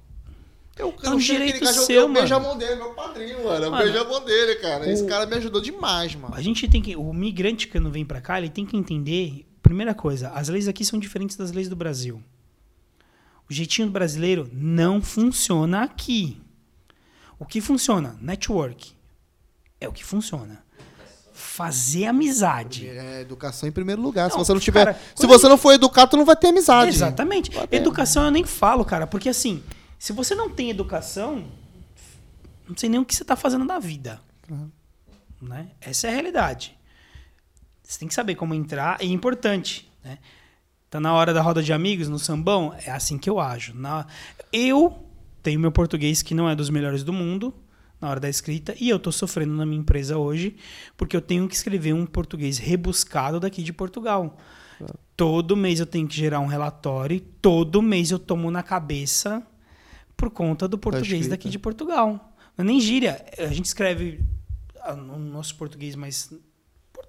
Eu, É um direito cara, eu- seu, eu beijo a mano. mão dele, meu padrinho, mano. Eu Mano, beijo a mão dele, cara. Esse o- cara me ajudou demais, mano. A gente tem que. O migrante que não vem pra cá, ele tem que entender. Primeira coisa, as leis aqui são diferentes das leis do Brasil. O jeitinho do brasileiro não funciona aqui. O que funciona? Network. É o que funciona. Fazer amizade. É, educação em primeiro lugar. se Não, você não tiver. cara, se você não for educado, tu não vai ter amizade. Exatamente. Ter. Educação eu nem falo, cara, porque assim, se você não tem educação, não sei nem o que você tá fazendo da vida. Claro. Né? Essa é a realidade. Você tem que saber como entrar, é importante, né? Tá na hora da roda de amigos, no sambão, é assim que eu ajo. Na... Eu tenho meu português que não é dos melhores do mundo na hora da escrita e eu tô sofrendo na minha empresa hoje porque eu tenho que escrever um português rebuscado daqui de Portugal. Todo mês eu tenho que gerar um relatório e todo mês eu tomo na cabeça por conta do português daqui de Portugal. Não é nem gíria. A gente escreve ah, no nosso português mais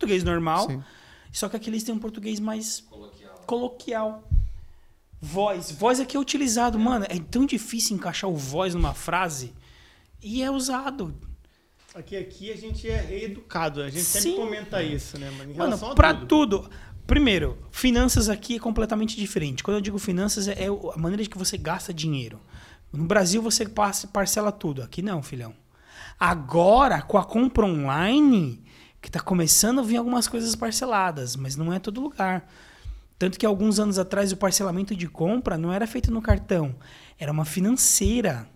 português normal, Sim. só que aqui eles têm um português mais Coloquial. coloquial. Voz. Voz aqui é utilizado. Mano, é tão difícil encaixar o voz numa frase e é usado. Aqui, aqui a gente é reeducado, a gente Sim. sempre comenta isso, né, mano? Em Mano, relação a pra tudo. tudo. Primeiro, finanças aqui é completamente diferente. Quando eu digo finanças, é a maneira de que você gasta dinheiro. No Brasil, você parcela tudo. Aqui não, filhão. Agora, com a compra online, que tá começando a vir algumas coisas parceladas, mas não é todo lugar. Tanto que alguns anos atrás o parcelamento de compra não era feito no cartão, era uma financeira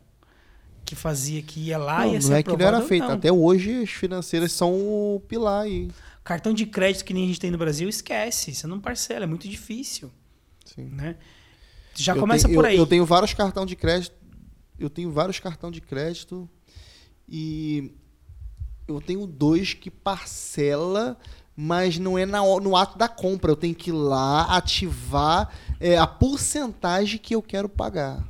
que fazia que ia lá Não, ia não é que não era feito. não. Até hoje as financeiras são o pilar aí. Cartão de crédito que nem a gente tem no Brasil, esquece. Você não parcela, é muito difícil. Sim. Né? Já Eu começa tenho- por eu- aí. Eu, tenho vários cartão de crédito. Eu tenho vários cartão de crédito e eu tenho dois que parcela, mas não é na no ato da compra. Eu tenho que ir lá ativar é, a porcentagem que eu quero pagar.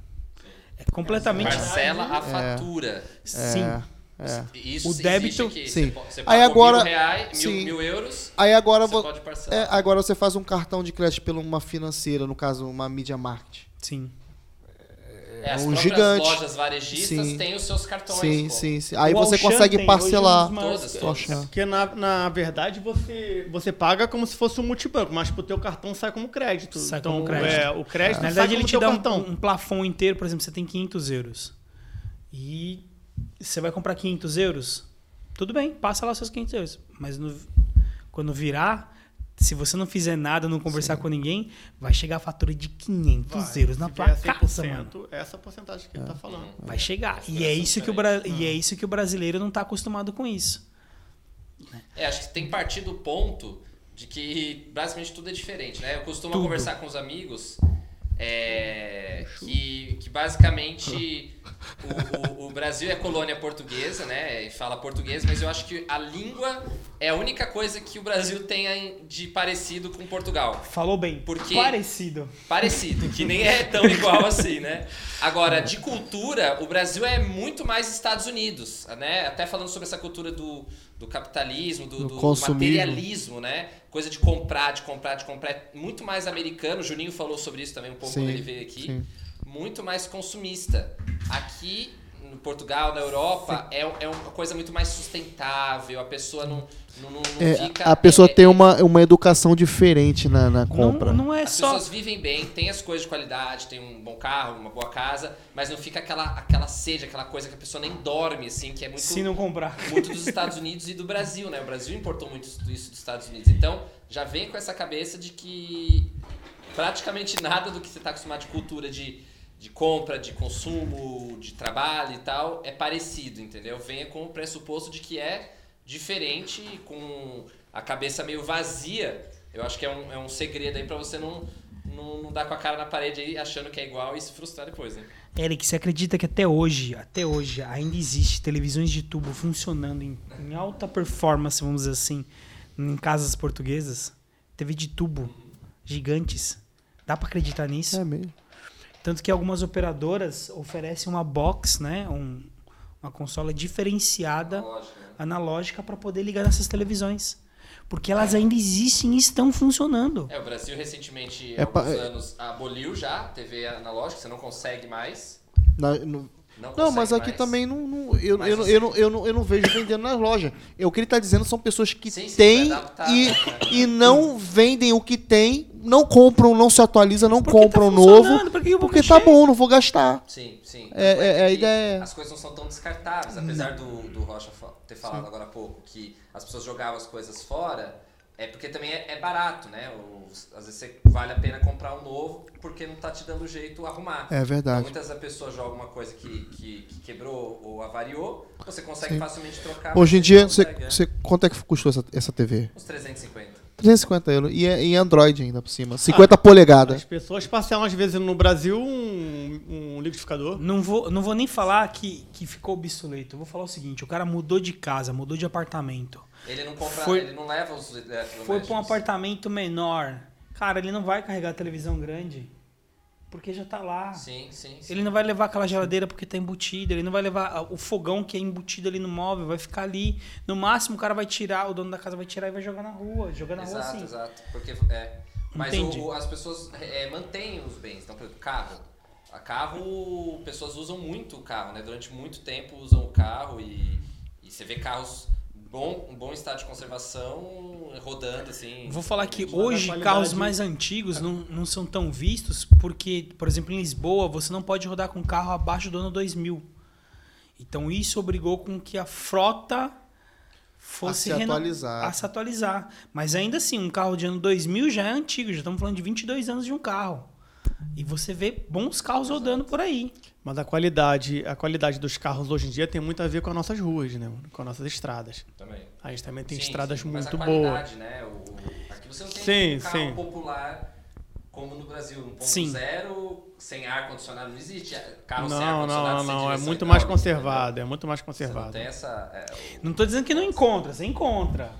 É completamente. Parcela a fatura. Sim. É. Isso O débito- aqui. Sim. Você, Aí agora- mil, reais, mil, sim. mil euros, Aí agora, você vo- é, agora você faz um cartão de crédito pela uma financeira, no caso, uma Media Market. Sim. É, as um gigante. lojas varejistas Sim. têm os seus cartões. Sim, pô. sim, sim. Aí O você Auchan consegue tem, parcelar. maiores- Todas, todas. Porque na, na verdade você, você paga como se fosse um multibanco, mas pro teu cartão sai como crédito. Sai então, como crédito. É, o crédito Na sai verdade, como ele te teu dá cartão. um, um plafond inteiro, por exemplo, você tem 500 euros. E você vai comprar 500 euros? Tudo bem, passa lá seus 500 euros. Mas no- quando virar, se você não fizer nada, não conversar com ninguém, vai chegar a fatura de 500 Vai, euros na tua casa, mano. 100%, Essa porcentagem que ele tá falando. Vai chegar. E é, isso que o Bra- e é isso que o brasileiro não está acostumado com isso. É, acho que tem que partir do ponto de que basicamente tudo é diferente, né? Eu costumo Tudo. conversar com os amigos é, que, que basicamente o, o- o Brasil é colônia portuguesa, né? E fala português, mas eu acho que a língua é a única coisa que o Brasil tem em- de parecido com Portugal. Falou bem. Porque- Parecido. Parecido, que nem é tão igual assim, né? Agora, de cultura, o Brasil é muito mais Estados Unidos, né? Até falando sobre essa cultura do, do capitalismo, do, Do do materialismo, né? Coisa de comprar, de comprar, de comprar. É muito mais americano. O Juninho falou sobre isso também um pouco Sim, quando ele veio aqui. sim. Muito mais consumista. aqui no Portugal, na Europa, é, é uma coisa muito mais sustentável, a pessoa não, não, não, não É, fica... a pessoa é- tem uma, uma educação diferente na, na compra. Não, não é As só. pessoas vivem bem, tem as coisas de qualidade, tem um bom carro, uma boa casa, mas não fica aquela, aquela sede, aquela coisa que a pessoa nem dorme, assim, que é muito, Se não comprar. muito dos Estados Unidos e do Brasil, né? O Brasil importou muito isso dos Estados Unidos. Então, já vem com essa cabeça de que praticamente nada do que você está acostumado de cultura de, de compra, de consumo, de trabalho e tal, é parecido, entendeu? Venha com o pressuposto de que é diferente, com a cabeça meio vazia. Eu acho que é um, é um segredo aí para você não, não, não dar com a cara na parede aí achando que é igual e se frustrar depois, né? Eric, você acredita que até hoje, até hoje, ainda existe televisões de tubo funcionando em, em alta performance, vamos dizer assim, em casas portuguesas? TV de tubo, gigantes. Dá pra acreditar nisso? É mesmo. Tanto que algumas operadoras oferecem uma box, né? Um, uma consola diferenciada, Lógico, né? analógica, para poder ligar nessas televisões. Porque elas ainda existem e estão funcionando. É, o Brasil recentemente, há É pa- alguns anos, aboliu já TV analógica, você não consegue mais. Na- no- Não, Não, mas aqui mais. também não, não- eu, Mas eu, não- você- eu, não, eu, não, eu não vejo vendendo nas lojas. É, O que ele está dizendo são pessoas que Sim, sim, têm adaptar, e, né? e não vendem o que tem, não compram, não se atualizam, não Porque tá compram funcionando, novo, por que eu vou porque tá bom, não vou gastar. Sim, sim. É- Tanto é- é a que ideia. As coisas não são tão descartáveis, apesar do, do Rocha ter falado agora há pouco que as pessoas jogavam as coisas fora, é porque também é, é barato, né? Os- às vezes você vale a pena comprar um novo porque não tá te dando jeito arrumar. É Então, verdade. muitas vezes a pessoa joga uma coisa que, que, que quebrou ou avariou, você consegue Sim. facilmente trocar. Hoje em dia, você, consegue, é. você- quanto é que custou essa, essa TV? Uns 350. 350 euros. E é em Android ainda por cima. 50 polegadas. As pessoas parcelam, às vezes, no Brasil, um, um liquidificador. Não vou, não vou nem falar que, que ficou obsoleto. Eu vou falar o seguinte: o cara mudou de casa, mudou de apartamento. Ele não compra, Foi- ele não leva os eletrodomésticos. Foi pra um apartamento menor. Cara, ele não vai carregar a televisão grande. Porque já tá lá. Sim, sim, sim. Ele não vai levar aquela geladeira porque tá embutida. Ele não vai levar ah, o fogão que é embutido ali no móvel, vai ficar ali. No máximo, o cara vai tirar, o dono da casa vai tirar e vai jogar na rua. Jogar na rua Exato, assim. exato. Porque, é, mas o- as pessoas é, mantêm os bens. Então, por exemplo, carro. A carro, pessoas usam muito o carro, né? Durante muito tempo usam o carro e, e você vê carros bom, um bom estado de conservação rodando assim. Vou falar que a hoje carros mais antigos não, não são tão vistos porque, por exemplo, em Lisboa você não pode rodar com carro abaixo do ano 2000. Então isso obrigou com que a frota fosse se reno- atualizar. a se atualizar. Mas ainda assim, um carro de ano 2000 já é antigo, já estamos falando de 22 anos de um carro. E você vê bons carros rodando por aí. Mas a qualidade, a qualidade dos carros hoje em dia tem muito a ver com as nossas ruas, né? mano? Com as nossas estradas. Também. A gente também tem Sim, estradas sim, mas muito a boas. qualidade, Né? O, aqui você não tem Sim, um carro sim. popular como no Brasil, Sim. 1.0, sem ar-condicionado. Não existe carro sem Não, ar-condicionado. não, não. É muito mais hidráulica, conservado. É muito mais entendeu? Você não conservado. tem essa... é, o Não tô dizendo que não encontra, você encontra.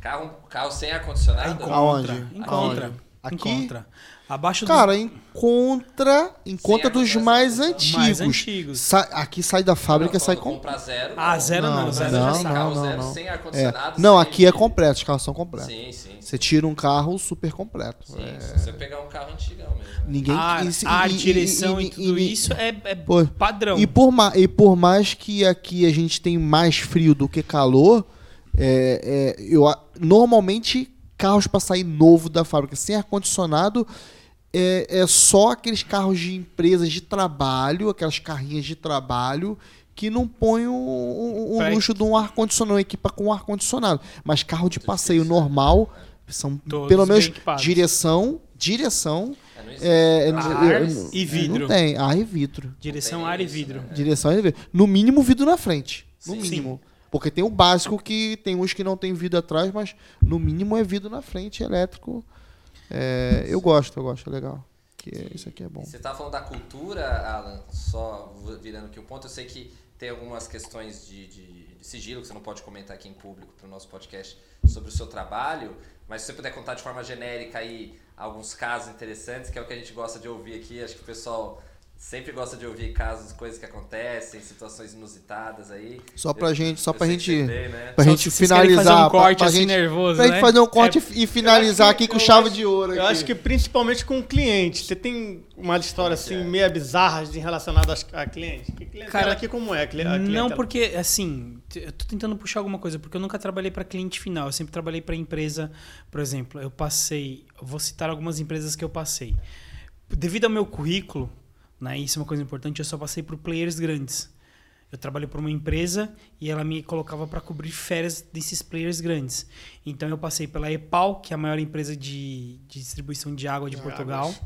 carro, carro sem ar-condicionado? Encontra. Aonde? Encontra. Aonde? Aqui? Encontra. Abaixo do Cara, encontra, encontra Sem dos mais antigos. mais antigos. Sa- aqui sai da fábrica, Não, sai com. comprar zero. Ah, zero não, Não, zero não, sai. carro não, zero não. sem É. ar-condicionado. Não, sem- aqui é completo, os carros são completos. Sim, sim. Você tira um carro super completo. Sim, É, se você pegar um carro antigão mesmo. Ninguém Ar, e se- ar, e- e- direção e, e- tudo e- isso é, é padrão. E por, ma- e por mais que aqui a gente tem mais frio do que calor, é, é, eu, a- normalmente carros para sair novo da fábrica sem ar-condicionado é, é só aqueles carros de empresas de trabalho, aquelas carrinhas de trabalho que não põem o, o- o Pra- luxo de um ar-condicionado, equipa com ar-condicionado. Mas carro de passeio normal são Todos pelo menos equipados. direção, direção. É. É, é, Ar eu- eu- e vidro. Não tem, ar e vidro. Direção, ar e vidro. né? Direção e vidro. No mínimo, vidro na frente. No Sim. mínimo. Porque tem o básico que tem uns que não tem vidro atrás, mas no mínimo é vidro na frente, elétrico. É, eu gosto, eu gosto, é legal. Que é- isso aqui é bom. Você estava falando da cultura, Alan, só virando aqui o ponto. Eu sei que tem algumas questões de, de- de sigilo que você não pode comentar aqui em público para o nosso podcast sobre o seu trabalho, mas se você puder contar de forma genérica aí alguns casos interessantes, que é o que a gente gosta de ouvir aqui, acho que o pessoal sempre gosta de ouvir casos, coisas que acontecem, situações inusitadas aí. Só pra Eu- gente, só eu pra gente, tem, né? pra Só gente finalizar. fazer um corte pra, pra assim gente, nervoso, pra gente né? fazer um corte É, e finalizar eu aqui com eu chave acho- de ouro. Eu aqui. acho que principalmente com cliente. Você tem uma história assim, meia bizarra de relacionada a cliente? Que cliente Cara, aqui como é? a Não, porque, assim, eu tô tentando puxar alguma coisa, porque eu nunca trabalhei para cliente final, eu sempre trabalhei para empresa. Por exemplo, eu passei, eu vou citar algumas empresas que eu passei. Devido ao meu currículo, né, isso é uma coisa importante, eu só passei por players grandes. Eu trabalhei para uma empresa e ela me colocava para cobrir férias desses players grandes. Então eu passei pela EPAL, que é a maior empresa de, de distribuição de água de Portugal. águas.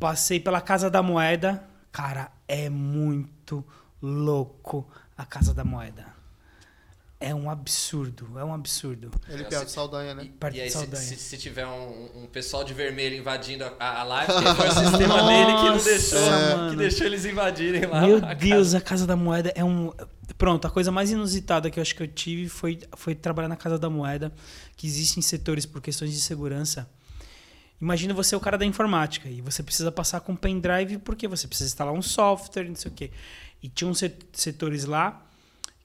Passei pela Casa da Moeda. Cara, é muito louco a Casa da Moeda. É um absurdo, é um absurdo. Ele perto de Saldanha, né? E, e aí, de se, Saldanha. se- se tiver um, um pessoal de vermelho invadindo a, a live, foi o sistema dele que não Nossa, deixou, mano. que deixou eles invadirem lá. Meu a Deus, casa. a Casa da Moeda é um. Pronto, a coisa mais inusitada que eu acho que eu tive foi, foi trabalhar na Casa da Moeda, que existem setores por questões de segurança. Imagina você é o cara da informática e você precisa passar com pendrive porque você precisa instalar um software, não sei o quê. E tinha uns set- setores lá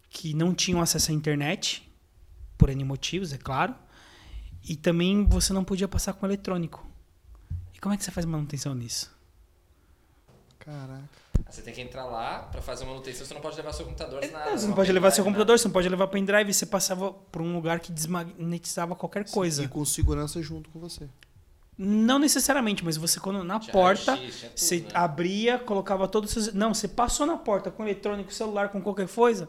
que não tinham acesso à internet, por N motivos, é claro. E também você não podia passar com eletrônico. E como é que você faz manutenção nisso? Caraca. Você tem que entrar lá pra fazer a manutenção, você não pode levar seu computador, nada. É, você não pode levar seu pendrive, computador, você não pode levar pendrive, você passava por um lugar que desmagnetizava qualquer coisa. E com segurança junto com você. Não necessariamente, mas você quando na Tinha porta, raio-x, tudo, você né? abria, colocava todos os seus. Não, você passou na porta com eletrônico, celular, com qualquer coisa,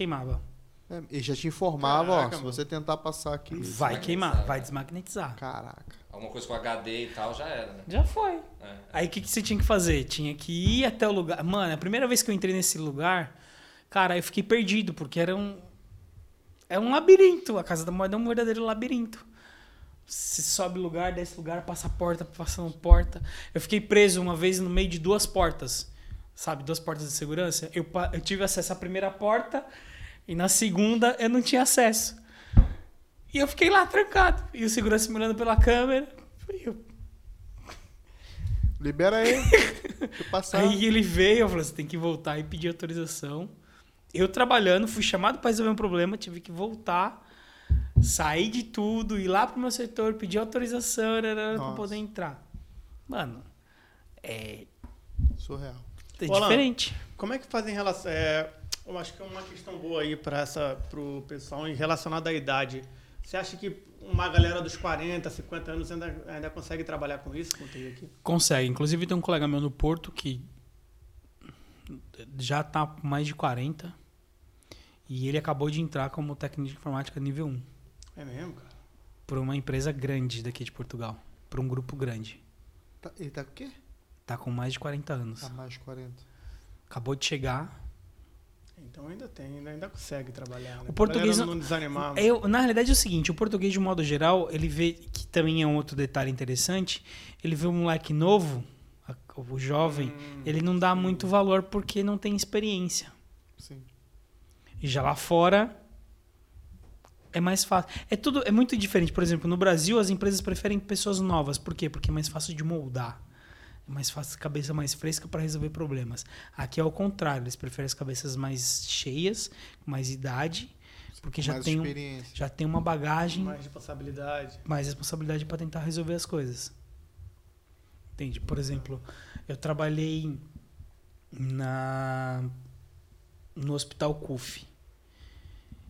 queimava. É, ele já te informava, Caraca, ó, se mano. você tentar passar aqui. Vai queimar, vai desmagnetizar. Caraca. Alguma coisa com HD e tal, já era, né? Já foi. É. Aí o que, que você tinha que fazer? Tinha que ir até o lugar. Mano, a primeira vez que eu entrei nesse lugar, cara, eu fiquei perdido, porque era um. É um labirinto. A Casa da Moeda é um verdadeiro labirinto. Você sobe lugar, desce lugar, passa porta, passando porta. Eu fiquei preso uma vez no meio de duas portas. Sabe, duas portas de segurança. Eu, eu tive acesso à primeira porta e na segunda eu não tinha acesso. E eu fiquei lá trancado. E o segurança me olhando pela câmera. Eu, Libera ele. Deixa eu passar. Aí ele veio, eu falei, você tem que voltar e pedir autorização. Eu trabalhando, fui chamado para resolver um problema, tive que voltar, sair de tudo, ir lá pro meu setor, pedir autorização para poder entrar. Mano, é, Surreal. é Ô, Alan, diferente. Como é que fazem relação. É, eu acho que é uma questão boa aí para o pessoal em relacionada à idade. Você acha que uma galera dos 40, 50 anos ainda, ainda consegue trabalhar com isso, com aqui? Consegue. Inclusive tem um colega meu no Porto que já tá com mais de 40 e ele acabou de entrar como técnico de informática nível 1 É mesmo, cara? por uma empresa grande daqui de Portugal, por um grupo grande. Tá- ele tá com o quê? Tá com mais de 40 anos. Tá mais de 40. Acabou de chegar. Então ainda tem, ainda, ainda consegue trabalhar. Né? O português não- não desanimar. Eu, na realidade é o seguinte, o português de modo geral, ele vê que também é um outro detalhe interessante, ele vê um moleque novo, o jovem, Hum, ele não dá muito valor porque não tem experiência. Sim. E já lá fora é mais fácil. É tudo é muito diferente. Por exemplo, no Brasil as empresas preferem pessoas novas. Por quê? Porque é mais fácil de moldar. Mais fácil, cabeça mais fresca para resolver problemas. Aqui é o contrário, eles preferem as cabeças mais cheias, com mais idade, porque já mais tem, um- já tem uma bagagem, mais responsabilidade. mais responsabilidade para tentar resolver as coisas. Entende? Por exemplo, eu trabalhei na no Hospital CUF.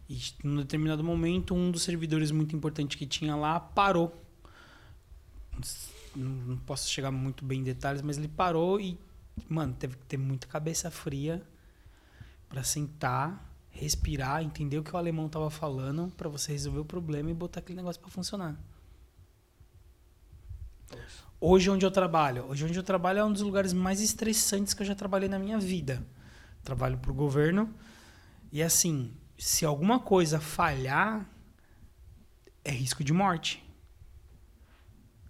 E num determinado momento, um dos servidores muito importantes que tinha lá parou. Não posso chegar muito bem em detalhes, mas ele parou e, mano, teve que ter muita cabeça fria para sentar, respirar, entender o que o alemão tava falando para você resolver o problema e botar aquele negócio para funcionar. Hoje onde eu trabalho, hoje onde eu trabalho é um dos lugares mais estressantes que eu já trabalhei na minha vida. Trabalho pro governo e assim, se alguma coisa falhar, é risco de morte.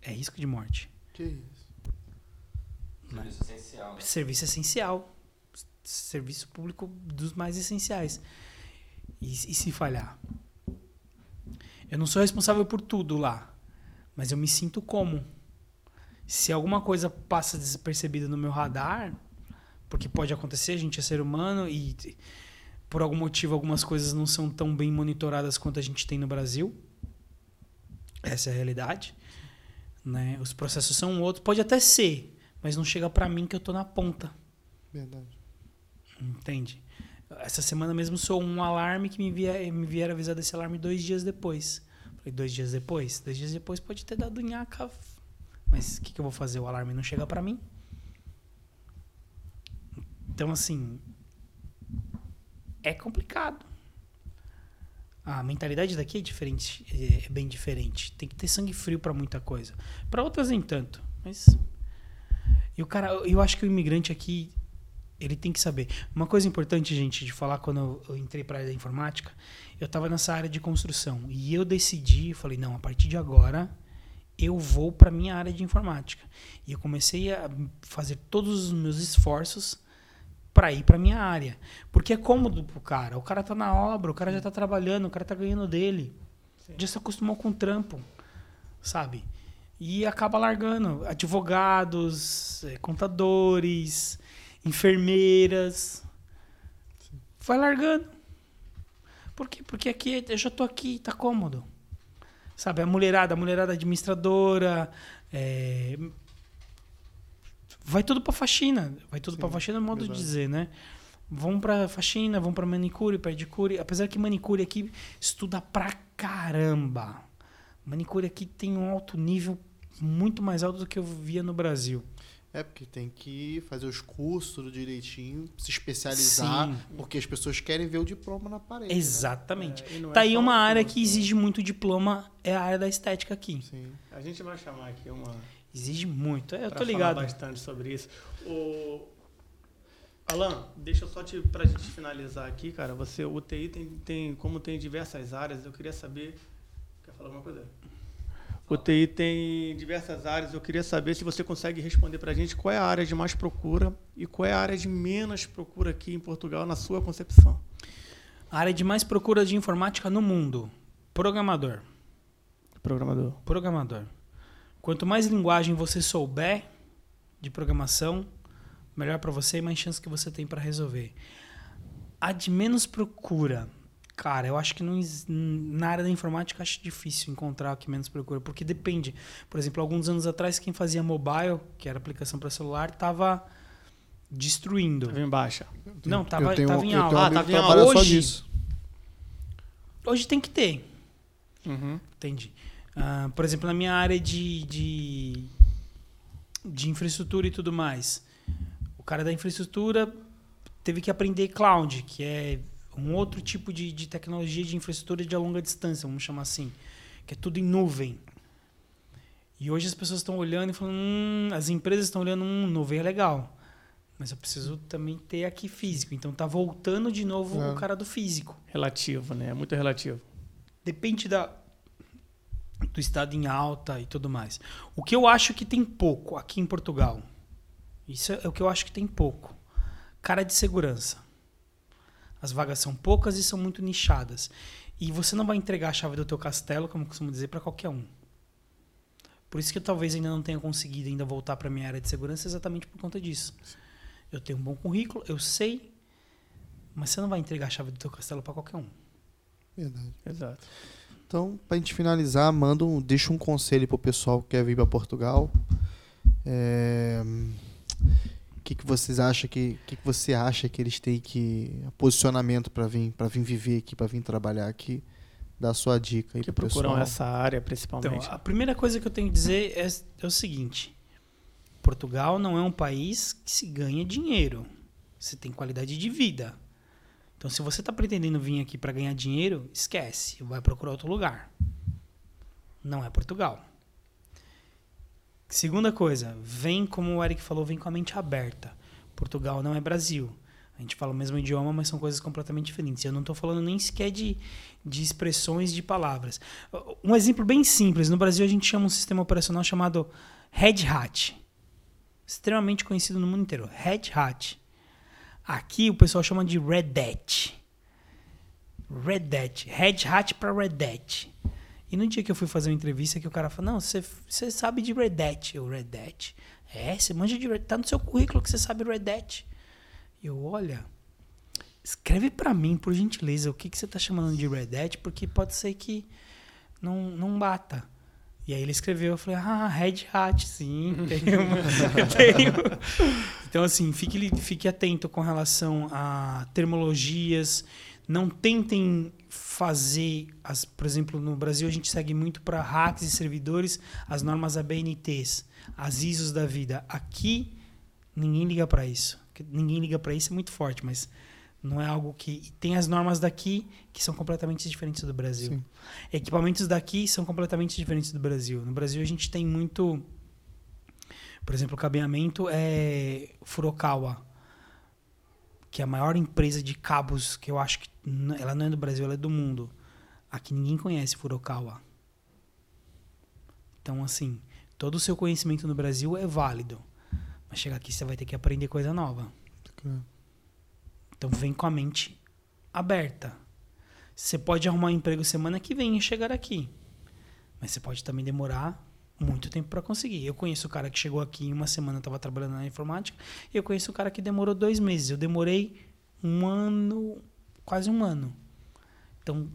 É risco de morte. Que isso? Serviço essencial, né? Serviço essencial. Serviço público dos mais essenciais. E, e se falhar? Eu não sou responsável por tudo lá, mas eu me sinto como. Se alguma coisa passa despercebida no meu radar, Porque pode acontecer, a gente é ser humano e por algum motivo algumas coisas não são tão bem monitoradas quanto a gente tem no Brasil. Essa é a realidade. Né? Os processos são outros. Pode até ser, mas não chega para mim que eu tô na ponta. Verdade. Entende? Essa semana mesmo sou um alarme que me, via, me vieram avisar desse alarme dois dias depois. Falei, dois dias depois? Dois dias depois pode ter dado nhaca. Mas o que, que eu vou fazer? O alarme não chega para mim? Então, assim. É complicado. A mentalidade daqui é diferente, é bem diferente. Tem que ter sangue frio para muita coisa. Para outras nem tanto, mas e o cara, eu acho que o imigrante aqui ele tem que saber. Uma coisa importante, gente, de falar quando eu, entrei para a área da informática, eu estava nessa área de construção e eu decidi, falei, não, a partir de agora eu vou para minha área de informática. E eu comecei a fazer todos os meus esforços para ir para minha área, porque é cômodo pro cara. O cara tá na obra, o cara já tá trabalhando, o cara tá ganhando dele. Sim. Já se acostumou com o trampo, sabe? E acaba largando advogados, eh, contadores, enfermeiras. Vai largando. Por quê? Porque aqui eu já tô aqui, tá cômodo. Sabe, a mulherada, a mulherada administradora, é... vai tudo pra faxina. Vai tudo pra faxina, é modo verdade. de dizer, né? Vão pra faxina, vão pra manicure, pedicure. Apesar que manicure aqui estuda pra caramba. Manicure aqui tem um alto nível muito mais alto do que eu via no Brasil. É, porque tem que fazer os cursos tudo direitinho, se especializar, Sim. porque as pessoas querem ver o diploma na parede. Né? Exatamente. Né? É, tá é aí uma área que exige muito diploma, é a área da estética aqui. Sim. A gente vai chamar aqui uma. Exige muito, é, eu tô ligado. Falar bastante sobre isso. O... Alan, deixa eu só te, pra gente finalizar aqui, cara. Você, o TI tem, tem, como tem diversas áreas, eu queria saber. Quer falar alguma coisa? O TI tem diversas áreas. Eu queria saber se você consegue responder para a gente qual é a área de mais procura e qual é a área de menos procura aqui em Portugal, na sua concepção. A área de mais procura de informática no mundo: programador. Programador. Programador. Quanto mais linguagem você souber de programação, melhor para você e mais chance que você tem para resolver. A de menos procura Cara, eu acho que não, na área da informática acho difícil encontrar o que menos procura, porque depende. Por exemplo, alguns anos atrás, quem fazia mobile, que era aplicação para celular, estava destruindo. Estava em baixa. Não, estava em alta. Ah, estava em alta. Hoje, hoje tem que ter. Uhum. Entendi. Uh, por exemplo, na minha área de, de, de infraestrutura e tudo mais, o cara da infraestrutura teve que aprender cloud, que é um outro tipo de, de tecnologia de infraestrutura de longa distância, vamos chamar assim, que é tudo em nuvem. E hoje as pessoas estão olhando e falando, hum, as empresas estão olhando, hum, nuvem é legal, mas eu preciso também ter aqui físico. Então tá voltando de novo é. o cara do físico. Relativo, né? É muito relativo. Depende da do estado em alta e tudo mais. O que eu acho que tem pouco aqui em Portugal, isso é o que eu acho que tem pouco. Cara de segurança. As vagas são poucas e são muito nichadas. E você não vai entregar a chave do teu castelo, como costumo dizer, para qualquer um. Por isso que eu talvez ainda não tenha conseguido ainda voltar para minha área de segurança exatamente por conta disso. Eu tenho um bom currículo, eu sei, mas você não vai entregar a chave do teu castelo para qualquer um. Verdade. Exato. Então, para a gente finalizar, manda um, deixa um conselho pro pessoal que quer vir para Portugal. É, que, que vocês acham que, que, que você acha que eles têm que posicionamento para vir para vir viver aqui, para vir trabalhar aqui? Dá a sua dica aí que procuram pessoal. essa área principalmente. Então, a primeira coisa que eu tenho que dizer é, é o seguinte: Portugal não é um país que se ganha dinheiro. Você tem qualidade de vida. Então, se você está pretendendo vir aqui para ganhar dinheiro, esquece, vai procurar outro lugar. Não é Portugal. Segunda coisa, vem, como o Eric falou, vem com a mente aberta. Portugal não é Brasil. A gente fala o mesmo idioma, mas são coisas completamente diferentes. Eu não estou falando nem sequer de, de expressões de palavras. Um exemplo bem simples. No Brasil, a gente chama um sistema operacional chamado Red Hat. Extremamente conhecido no mundo inteiro. Red Hat. Aqui o pessoal chama de Red Hat. Red Hat. Red Hat para Red Hat. E no dia que eu fui fazer uma entrevista, que o cara falou, não, você, sabe de Red Hat. Eu, Red Hat? É, você manja de Red Tá no seu currículo que você sabe Red Hat. Eu, olha, escreve pra mim, por gentileza, o que, que você tá chamando de Red Hat, porque pode ser que não, não bata. E aí ele escreveu, eu falei, ah, Red Hat, sim, tenho. tenho. Então, assim, fique, fique atento com relação a termologias. Não tentem fazer, as, por exemplo, no Brasil a gente segue muito para hacks e servidores as normas ABNTs, as ISOs da vida. Aqui, ninguém liga para isso. Ninguém liga para isso, é muito forte, mas não é algo que. Tem as normas daqui que são completamente diferentes do Brasil. Sim. Equipamentos daqui são completamente diferentes do Brasil. No Brasil a gente tem muito. Por exemplo, o cabeamento é Furokawa, que é a maior empresa de cabos que eu acho que. Ela não é do Brasil, ela é do mundo. Aqui ninguém conhece Furokawa. Então, assim, todo o seu conhecimento no Brasil é válido. Mas chegar aqui você vai ter que aprender coisa nova. Então vem com a mente aberta. Você pode arrumar um emprego semana que vem e chegar aqui. Mas você pode também demorar muito tempo para conseguir. Eu conheço o cara que chegou aqui em uma semana, estava trabalhando na informática. E eu conheço o cara que demorou dois meses. Eu demorei um ano, quase um ano. Então,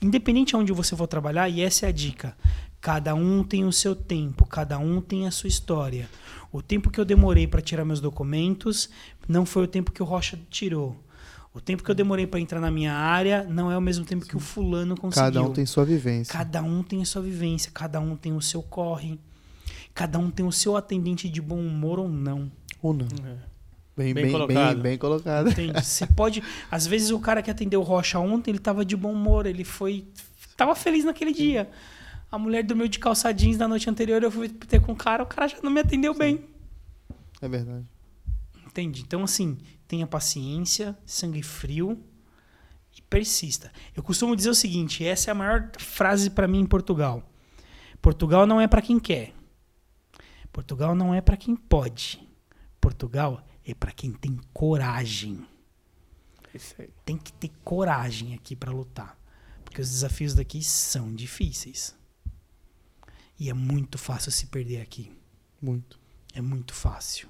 independente de onde você for trabalhar, e essa é a dica. Cada um tem o seu tempo, cada um tem a sua história. O tempo que eu demorei para tirar meus documentos não foi o tempo que o Rocha tirou. O tempo que eu demorei para entrar na minha área não é o mesmo tempo que o fulano conseguiu. Cada um tem sua vivência. Cada um tem a sua vivência, cada um tem o seu corre. Cada um tem o seu atendente de bom humor ou não. Ou não. É. Bem, bem, bem, colocado. Bem, bem colocado. Entende? Você pode. Às vezes o cara que atendeu o Rocha ontem, ele tava de bom humor, ele foi. tava feliz naquele dia. A mulher dormiu de calça jeans na noite anterior, eu fui ter com o cara, o cara já não me atendeu Sim. bem. É verdade. Entende? Então, assim, tenha paciência, sangue frio e persista. Eu costumo dizer o seguinte: essa é a maior frase para mim em Portugal. Portugal não é para quem quer. Portugal não é para quem pode. Portugal é para quem tem coragem. Tem que ter coragem aqui para lutar. Porque os desafios daqui são difíceis. E é muito fácil se perder aqui. Muito. É muito fácil.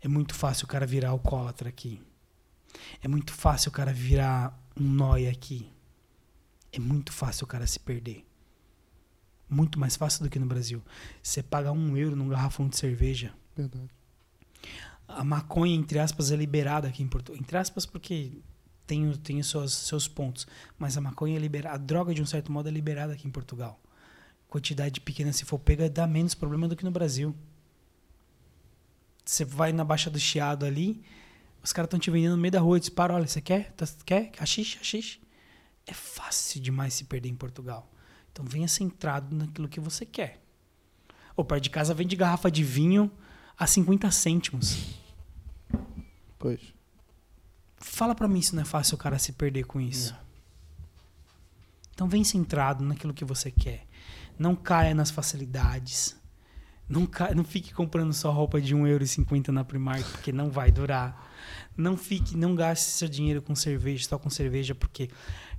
É muito fácil o cara virar alcoólatra aqui. É muito fácil o cara virar um nóia aqui. É muito fácil o cara se perder. Muito mais fácil do que no Brasil. Você paga um euro num garrafão de cerveja. Verdade. A maconha, entre aspas, é liberada aqui em Portugal. Entre aspas, porque tem, tem seus, seus pontos. Mas a maconha é liberada. A droga, de um certo modo, é liberada aqui em Portugal quantidade pequena, se for pega, dá menos problema do que no Brasil. Você vai na Baixa do Chiado ali, os caras estão te vendendo no meio da rua e dispara, olha, você quer? Tá, quer? Haxixe, haxixe. É fácil demais se perder em Portugal. Então venha centrado naquilo que você quer. Ou perto de casa vende garrafa de vinho a 50 cêntimos. Pois. Fala para mim se não é fácil o cara se perder com isso. É. Então vem centrado naquilo que você quer. Não caia nas facilidades. Não, não fique comprando só roupa de 1,50€ na Primark, porque não vai durar. Não fique, não gaste seu dinheiro com cerveja, só com cerveja, porque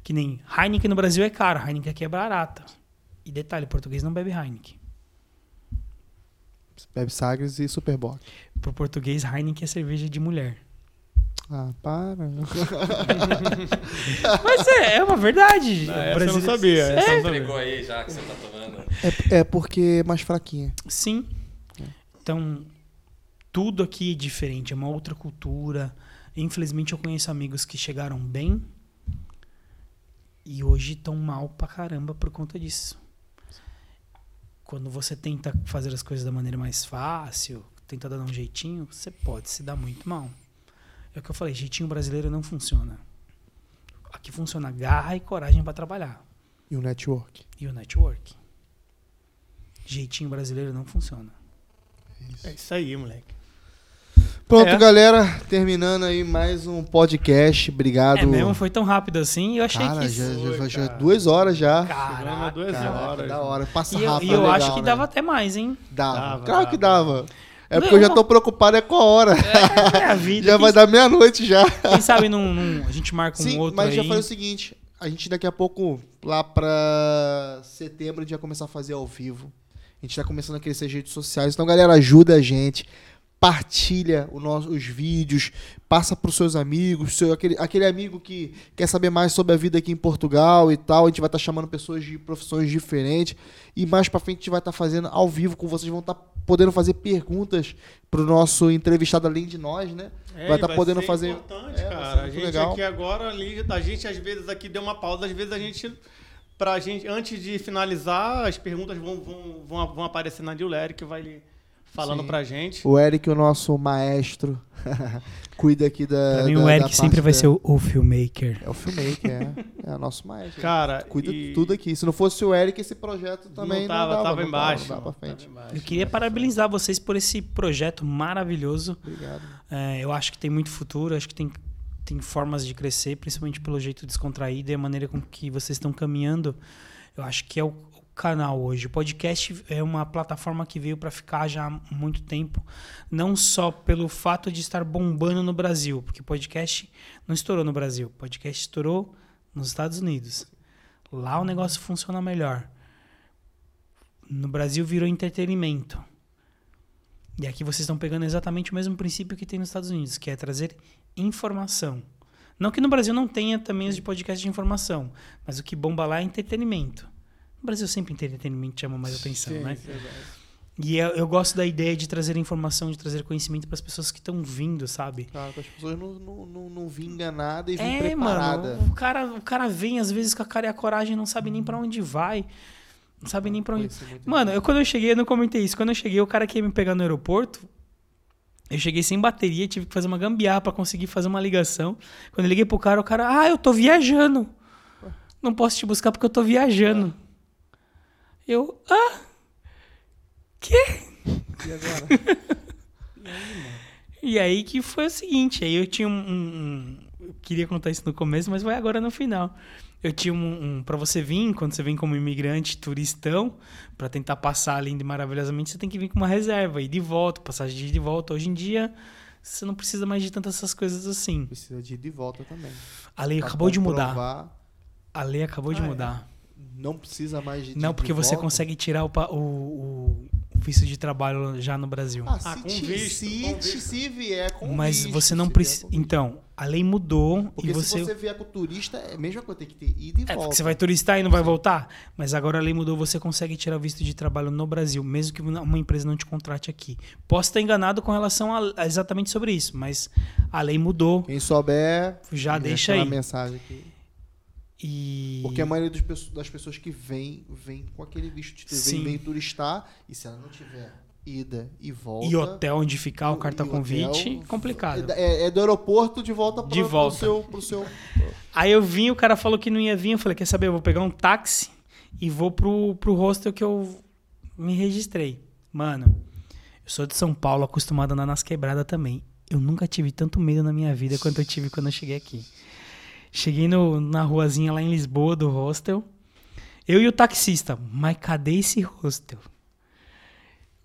que nem Heineken no Brasil é caro, Heineken aqui é barata. E detalhe, português não bebe Heineken. Bebe Sagres e Superbock. Pro português, Heineken é cerveja de mulher. Ah, para. Mas é, é uma verdade. Não, essa eu não sabia. Você é. entregou aí já que você tá tomando. É, é porque é mais fraquinha. Sim. É. Então, tudo aqui é diferente, é uma outra cultura. Infelizmente, eu conheço amigos que chegaram bem e hoje estão mal pra caramba por conta disso. Quando você tenta fazer as coisas da maneira mais fácil, tenta dar um jeitinho, você pode se dar muito mal. É o que eu falei, jeitinho brasileiro não funciona. Aqui funciona garra e coragem para trabalhar. E o network. E o network. Jeitinho brasileiro não funciona. É isso, é isso aí, moleque. Pronto, é. galera. Terminando aí mais um podcast. Obrigado. É mesmo, foi tão rápido assim. Eu achei cara, que. Já, já, já, duas horas já. Caraca, duas horas. Da hora. Passa e rápido. E eu, legal, acho que né? dava até mais, hein? Dava. Dava, claro dava. que dava. É porque eu já tô preocupado é com a hora. É, a vida. já vai dar meia-noite já. Quem sabe num, num- a gente marca um Sim, outro mas aí. já falei o seguinte, a gente daqui a pouco, lá pra setembro, a gente vai começar a fazer ao vivo. A gente tá começando a crescer as redes sociais. Então, galera, ajuda a gente. partilha o nosso, os vídeos, passa para os seus amigos, seu, aquele, aquele amigo que quer saber mais sobre a vida aqui em Portugal e tal. A gente vai estar chamando pessoas de profissões diferentes. E mais para frente a gente vai estar fazendo ao vivo com vocês, vão estar podendo fazer perguntas para o nosso entrevistado além de nós, né? É, vai estar podendo ser fazer. importante, É, cara. A gente legal. aqui agora, ali, a gente às vezes aqui deu uma pausa, às vezes a gente. Pra gente, antes de finalizar, as perguntas vão, vão, vão, vão aparecer na que vai falando Sim. pra gente. O Eric, o nosso maestro, cuida aqui da. Pra mim, da- o da Eric sempre parte vai da- ser o, o filmmaker. É o filmmaker, é. É o nosso maestro. Cara, Cuida e- de tudo aqui. Se não fosse o Eric, esse projeto também não tava, não dava, tava não embaixo. Dava, não dava tava pra frente. embaixo. Eu queria parabenizar vocês por esse projeto maravilhoso. Obrigado. É, eu acho que tem muito futuro, acho que tem, tem formas de crescer, principalmente pelo jeito descontraído e a maneira com que vocês estão caminhando. Eu acho que é o canal hoje. O podcast é uma plataforma que veio para ficar já há muito tempo, não só pelo fato de estar bombando no Brasil, porque podcast não estourou no Brasil, podcast estourou nos Estados Unidos. Lá o negócio funciona melhor. No Brasil virou entretenimento. E aqui vocês estão pegando exatamente o mesmo princípio que tem nos Estados Unidos, que é trazer informação. Não que no Brasil não tenha também os de podcast de informação, mas o que bomba lá é entretenimento. No Brasil sempre entretenimento chama mais atenção, Sim, né? sim, sim. E eu, eu gosto da ideia de trazer informação, de trazer conhecimento para as pessoas que estão vindo, sabe? Claro, as pessoas não, não, não, não vinga nada e vêm É, preparada. mano, o cara, o cara vem às vezes com a cara e a coragem, não sabe nem para onde vai, não sabe nem para onde. Mano, eu quando eu cheguei, eu não comentei isso. Quando eu cheguei, o cara que ia me pegar no aeroporto, eu cheguei sem bateria, tive que fazer uma gambiarra pra conseguir fazer uma ligação. Quando eu liguei pro cara, o cara, ah, eu tô viajando. Não posso te buscar porque eu tô viajando. Eu, ah, quê? E agora? E aí que foi o seguinte, aí eu tinha um, um- eu queria contar isso no começo, mas vai agora no final. Eu tinha um, um para você vir, quando você vem como imigrante, turistão, pra tentar passar lindo e maravilhosamente, você tem que vir com uma reserva, ir de volta, passagem de e de volta. Hoje em dia, você não precisa mais de tantas essas coisas assim. Precisa de ir de volta também. A lei Pra acabou de mudar. comprovar, A lei acabou de Ah, é? Não precisa mais de Não, de porque você volta. consegue tirar o, o, o visto de trabalho já no Brasil. Ah, Ah, se, com visto, se, com visto. se vier com Mas visto, você não precisa. Então, a lei mudou Porque e você. se você vier com turista, é a mesma coisa, tem que ter ida e É volta. porque você vai turistar e não vai voltar. Mas agora a lei mudou, você consegue tirar o visto de trabalho no Brasil, mesmo que uma empresa não te contrate aqui. Posso estar enganado com relação a, exatamente sobre isso, mas a lei mudou. Quem souber, Já deixa uma aí. mensagem aqui. E. Porque a maioria das pessoas que vem, vem com aquele visto de Sim. vem, turistar, e se ela não tiver ida e volta... E hotel onde ficar, o cartão convite, hotel, complicado. É, é do aeroporto de volta volta. Pro, seu, pro seu... Aí eu vim, o cara falou que não ia vir. Eu falei: Quer saber? Eu vou pegar um táxi e vou pro, pro hostel que eu me registrei. Mano, eu sou de São Paulo, acostumado a andar nas quebradas também. Eu nunca tive tanto medo na minha vida quanto eu tive quando eu cheguei aqui. Cheguei no, na ruazinha lá em Lisboa do hostel. Eu e o taxista, mas cadê esse hostel?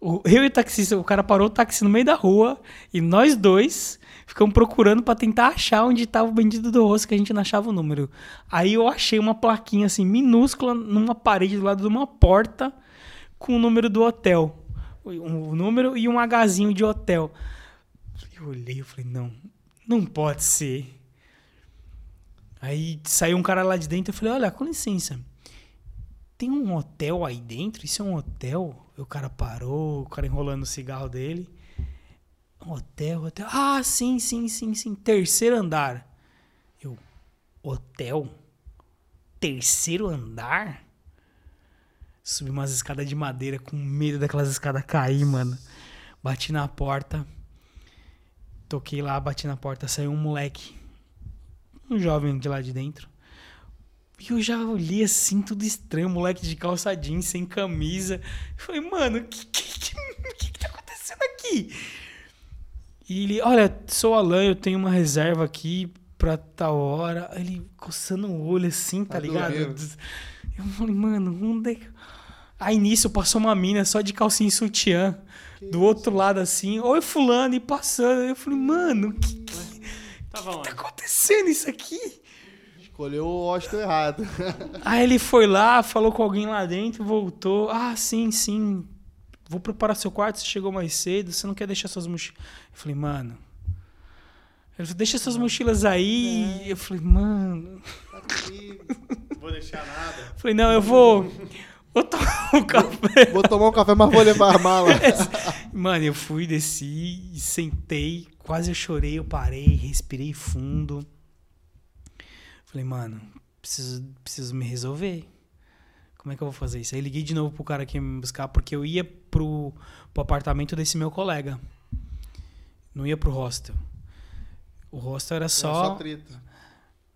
O- eu e o taxista, o cara parou o táxi no meio da rua e nós dois ficamos procurando pra tentar achar onde tava o bandido do rosto que a gente não achava o número. Aí eu achei uma plaquinha assim minúscula numa parede do lado de uma porta com o número do hotel. O número e um Hzinho de hotel. Eu olhei e falei, não, não pode ser. Aí saiu um cara lá de dentro e eu falei, olha, com licença. Tem um hotel aí dentro? Isso é um hotel? Aí O cara parou, o cara enrolando o cigarro dele. Hotel, hotel. Ah, sim, sim, sim, sim. Terceiro andar. Eu, hotel? Terceiro andar? Subi umas escadas de madeira com medo daquelas escadas cair, mano. Bati na porta. Toquei lá, bati na porta. Saiu um moleque. Um jovem de lá de dentro. E eu já olhei assim, tudo estranho, moleque de calça jeans, sem camisa. Eu falei, mano, o que, que, que, que que tá acontecendo aqui? E ele, olha, sou Alan, eu tenho uma reserva aqui pra tal hora. Aí Ele coçando o olho assim, tá Tá ligado? Eu falei, mano, onde é que... Aí nisso passou uma mina só de calcinha e sutiã. do outro lado assim, oi fulano, e passando. Eu falei, mano, o que, que Tava tá onde? acontecendo isso aqui? Escolheu o hostel errado. Aí ele foi lá, falou com alguém lá dentro, voltou. Ah, sim, sim. vou preparar seu quarto, você chegou mais cedo, você não quer deixar suas mochilas. Eu falei, mano. Ele falou, deixa suas mochilas aí. Eu falei, mano. Tá aqui. Não vou deixar nada. Eu falei, não, eu vou. Vou tomar um café. Vou tomar um café, mas vou levar a mala. Mano, eu fui, desci, sentei, quase eu chorei, eu parei, respirei fundo. Falei, mano, preciso, preciso me resolver. Como é que eu vou fazer isso? Aí liguei de novo pro cara que ia me buscar, porque eu ia pro, pro apartamento desse meu colega. Não ia pro hostel. O hostel era Só, só. só treta.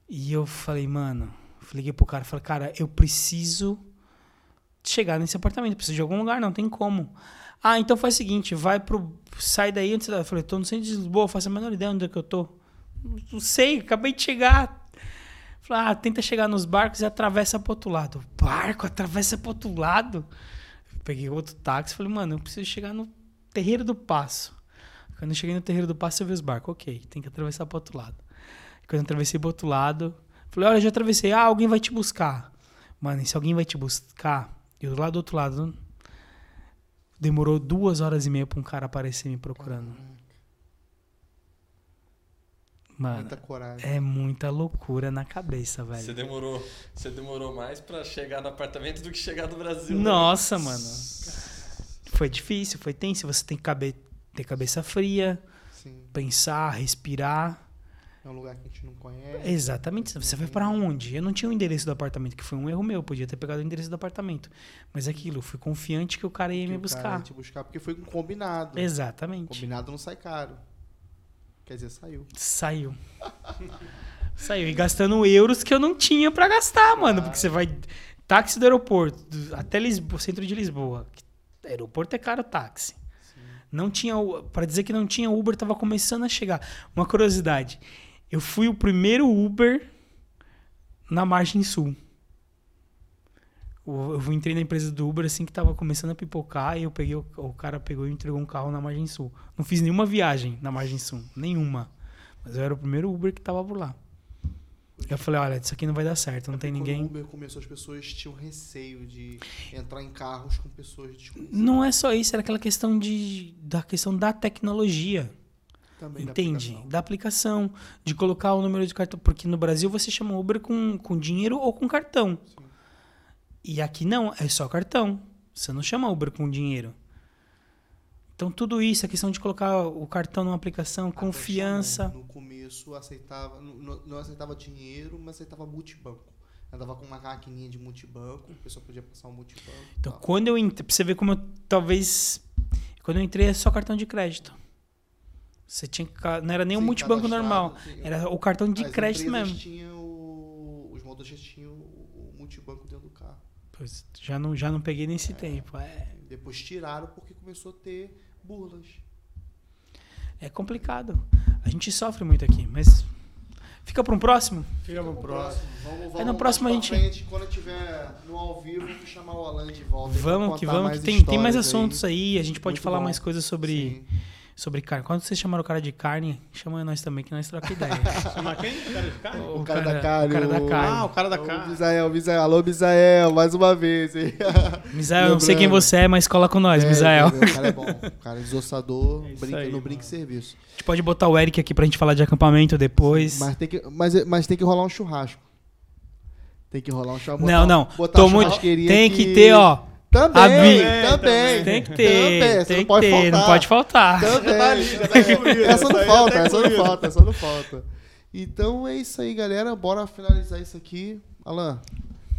E eu falei, mano, liguei pro cara, falei, cara, eu preciso chegar nesse apartamento, preciso de algum lugar, não tem como. Ah, então faz o seguinte, vai pro. Sai daí antes da. Eu falei, tô no centro de Lisboa, faço a menor ideia onde é que eu tô. Não sei, acabei de chegar. Falei, ah, tenta chegar nos barcos e atravessa pro outro lado. Barco, atravessa pro outro lado. Peguei outro táxi falei, mano, eu preciso chegar no Terreiro do Passo. Quando eu cheguei no Terreiro do Passo, eu vi os barcos. Ok, tem que atravessar pro outro lado. Quando eu atravessei pro outro lado, falei, olha, já atravessei. Ah, alguém vai te buscar. Mano, e se alguém vai te buscar, eu lá do outro lado, demorou duas horas e meia pra um cara aparecer me procurando. Mano, Muita coragem. é muita loucura na cabeça, Você velho. demorou, você demorou mais pra chegar no apartamento do que chegar no Brasil. né? Nossa, mano. Foi difícil, foi tenso. Você tem que cabe- ter cabeça fria, Sim. pensar, respirar. É um lugar que a gente não conhece. Exatamente. Você vai pra onde? Eu não tinha o endereço do apartamento, que foi um erro meu. Podia ter pegado o endereço do apartamento. Mas é aquilo, eu fui confiante que o cara ia que me o cara buscar. ia te buscar porque foi um combinado. Exatamente. Combinado não sai caro. Quer dizer, saiu. Saiu. Saiu. E gastando euros que eu não tinha pra gastar, mano. Porque você vai. Táxi do aeroporto, até Lisboa, centro de Lisboa. Aeroporto é caro táxi. Não tinha. Pra dizer que não tinha Uber, tava começando a chegar. Uma curiosidade. Eu fui o primeiro Uber na margem sul. Eu entrei na empresa do Uber assim que tava começando a pipocar e eu peguei o, o cara pegou e entregou um carro na margem sul. Não fiz nenhuma viagem na margem sul, nenhuma. Mas eu era o primeiro Uber que tava por lá. Eu falei, olha, isso aqui não vai dar certo, não tem Quando ninguém. o Uber começou, as pessoas tinham receio de entrar em carros com pessoas desconhecidas. Não é só isso, era aquela questão de da questão da tecnologia. Também da Entende? aplicação. Da aplicação, de colocar o número de cartão. Porque no Brasil você chama Uber com, com dinheiro ou com cartão. Sim. E aqui não, é só cartão. Você não chama Uber com dinheiro. Então tudo isso, a questão de colocar o cartão numa aplicação, Até confiança. No começo aceitava, não, não- aceitava dinheiro, mas aceitava multibanco. Andava com uma maquininha de multibanco, a pessoa podia passar um multibanco. Então tal. quando eu entrei, pra você ver como eu talvez. Quando eu entrei é só cartão de crédito. Você tinha que Não era nem um Sim, multibanco normal. sim. Era o cartão de As crédito mesmo. Tinham o, os motoristas tinham o, o multibanco dentro do carro. Pois, já, não, já não peguei nesse tempo. É, Depois tiraram porque começou a ter burlas. é complicado. A gente sofre muito aqui, mas. Fica para um próximo? Fica pro próximo. Vamos, vamos Aí no próximo a gente- frente, quando eu tiver no ao vivo, vou chamar o Alan de volta. Vamos que vamos, mais que tem, tem mais assuntos aí. A gente pode Muito falar bom. mais coisas sobre, Sim. Sobre carne. Quando vocês chamaram o cara de carne, chama nós também, que nós trocamos ideia. Chama quem? O cara de carne? O cara da carne, O cara da o- carne. Ah, o cara da carne. Misael, Misael. Alô, Misael, mais uma vez. hein? Misael, eu não sei quem você é, mas cola com nós, É, Misael. entendeu? O cara é bom. O cara é desossador, É brinca, aí, não brinca em mano. serviço. A gente pode botar o Eric aqui pra gente falar de acampamento depois. Mas tem, que, mas, mas tem que rolar um churrasco. Tem que rolar um churrasco. não, não. Botar Tô uma muito... churrasqueirinha Tem aqui. que ter, ó. Também, Abri- também. Tem que Também, ter. você Tem não que pode ter, faltar. não pode faltar. Também. Já tá ali, já tá incluído. Essa não aí falta, tá essa não falta, essa não falta. Então é isso aí, galera. Bora finalizar isso aqui. Alan,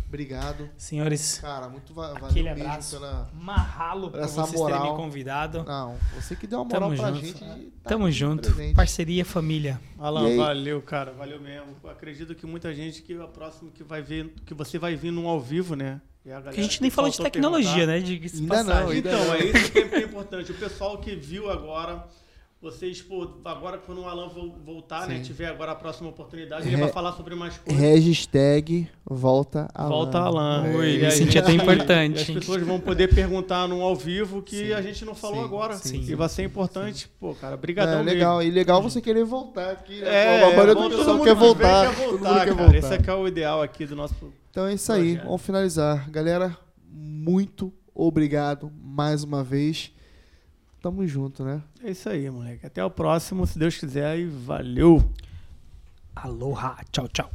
obrigado. Senhores, Cara, muito va valeu Aquele mesmo abraço. pela. marralo por Essa vocês terem me moral. convidado. Não, você que deu uma moral Tamo pra junto. gente. tá Tamo junto. presente. Parceria, família. Alan, valeu, cara, valeu mesmo. Acredito que muita gente que a próxima que vai ver, que você vai vir num ao vivo, né? E galera Porque a gente nem falou de tecnologia, perguntar. né? De Ainda não, ainda Então, não. é isso que é importante. O pessoal que viu agora, vocês, pô, agora quando o Alan vo- voltar, né? Sim. Tiver agora a próxima oportunidade, ele Re- vai falar sobre mais coisas. Hashtag volta Alan. Volta Alan. É, senti gente- até importante. As pessoas vão poder perguntar num ao vivo que Sim, a gente não falou sim, agora. sim, e vai ser importante. Pô, cara, brigadão É, mesmo. legal. E legal você querer voltar aqui. Né? É, a maioria bom, do todo pessoal mundo quer voltar. quer todo mundo voltar, quer cara. voltar. Esse é que é o ideal aqui do nosso... Então é isso aí. Projeto. Vamos finalizar. Galera, muito obrigado mais uma vez. Tamo junto, né? É isso aí, moleque. Até o próximo, se Deus quiser, e valeu! Aloha. Tchau, tchau.